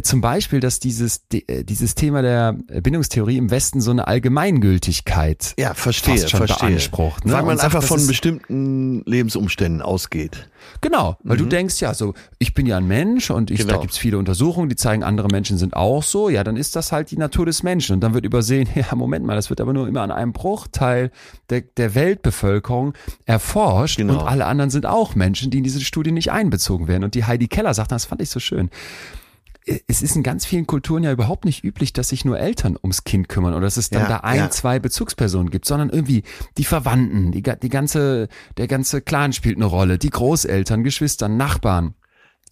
zum Beispiel, dass dieses, äh, dieses Thema der äh, Bindungstheorie im Westen so eine Allgemeingültigkeit Ja, verstehe, fast schon verstehe. beansprucht. Ne? Weil man sagt, einfach von bestimmten Lebensumständen ausgeht. Genau, weil du denkst ja so, ich bin ja ein Mensch und ich, da Mhm. Genau. gibt's viele Untersuchungen, die zeigen, andere Menschen sind auch so. Ja, dann ist das halt die Natur des Menschen. Und dann wird übersehen, ja, Moment mal, das wird aber nur immer an einem Bruchteil der, der Weltbevölkerung erforscht Genau. und alle anderen sind auch Menschen, die in diese Studie nicht einbezogen werden. Und die Heidi Keller sagt, das fand ich so schön. Es ist in ganz vielen Kulturen ja überhaupt nicht üblich, dass sich nur Eltern ums Kind kümmern oder dass es dann Ja, da ein, ja. zwei Bezugspersonen gibt, sondern irgendwie die Verwandten, die, die ganze, der ganze Clan spielt eine Rolle, die Großeltern, Geschwister, Nachbarn.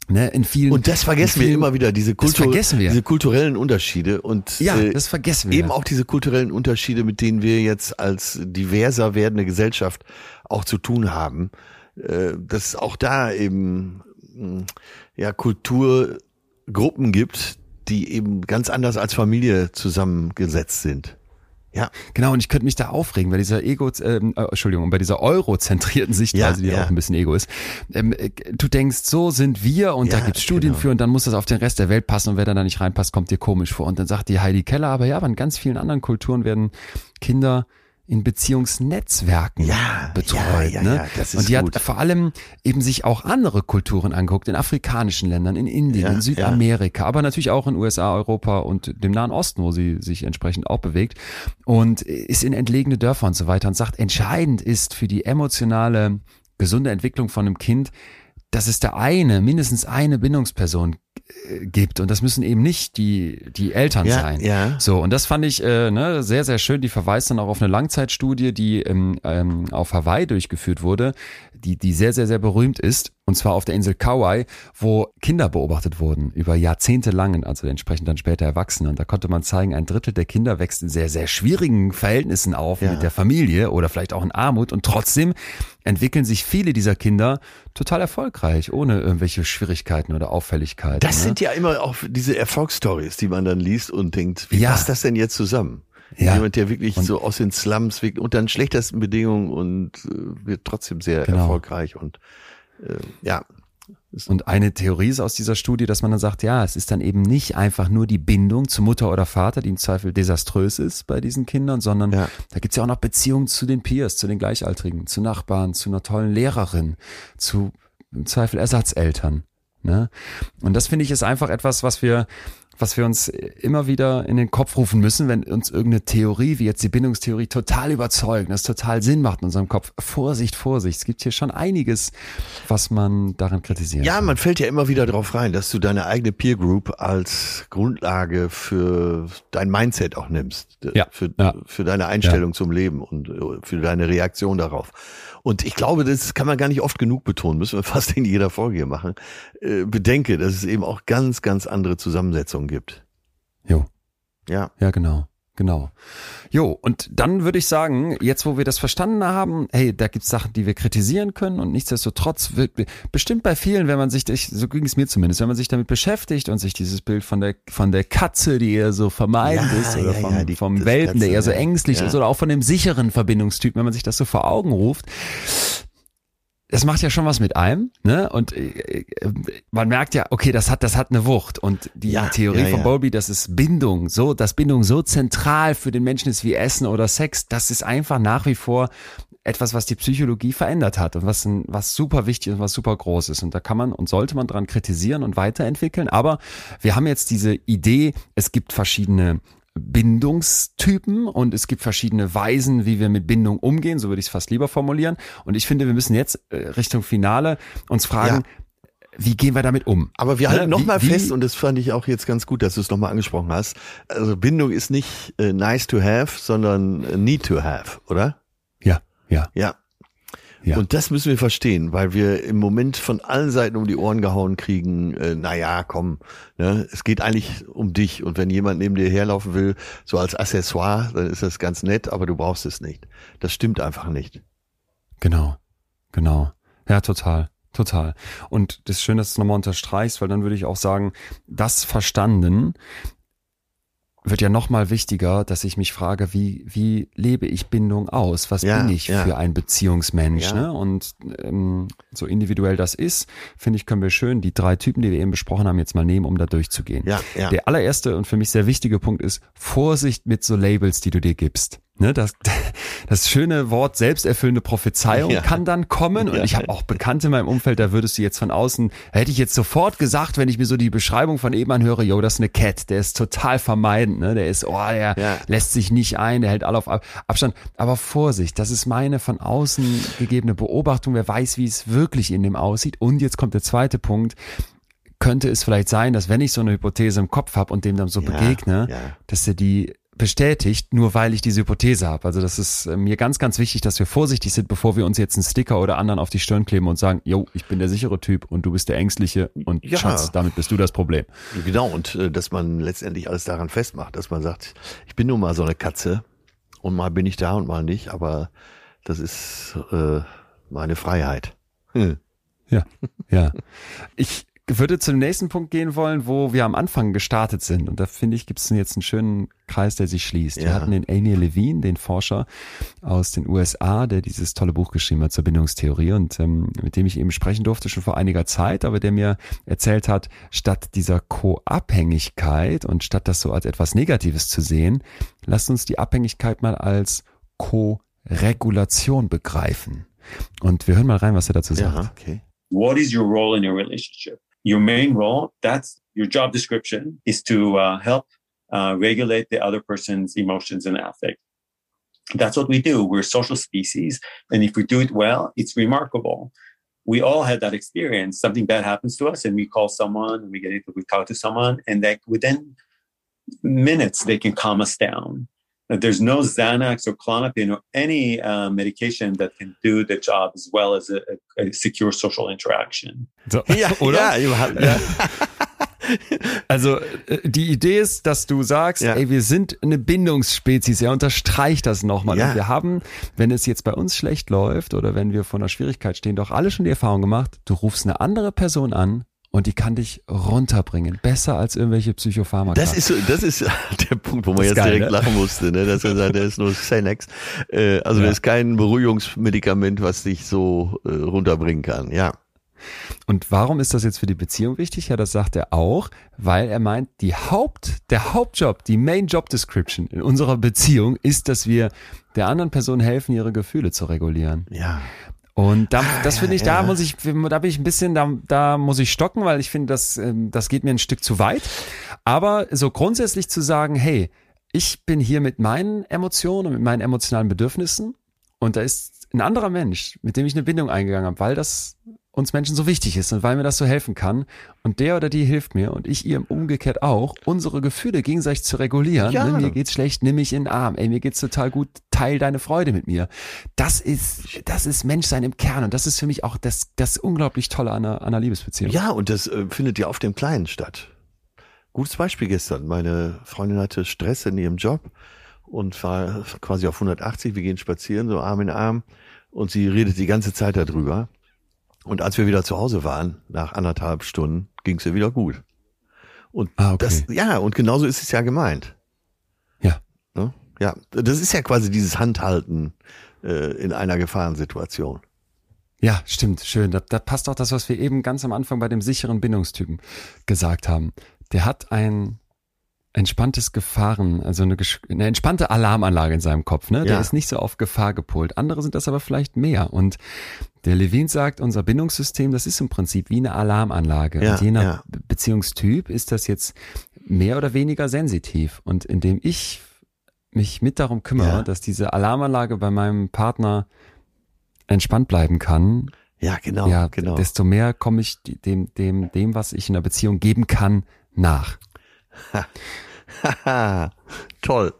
Ne, in vielen, Und das vergessen in wir vielen, immer wieder, diese, Kultur, diese kulturellen Unterschiede und Ja, äh, das vergessen wir. eben auch diese kulturellen Unterschiede, mit denen wir jetzt als diverser werdende Gesellschaft auch zu tun haben, äh, dass auch da eben mh, ja Kulturgruppen gibt, die eben ganz anders als Familie zusammengesetzt sind. Ja, Genau, und ich könnte mich da aufregen, bei dieser Ego, ähm, äh, Entschuldigung, bei dieser eurozentrierten Sichtweise, Ja, die ja auch ein bisschen Ego ist. Ähm, äh, du denkst, so sind wir und da Ja, gibt's Studien genau. für und dann muss das auf den Rest der Welt passen und wer dann da nicht reinpasst, kommt dir komisch vor. Und dann sagt die Heidi Keller, aber ja, aber in ganz vielen anderen Kulturen werden Kinder in Beziehungsnetzwerken Ja, betreut. ja, ja, ne? ja, das ist und die gut. hat vor allem eben sich auch andere Kulturen angeguckt, in afrikanischen Ländern, in Indien, in Südamerika, aber natürlich auch in USA, Europa und dem Nahen Osten, wo sie sich entsprechend auch bewegt und ist in entlegene Dörfer und so weiter und sagt, entscheidend ist für die emotionale, gesunde Entwicklung von einem Kind, dass es da eine, mindestens eine Bindungsperson gibt und das müssen eben nicht die die Eltern Ja, sein. ja. So und das fand ich äh, ne, sehr sehr schön. Die verweist dann auch auf eine Langzeitstudie, die ähm, ähm, auf Hawaii durchgeführt wurde, die die sehr sehr sehr berühmt ist und zwar auf der Insel Kauai, wo Kinder beobachtet wurden über Jahrzehnte lang, also entsprechend dann später Erwachsene und da konnte man zeigen, ein Drittel der Kinder wächst in sehr sehr schwierigen Verhältnissen auf Ja. mit der Familie oder vielleicht auch in Armut und trotzdem entwickeln sich viele dieser Kinder total erfolgreich, ohne irgendwelche Schwierigkeiten oder Auffälligkeiten. das ne? sind ja immer auch diese Erfolgsstories, die man dann liest und denkt, wie Ja. passt das denn jetzt zusammen? Ja. Jemand, der wirklich Und- so aus den Slums unter den schlechtesten Bedingungen und äh, wird trotzdem sehr Genau. erfolgreich und äh, ja, Und eine Theorie ist aus dieser Studie, dass man dann sagt, ja, es ist dann eben nicht einfach nur die Bindung zu Mutter oder Vater, die im Zweifel desaströs ist bei diesen Kindern, sondern Ja. da gibt's ja auch noch Beziehungen zu den Peers, zu den Gleichaltrigen, zu Nachbarn, zu einer tollen Lehrerin, zu im Zweifel Ersatzeltern. Ne? Und das finde ich ist einfach etwas, was wir was wir uns immer wieder in den Kopf rufen müssen, wenn uns irgendeine Theorie, wie jetzt die Bindungstheorie, total überzeugt, das total Sinn macht in unserem Kopf. Vorsicht, Vorsicht. Es gibt hier schon einiges, was man daran kritisieren Ja, kann. man fällt ja immer wieder drauf rein, dass du deine eigene Peer Group als Grundlage für dein Mindset auch nimmst. Ja, Für, ja. für deine Einstellung zum Leben und äh, für deine Reaktion darauf. Und ich glaube, das kann man gar nicht oft genug betonen, müssen wir fast in jeder Folge hier machen. Äh, bedenke, dass es eben auch ganz, ganz andere Zusammensetzungen gibt. Jo, Ja. ja genau. Genau. Jo, und dann würde ich sagen, jetzt wo wir das verstanden haben, hey, da gibt's Sachen, die wir kritisieren können und nichtsdestotrotz wird bestimmt bei vielen, wenn man sich, so ging es mir zumindest, wenn man sich damit beschäftigt und sich dieses Bild von der von der Katze, die eher so vermeidend ja, ist, oder ja, vom, ja, die, vom Welpen, Katze, der eher so ängstlich ist, oder auch von dem sicheren Verbindungstyp, wenn man sich das so vor Augen ruft, es macht ja schon was mit einem, ne? Und äh, man merkt ja, okay, das hat, das hat eine Wucht. Und die ja, Theorie ja, von Bowlby, dass es Bindung, so, dass Bindung so zentral für den Menschen ist wie Essen oder Sex, das ist einfach nach wie vor etwas, was die Psychologie verändert hat und was, was super wichtig und was super groß ist. Und da kann man und sollte man dran kritisieren und weiterentwickeln. Aber wir haben jetzt diese Idee, es gibt verschiedene Bindungstypen und es gibt verschiedene Weisen, wie wir mit Bindung umgehen, so würde ich es fast lieber formulieren. Und ich finde, wir müssen jetzt äh, Richtung Finale uns fragen, ja. wie gehen wir damit um? Aber wir halten ne? nochmal fest, und das fand ich auch jetzt ganz gut, dass du es nochmal angesprochen hast. Also Bindung ist nicht äh, nice to have, sondern äh, need to have, oder? Ja, ja. Ja. Ja. Und das müssen wir verstehen, weil wir im Moment von allen Seiten um die Ohren gehauen kriegen, äh, naja, komm, ne, es geht eigentlich um dich. Und wenn jemand neben dir herlaufen will, so als Accessoire, dann ist das ganz nett, aber du brauchst es nicht. Das stimmt einfach nicht. Genau, genau. Ja, total. Total. Und das ist schön, dass du es nochmal unterstreichst, weil dann würde ich auch sagen, das verstanden, wird ja noch mal wichtiger, dass ich mich frage, wie wie lebe ich Bindung aus? Was ja, bin ich ja. für ein Beziehungsmensch? Ja. Ne? Und ähm, so individuell das ist, finde ich, können wir schön die drei Typen, die wir eben besprochen haben, jetzt mal nehmen, um da durchzugehen. Ja, ja. Der allererste und für mich sehr wichtige Punkt ist Vorsicht mit so Labels, die du dir gibst. Ne, das, das schöne Wort selbsterfüllende Prophezeiung ja. kann dann kommen. Und ja. ich habe auch Bekannte in meinem Umfeld, da würdest du jetzt von außen, hätte ich jetzt sofort gesagt, wenn ich mir so die Beschreibung von eben anhöre, yo, das ist eine Cat, der ist total vermeidend, ne? Der ist, oh, der ja. lässt sich nicht ein, der hält alle auf Abstand. Aber Vorsicht, das ist meine von außen gegebene Beobachtung. Wer weiß, wie es wirklich in dem aussieht. Und jetzt kommt der zweite Punkt könnte es vielleicht sein, dass wenn ich so eine Hypothese im Kopf habe und dem dann so ja, begegne, ja. dass er die bestätigt, nur weil ich diese Hypothese habe. Also das ist äh, mir ganz, ganz wichtig, dass wir vorsichtig sind, bevor wir uns jetzt einen Sticker oder anderen auf die Stirn kleben und sagen, yo, ich bin der sichere Typ und du bist der ängstliche und ja. Schatz, damit bist du das Problem. Genau, und äh, dass man letztendlich alles daran festmacht, dass man sagt, ich bin nun mal so eine Katze und mal bin ich da und mal nicht, aber das ist äh, meine Freiheit. Hm. Ja, ja. Ich würde zum nächsten Punkt gehen wollen, wo wir am Anfang gestartet sind. Und da finde ich, gibt es jetzt einen schönen Kreis, der sich schließt. Ja. Wir hatten den Amy Levine, den Forscher aus den USA, der dieses tolle Buch geschrieben hat zur Bindungstheorie und ähm, mit dem ich eben sprechen durfte schon vor einiger Zeit, aber der mir erzählt hat, statt dieser Co-Abhängigkeit und statt das so als etwas Negatives zu sehen, lasst uns die Abhängigkeit mal als Co-Regulation begreifen. Und wir hören mal rein, was er dazu sagt. Ja, okay. What is your role in your relationship? Your main role, that's your job description is to uh, help uh, regulate the other person's emotions and affect. That's what we do. We're social species. And if we do it well, it's remarkable. We all had that experience. Something bad happens to us and we call someone and we get into, we talk to someone and that within minutes, they can calm us down. There's no Xanax or Clonopin or any uh, medication that can do the job as well as a, a secure social interaction. So, ja, oder? Ja, ja. Also äh, die Idee ist, dass du sagst, ja. ey, wir sind eine Bindungsspezies. Er unterstreicht das nochmal. Ja. Und wir haben, wenn es jetzt bei uns schlecht läuft oder wenn wir vor einer Schwierigkeit stehen, doch alle schon die Erfahrung gemacht, du rufst eine andere Person an und die kann dich runterbringen. Besser als irgendwelche Psychopharmaka. Das ist, so, das ist der Punkt, wo man jetzt geil, direkt ne? lachen musste, ne? dass er sagt, der ist nur Xanax. Äh, also ja. das ist kein Beruhigungsmedikament, was dich so äh, runterbringen kann. Ja. Und warum ist das jetzt für die Beziehung wichtig? Ja, das sagt er auch, weil er meint, die Haupt, der Hauptjob, die Main Job Description in unserer Beziehung ist, dass wir der anderen Person helfen, ihre Gefühle zu regulieren. Ja. Und da, das finde ich, da muss ich, da bin ich ein bisschen, da, da muss ich stocken, weil ich finde, das, ähm, das geht mir ein Stück zu weit. Aber so grundsätzlich zu sagen, hey, ich bin hier mit meinen Emotionen und mit meinen emotionalen Bedürfnissen und da ist ein anderer Mensch, mit dem ich eine Bindung eingegangen habe, weil das uns Menschen so wichtig ist und weil mir das so helfen kann. Und der oder die hilft mir und ich ihr umgekehrt auch, unsere Gefühle gegenseitig zu regulieren. Ja. Mir geht's schlecht, nimm mich in den Arm. Ey, mir geht's total gut, teil deine Freude mit mir. Das ist, das ist Menschsein im Kern und das ist für mich auch das, das unglaublich Tolle an einer, an einer Liebesbeziehung. Ja, und das äh, findet ja auf dem Kleinen statt. Gutes Beispiel gestern. Meine Freundin hatte Stress in ihrem Job und war quasi auf 180. Wir gehen spazieren, so Arm in Arm. Und sie redet die ganze Zeit darüber. Und als wir wieder zu Hause waren, nach anderthalb Stunden, ging es ihr wieder gut. Und Ah, okay. das, ja, und genauso ist es ja gemeint. Ja. Ne? Ja, das ist ja quasi dieses Handhalten äh, in einer Gefahrensituation. Ja, stimmt, schön. Da, da passt auch das, was wir eben ganz am Anfang bei dem sicheren Bindungstypen gesagt haben. Der hat ein entspanntes Gefahren, also eine, eine entspannte Alarmanlage in seinem Kopf. Ne? Der Ja. ist nicht so auf Gefahr gepolt. Andere sind das aber vielleicht mehr. Und der Levin sagt, unser Bindungssystem, das ist im Prinzip wie eine Alarmanlage. Ja, Und je nach ja. Be- Beziehungstyp ist das jetzt mehr oder weniger sensitiv. Und indem ich mich mit darum kümmere, dass diese Alarmanlage bei meinem Partner entspannt bleiben kann, Ja, genau, ja, genau. desto mehr komme ich dem, dem, dem, was ich in der Beziehung geben kann, nach. Haha, toll.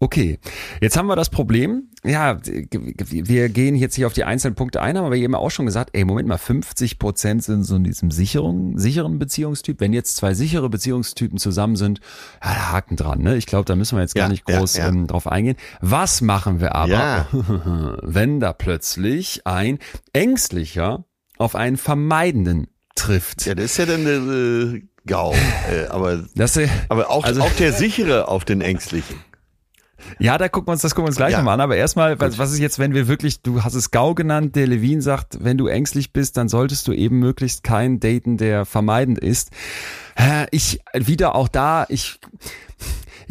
Okay, jetzt haben wir das Problem. Ja, wir gehen jetzt nicht auf die einzelnen Punkte ein, haben aber eben auch schon gesagt, ey, Moment mal, 50 Prozent sind so in diesem sicheren, sicheren Beziehungstyp. Wenn jetzt zwei sichere Beziehungstypen zusammen sind, ja, da Haken dran, ne? Ich glaube, da müssen wir jetzt gar Ja, nicht ja, groß ja. Ähm, drauf eingehen. Was machen wir aber, Ja. wenn da plötzlich ein ängstlicher auf einen vermeidenden trifft? Ja, das ist ja dann äh, GAU. Äh, aber Das, äh, aber auch, Also- auch der sichere auf den ängstlichen. Ja, da gucken wir uns das gucken wir uns gleich Ja. nochmal an. Aber erstmal, was, was ist jetzt, wenn wir wirklich, du hast es GAU genannt, der Levin sagt, wenn du ängstlich bist, dann solltest du eben möglichst keinen daten, der vermeidend ist. Hä, Ich, wieder auch da, ich,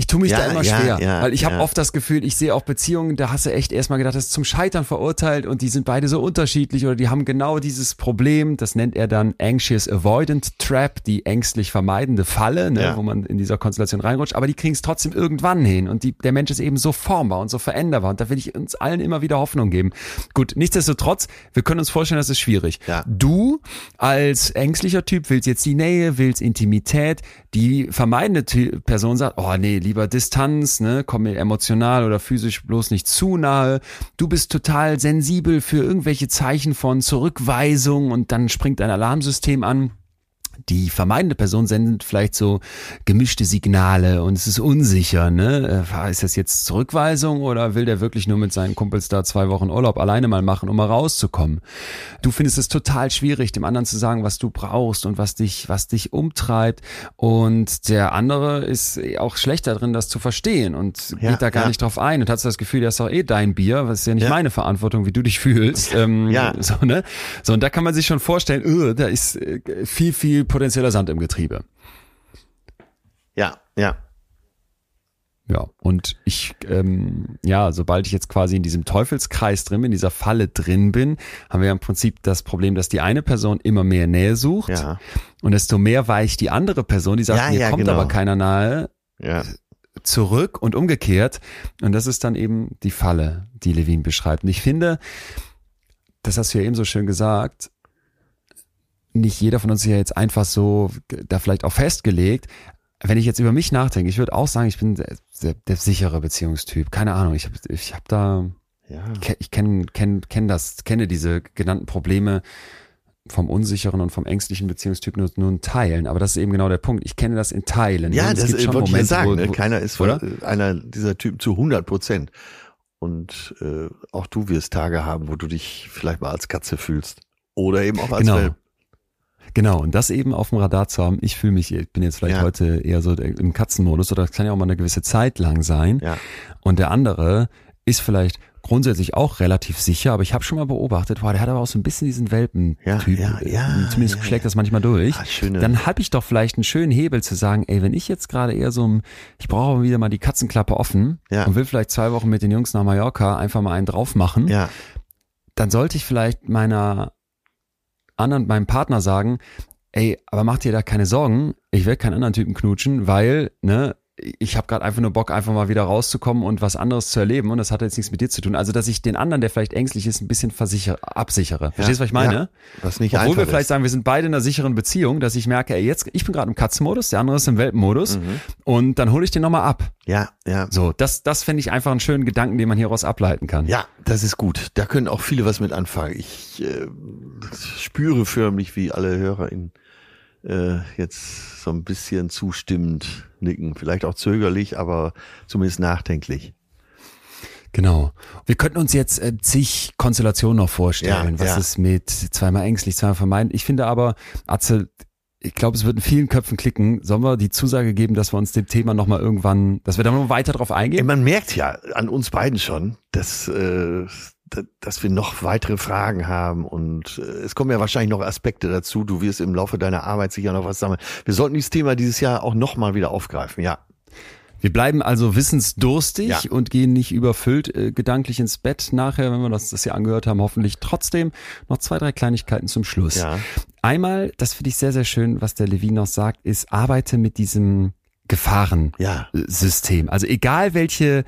ich tue mich Ja, da immer ja, schwer, ja, weil ich habe oft das Gefühl, ich sehe auch Beziehungen, da hast du echt erstmal gedacht, das ist zum Scheitern verurteilt und die sind beide so unterschiedlich oder die haben genau dieses Problem, das nennt er dann Anxious Avoidant Trap, die ängstlich vermeidende Falle, ne, wo man in dieser Konstellation reinrutscht, aber die kriegen es trotzdem irgendwann hin und die, der Mensch ist eben so formbar und so veränderbar und da will ich uns allen immer wieder Hoffnung geben. Gut, nichtsdestotrotz, wir können uns vorstellen, das ist schwierig. Du als ängstlicher Typ willst jetzt die Nähe, willst Intimität, die vermeidende Person sagt, oh nee, lieber Distanz, ne, komm mir emotional oder physisch bloß nicht zu nahe. Du bist total sensibel für irgendwelche Zeichen von Zurückweisung und dann springt dein Alarmsystem an die vermeidende Person sendet vielleicht so gemischte Signale und es ist unsicher, ne? Äh, Ist das jetzt Zurückweisung oder will der wirklich nur mit seinen Kumpels da zwei Wochen Urlaub alleine mal machen, um mal rauszukommen? Du findest es total schwierig, dem anderen zu sagen, was du brauchst und was dich, was dich umtreibt. Und der andere ist auch schlechter drin, das zu verstehen und Ja, geht da gar ja. nicht drauf ein und hat so das Gefühl, das ist doch eh dein Bier, was ist ja nicht Ja. meine Verantwortung, wie du dich fühlst. Ähm, Ja. So, ne? So, und da kann man sich schon vorstellen, öh, da ist äh, viel, viel potenzieller Sand im Getriebe. Ja, ja. Ja, und ich, ähm, ja, sobald ich jetzt quasi in diesem Teufelskreis drin bin, in dieser Falle drin bin, haben wir im Prinzip das Problem, dass die eine Person immer mehr Nähe sucht Ja. und desto mehr weicht die andere Person, die sagt, Ja, mir ja, kommt genau. aber keiner nahe, Ja. zurück und umgekehrt. Und das ist dann eben die Falle, die Levin beschreibt. Und ich finde, das hast du ja eben so schön gesagt, nicht jeder von uns ist ja jetzt einfach so da vielleicht auch festgelegt. Wenn ich jetzt über mich nachdenke, ich würde auch sagen, ich bin der, der, der sichere Beziehungstyp. Keine Ahnung, ich habe ich hab da, Ja. ich kenne kenn, kenn das, kenne diese genannten Probleme vom unsicheren und vom ängstlichen Beziehungstyp nur, nur in Teilen. Aber das ist eben genau der Punkt. Ich kenne das in Teilen. Ja, das gibt schon ich Momente, sagen. wo- ne? wo- Keiner ist von, äh, einer dieser Typen zu 100 Prozent. Und äh, auch du wirst Tage haben, wo du dich vielleicht mal als Katze fühlst. Oder eben auch als Genau. Welp. Genau, und das eben auf dem Radar zu haben, ich fühle mich, ich bin jetzt vielleicht Ja. heute eher so im Katzenmodus oder das kann ja auch mal eine gewisse Zeit lang sein. Ja. Und der andere ist vielleicht grundsätzlich auch relativ sicher, aber ich habe schon mal beobachtet, boah, der hat aber auch so ein bisschen diesen Welpen-Typ. Ja, ja, ja, äh, Zumindest ja, schlägt ja. das manchmal durch. Ah, schöne- Dann habe ich doch vielleicht einen schönen Hebel zu sagen, ey, wenn ich jetzt gerade eher so ein, ich brauche aber wieder mal die Katzenklappe offen Ja. und will vielleicht zwei Wochen mit den Jungs nach Mallorca einfach mal einen drauf machen Ja. dann sollte ich vielleicht meiner anderen, meinem Partner sagen, ey, aber mach dir da keine Sorgen, ich werde keinen anderen Typen knutschen, weil, ne, ich habe gerade einfach nur Bock, einfach mal wieder rauszukommen und was anderes zu erleben und das hat jetzt nichts mit dir zu tun. Also, dass ich den anderen, der vielleicht ängstlich ist, ein bisschen versichere, absichere. Verstehst du, was ich meine? Ja. Was nicht Obwohl wir vielleicht ist. sagen, wir sind beide in einer sicheren Beziehung, dass ich merke, ey, jetzt, ich bin gerade im Katzenmodus, der andere ist im Welpenmodus Mhm. und dann hole ich den nochmal ab. Ja, ja. So, das, das fände ich einfach einen schönen Gedanken, den man hieraus ableiten kann. Ja, das ist gut. Da können auch viele was mit anfangen. Ich äh, spüre förmlich, wie alle HörerInnen äh, jetzt so ein bisschen zustimmend nicken. Vielleicht auch zögerlich, aber zumindest nachdenklich. Genau. Wir könnten uns jetzt äh, zig Konstellationen noch vorstellen. Ja, was ja. ist mit zweimal ängstlich, zweimal vermeiden? Ich finde aber, Atze, ich glaube, es wird in vielen Köpfen klicken. Sollen wir die Zusage geben, dass wir uns dem Thema nochmal irgendwann, dass wir da noch weiter drauf eingehen? man merkt ja an uns beiden schon, dass, äh, dass wir noch weitere Fragen haben und äh, es kommen ja wahrscheinlich noch Aspekte dazu. Du wirst im Laufe deiner Arbeit sicher noch was sammeln. Wir sollten dieses Thema dieses Jahr auch nochmal wieder aufgreifen, ja. Wir bleiben also wissensdurstig Ja. und gehen nicht überfüllt äh, gedanklich ins Bett nachher, wenn wir das, das hier angehört haben. Hoffentlich trotzdem noch zwei, drei Kleinigkeiten zum Schluss. Ja. Einmal, das finde ich sehr, sehr schön, was der Levin noch sagt, ist, arbeite mit diesem Gefahren. Ja. System. Also egal welche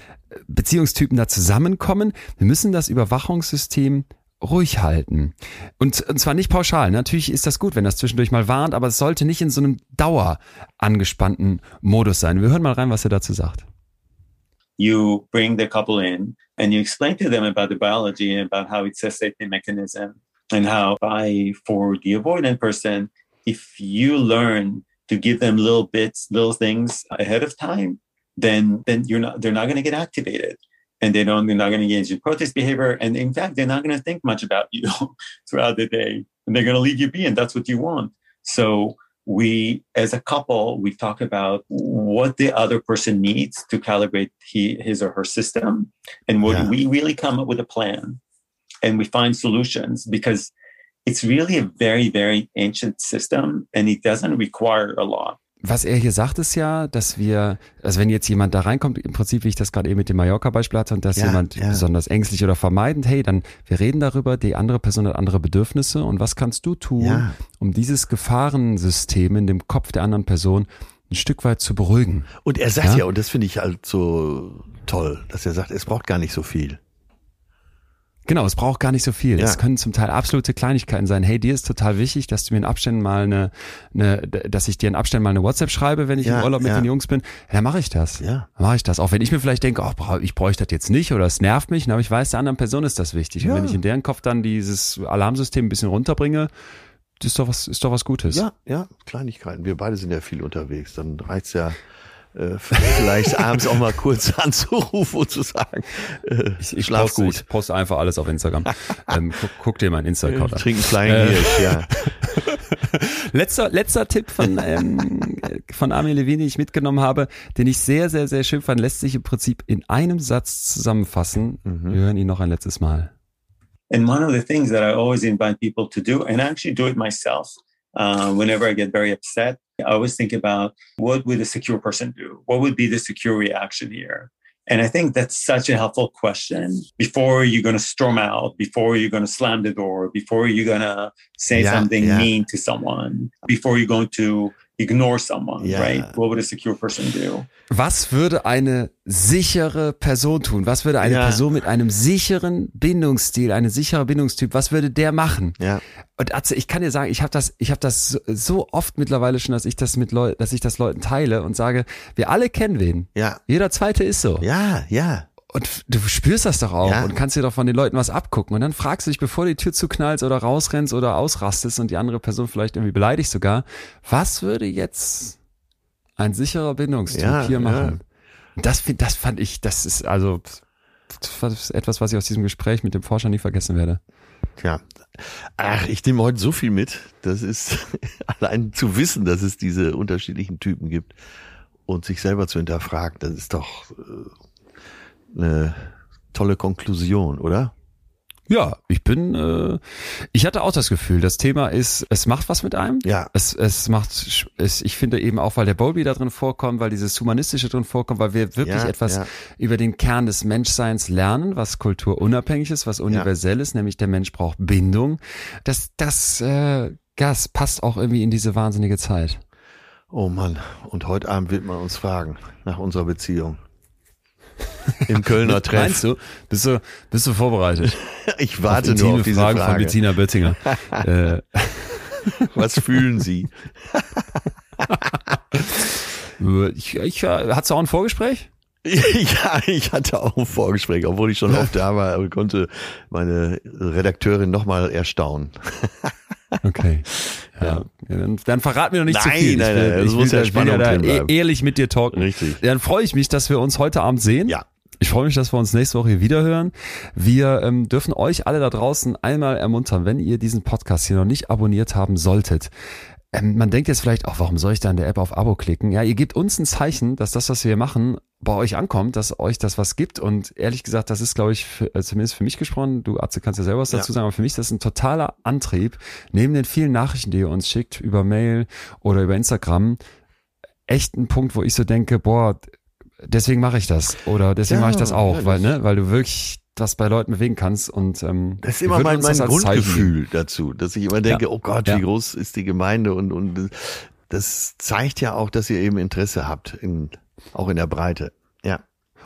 Beziehungstypen da zusammenkommen, wir müssen das Überwachungssystem ruhig halten. Und, und zwar nicht pauschal. Natürlich ist das gut, wenn das zwischendurch mal warnt, aber es sollte nicht in so einem dauer angespannten Modus sein. Wir hören mal rein, was er dazu sagt. you bring the couple in and you explain to them about the biology and about how it's a safety mechanism and how by for the avoidant person if you learn to give them little bits little things ahead of time then then you're not they're not going to get activated. And they don't they're not going to engage in protest behavior. And in fact they're not going to think much about you throughout the day. And they're going to leave you be and that's what you want. So we as a couple we talk about what the other person needs to calibrate he, his or her system. And what Yeah. we really come up with a plan. And we find solutions because it's really a very very ancient system and it doesn't require a lot Was er hier sagt, ist ja, dass wir, also wenn jetzt jemand da reinkommt, im Prinzip, wie ich das gerade eben mit dem Mallorca-Beispiel hatte, und dass Ja, jemand ja. besonders ängstlich oder vermeidend, hey, dann, wir reden darüber, die andere Person hat andere Bedürfnisse und was kannst du tun, Ja. um dieses Gefahrensystem in dem Kopf der anderen Person ein Stück weit zu beruhigen? Und er sagt Ja? ja, und das finde ich halt so toll, dass er sagt, es braucht gar nicht so viel. Genau, es braucht gar nicht so viel. Ja. Es können zum Teil absolute Kleinigkeiten sein. Hey, dir ist total wichtig, dass du mir in Abständen mal eine, eine dass ich dir in Abständen mal eine WhatsApp schreibe, wenn ich Ja, im Urlaub mit ja. den Jungs bin. Ja, dann mache ich das. Ja. Dann mache ich das. Auch wenn ich mir vielleicht denke, oh, ich bräuchte das jetzt nicht oder es nervt mich, aber ich weiß, der anderen Person ist das wichtig. Und wenn ich in deren Kopf dann dieses Alarmsystem ein bisschen runterbringe, ist doch was, ist doch was Gutes. Ja, ja, Kleinigkeiten. Wir beide sind ja viel unterwegs. Dann reicht's ja äh, vielleicht abends auch mal kurz anzurufen und zu sagen, äh, Ich, ich, schlaf poste, gut. ich poste einfach alles auf Instagram. ähm, guck, guck dir meinen Instagram an. Trink einen kleinen Äh. Hirsch, ja. Letzter, letzter Tipp von, ähm, von Armin Levin, den ich mitgenommen habe, den ich sehr, sehr, sehr schön fand, lässt sich im Prinzip in einem Satz zusammenfassen. Wir hören ihn noch ein letztes Mal. And one of the things that I always invite people to do, and I actually do it myself, uh, whenever I get very upset, I always think about what would a secure person do? What would be the secure reaction here? And I think that's such a helpful question before you're going to storm out, before you're going to slam the door, before you're going to say Yeah, something yeah. mean to someone, before you're going to ignore someone, Yeah. right? What would a secure person do? Was würde eine sichere Person tun? Was würde eine Ja. Person mit einem sicheren Bindungsstil, eine sichere Bindungstyp, was würde der machen? Ja, Und Atze, ich kann dir sagen, ich habe das, ich habe das so- so oft mittlerweile schon, dass ich das mit Leuten, dass ich das Leuten teile und sage, wir alle kennen wen. ja, Jeder zweite ist so. ja, ja. Und du spürst das doch auch Ja. und kannst dir doch von den Leuten was abgucken. Und dann fragst du dich, bevor du die Tür zuknallst oder rausrennst oder ausrastest und die andere Person vielleicht irgendwie beleidigt sogar, was würde jetzt ein sicherer Bindungstyp Ja, hier ja. machen? Das, find, das fand ich, das ist also das war etwas, was ich aus diesem Gespräch mit dem Forscher nie vergessen werde. Tja. Ach, ich nehme heute so viel mit. Das ist allein zu wissen, dass es diese unterschiedlichen Typen gibt und sich selber zu hinterfragen, das ist doch äh, eine tolle Konklusion, oder? Ja, ich bin, äh, ich hatte auch das Gefühl, das Thema ist, es macht was mit einem. Ja. Es, es macht, es, ich finde eben auch, weil der Bowlby da drin vorkommt, weil dieses Humanistische drin vorkommt, weil wir wirklich Ja, etwas ja. über den Kern des Menschseins lernen, was kulturunabhängig ist, was universell ist, nämlich der Mensch braucht Bindung. Das, das, äh, Gas passt auch irgendwie in diese wahnsinnige Zeit. Oh Mann, und heute Abend wird man uns fragen nach unserer Beziehung. Im Kölner Treff. Meinst du? Bist du, bist du vorbereitet? Ich warte Auf nur auf diese Fragen Frage. von Bettina Böttinger. äh, Was fühlen Sie? ich, ich, äh, hast du auch ein Vorgespräch? Ja, ich hatte auch ein Vorgespräch, obwohl ich schon oft da war, aber konnte meine Redakteurin nochmal erstaunen. Okay. Ja. Ja, dann, dann verrat mir noch nicht zu Nein, viel. nein, ich will, nein, das ich muss will, ja ich will ja da e ehrlich mit dir talken. Richtig. Dann freue ich mich, dass wir uns heute Abend sehen. Ja. Ich freue mich, dass wir uns nächste Woche hier wieder hören. Wir ähm, dürfen euch alle da draußen einmal ermuntern, wenn ihr diesen Podcast hier noch nicht abonniert haben solltet. Ähm, man denkt jetzt vielleicht, auch, warum soll ich da in der App auf Abo klicken? Ja, ihr gebt uns ein Zeichen, dass das, was wir machen, bei euch ankommt, dass euch das was gibt. Und ehrlich gesagt, das ist, glaube ich, für, äh, zumindest für mich gesprochen, du Atze kannst ja selber was Ja. dazu sagen, aber für mich ist das ein totaler Antrieb, neben den vielen Nachrichten, die ihr uns schickt, über Mail oder über Instagram, echt ein Punkt, wo ich so denke, boah, deswegen mache ich das oder deswegen Ja, mache ich das auch, ja, weil, ne, weil du wirklich das bei Leuten bewegen kannst und ähm, Das ist immer mein, mein das. Grundgefühl dazu, dass ich immer denke, Ja. oh Gott, Ja. wie groß ist die Gemeinde und, und das zeigt ja auch, dass ihr eben Interesse habt, in, auch in der Breite.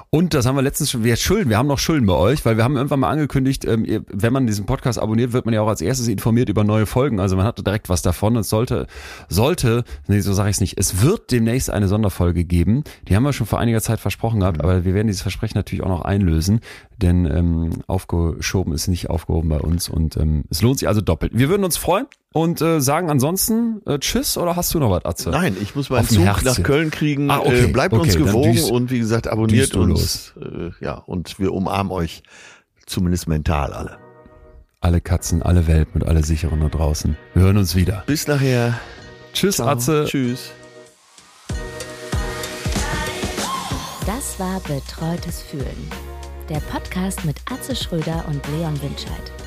Und das haben wir letztens schon, wir schulden, wir haben noch Schulden bei euch, weil wir haben irgendwann mal angekündigt, ähm, wenn man diesen Podcast abonniert, wird man ja auch als erstes informiert über neue Folgen. Also man hat direkt was davon und sollte, sollte, nee, so sage ich es nicht, es wird demnächst eine Sonderfolge geben. Die haben wir schon vor einiger Zeit versprochen gehabt, aber wir werden dieses Versprechen natürlich auch noch einlösen, denn ähm, aufgeschoben ist nicht aufgehoben bei uns und ähm, es lohnt sich also doppelt. Wir würden uns freuen und äh, sagen ansonsten äh, Tschüss oder hast du noch was, Atze? Nein, ich muss meinen Zug Herzen. nach Köln kriegen. Ah, okay, äh, bleibt okay, uns dann gewogen düst- und wie gesagt, abonniert uns. Äh, ja, und wir umarmen euch zumindest mental alle. Alle Katzen, alle Welpen und alle Sicheren da draußen. Wir hören uns wieder. Bis nachher. Tschüss, Ciao. Atze. Tschüss. Das war Betreutes Fühlen. Der Podcast mit Atze Schröder und Leon Winscheid.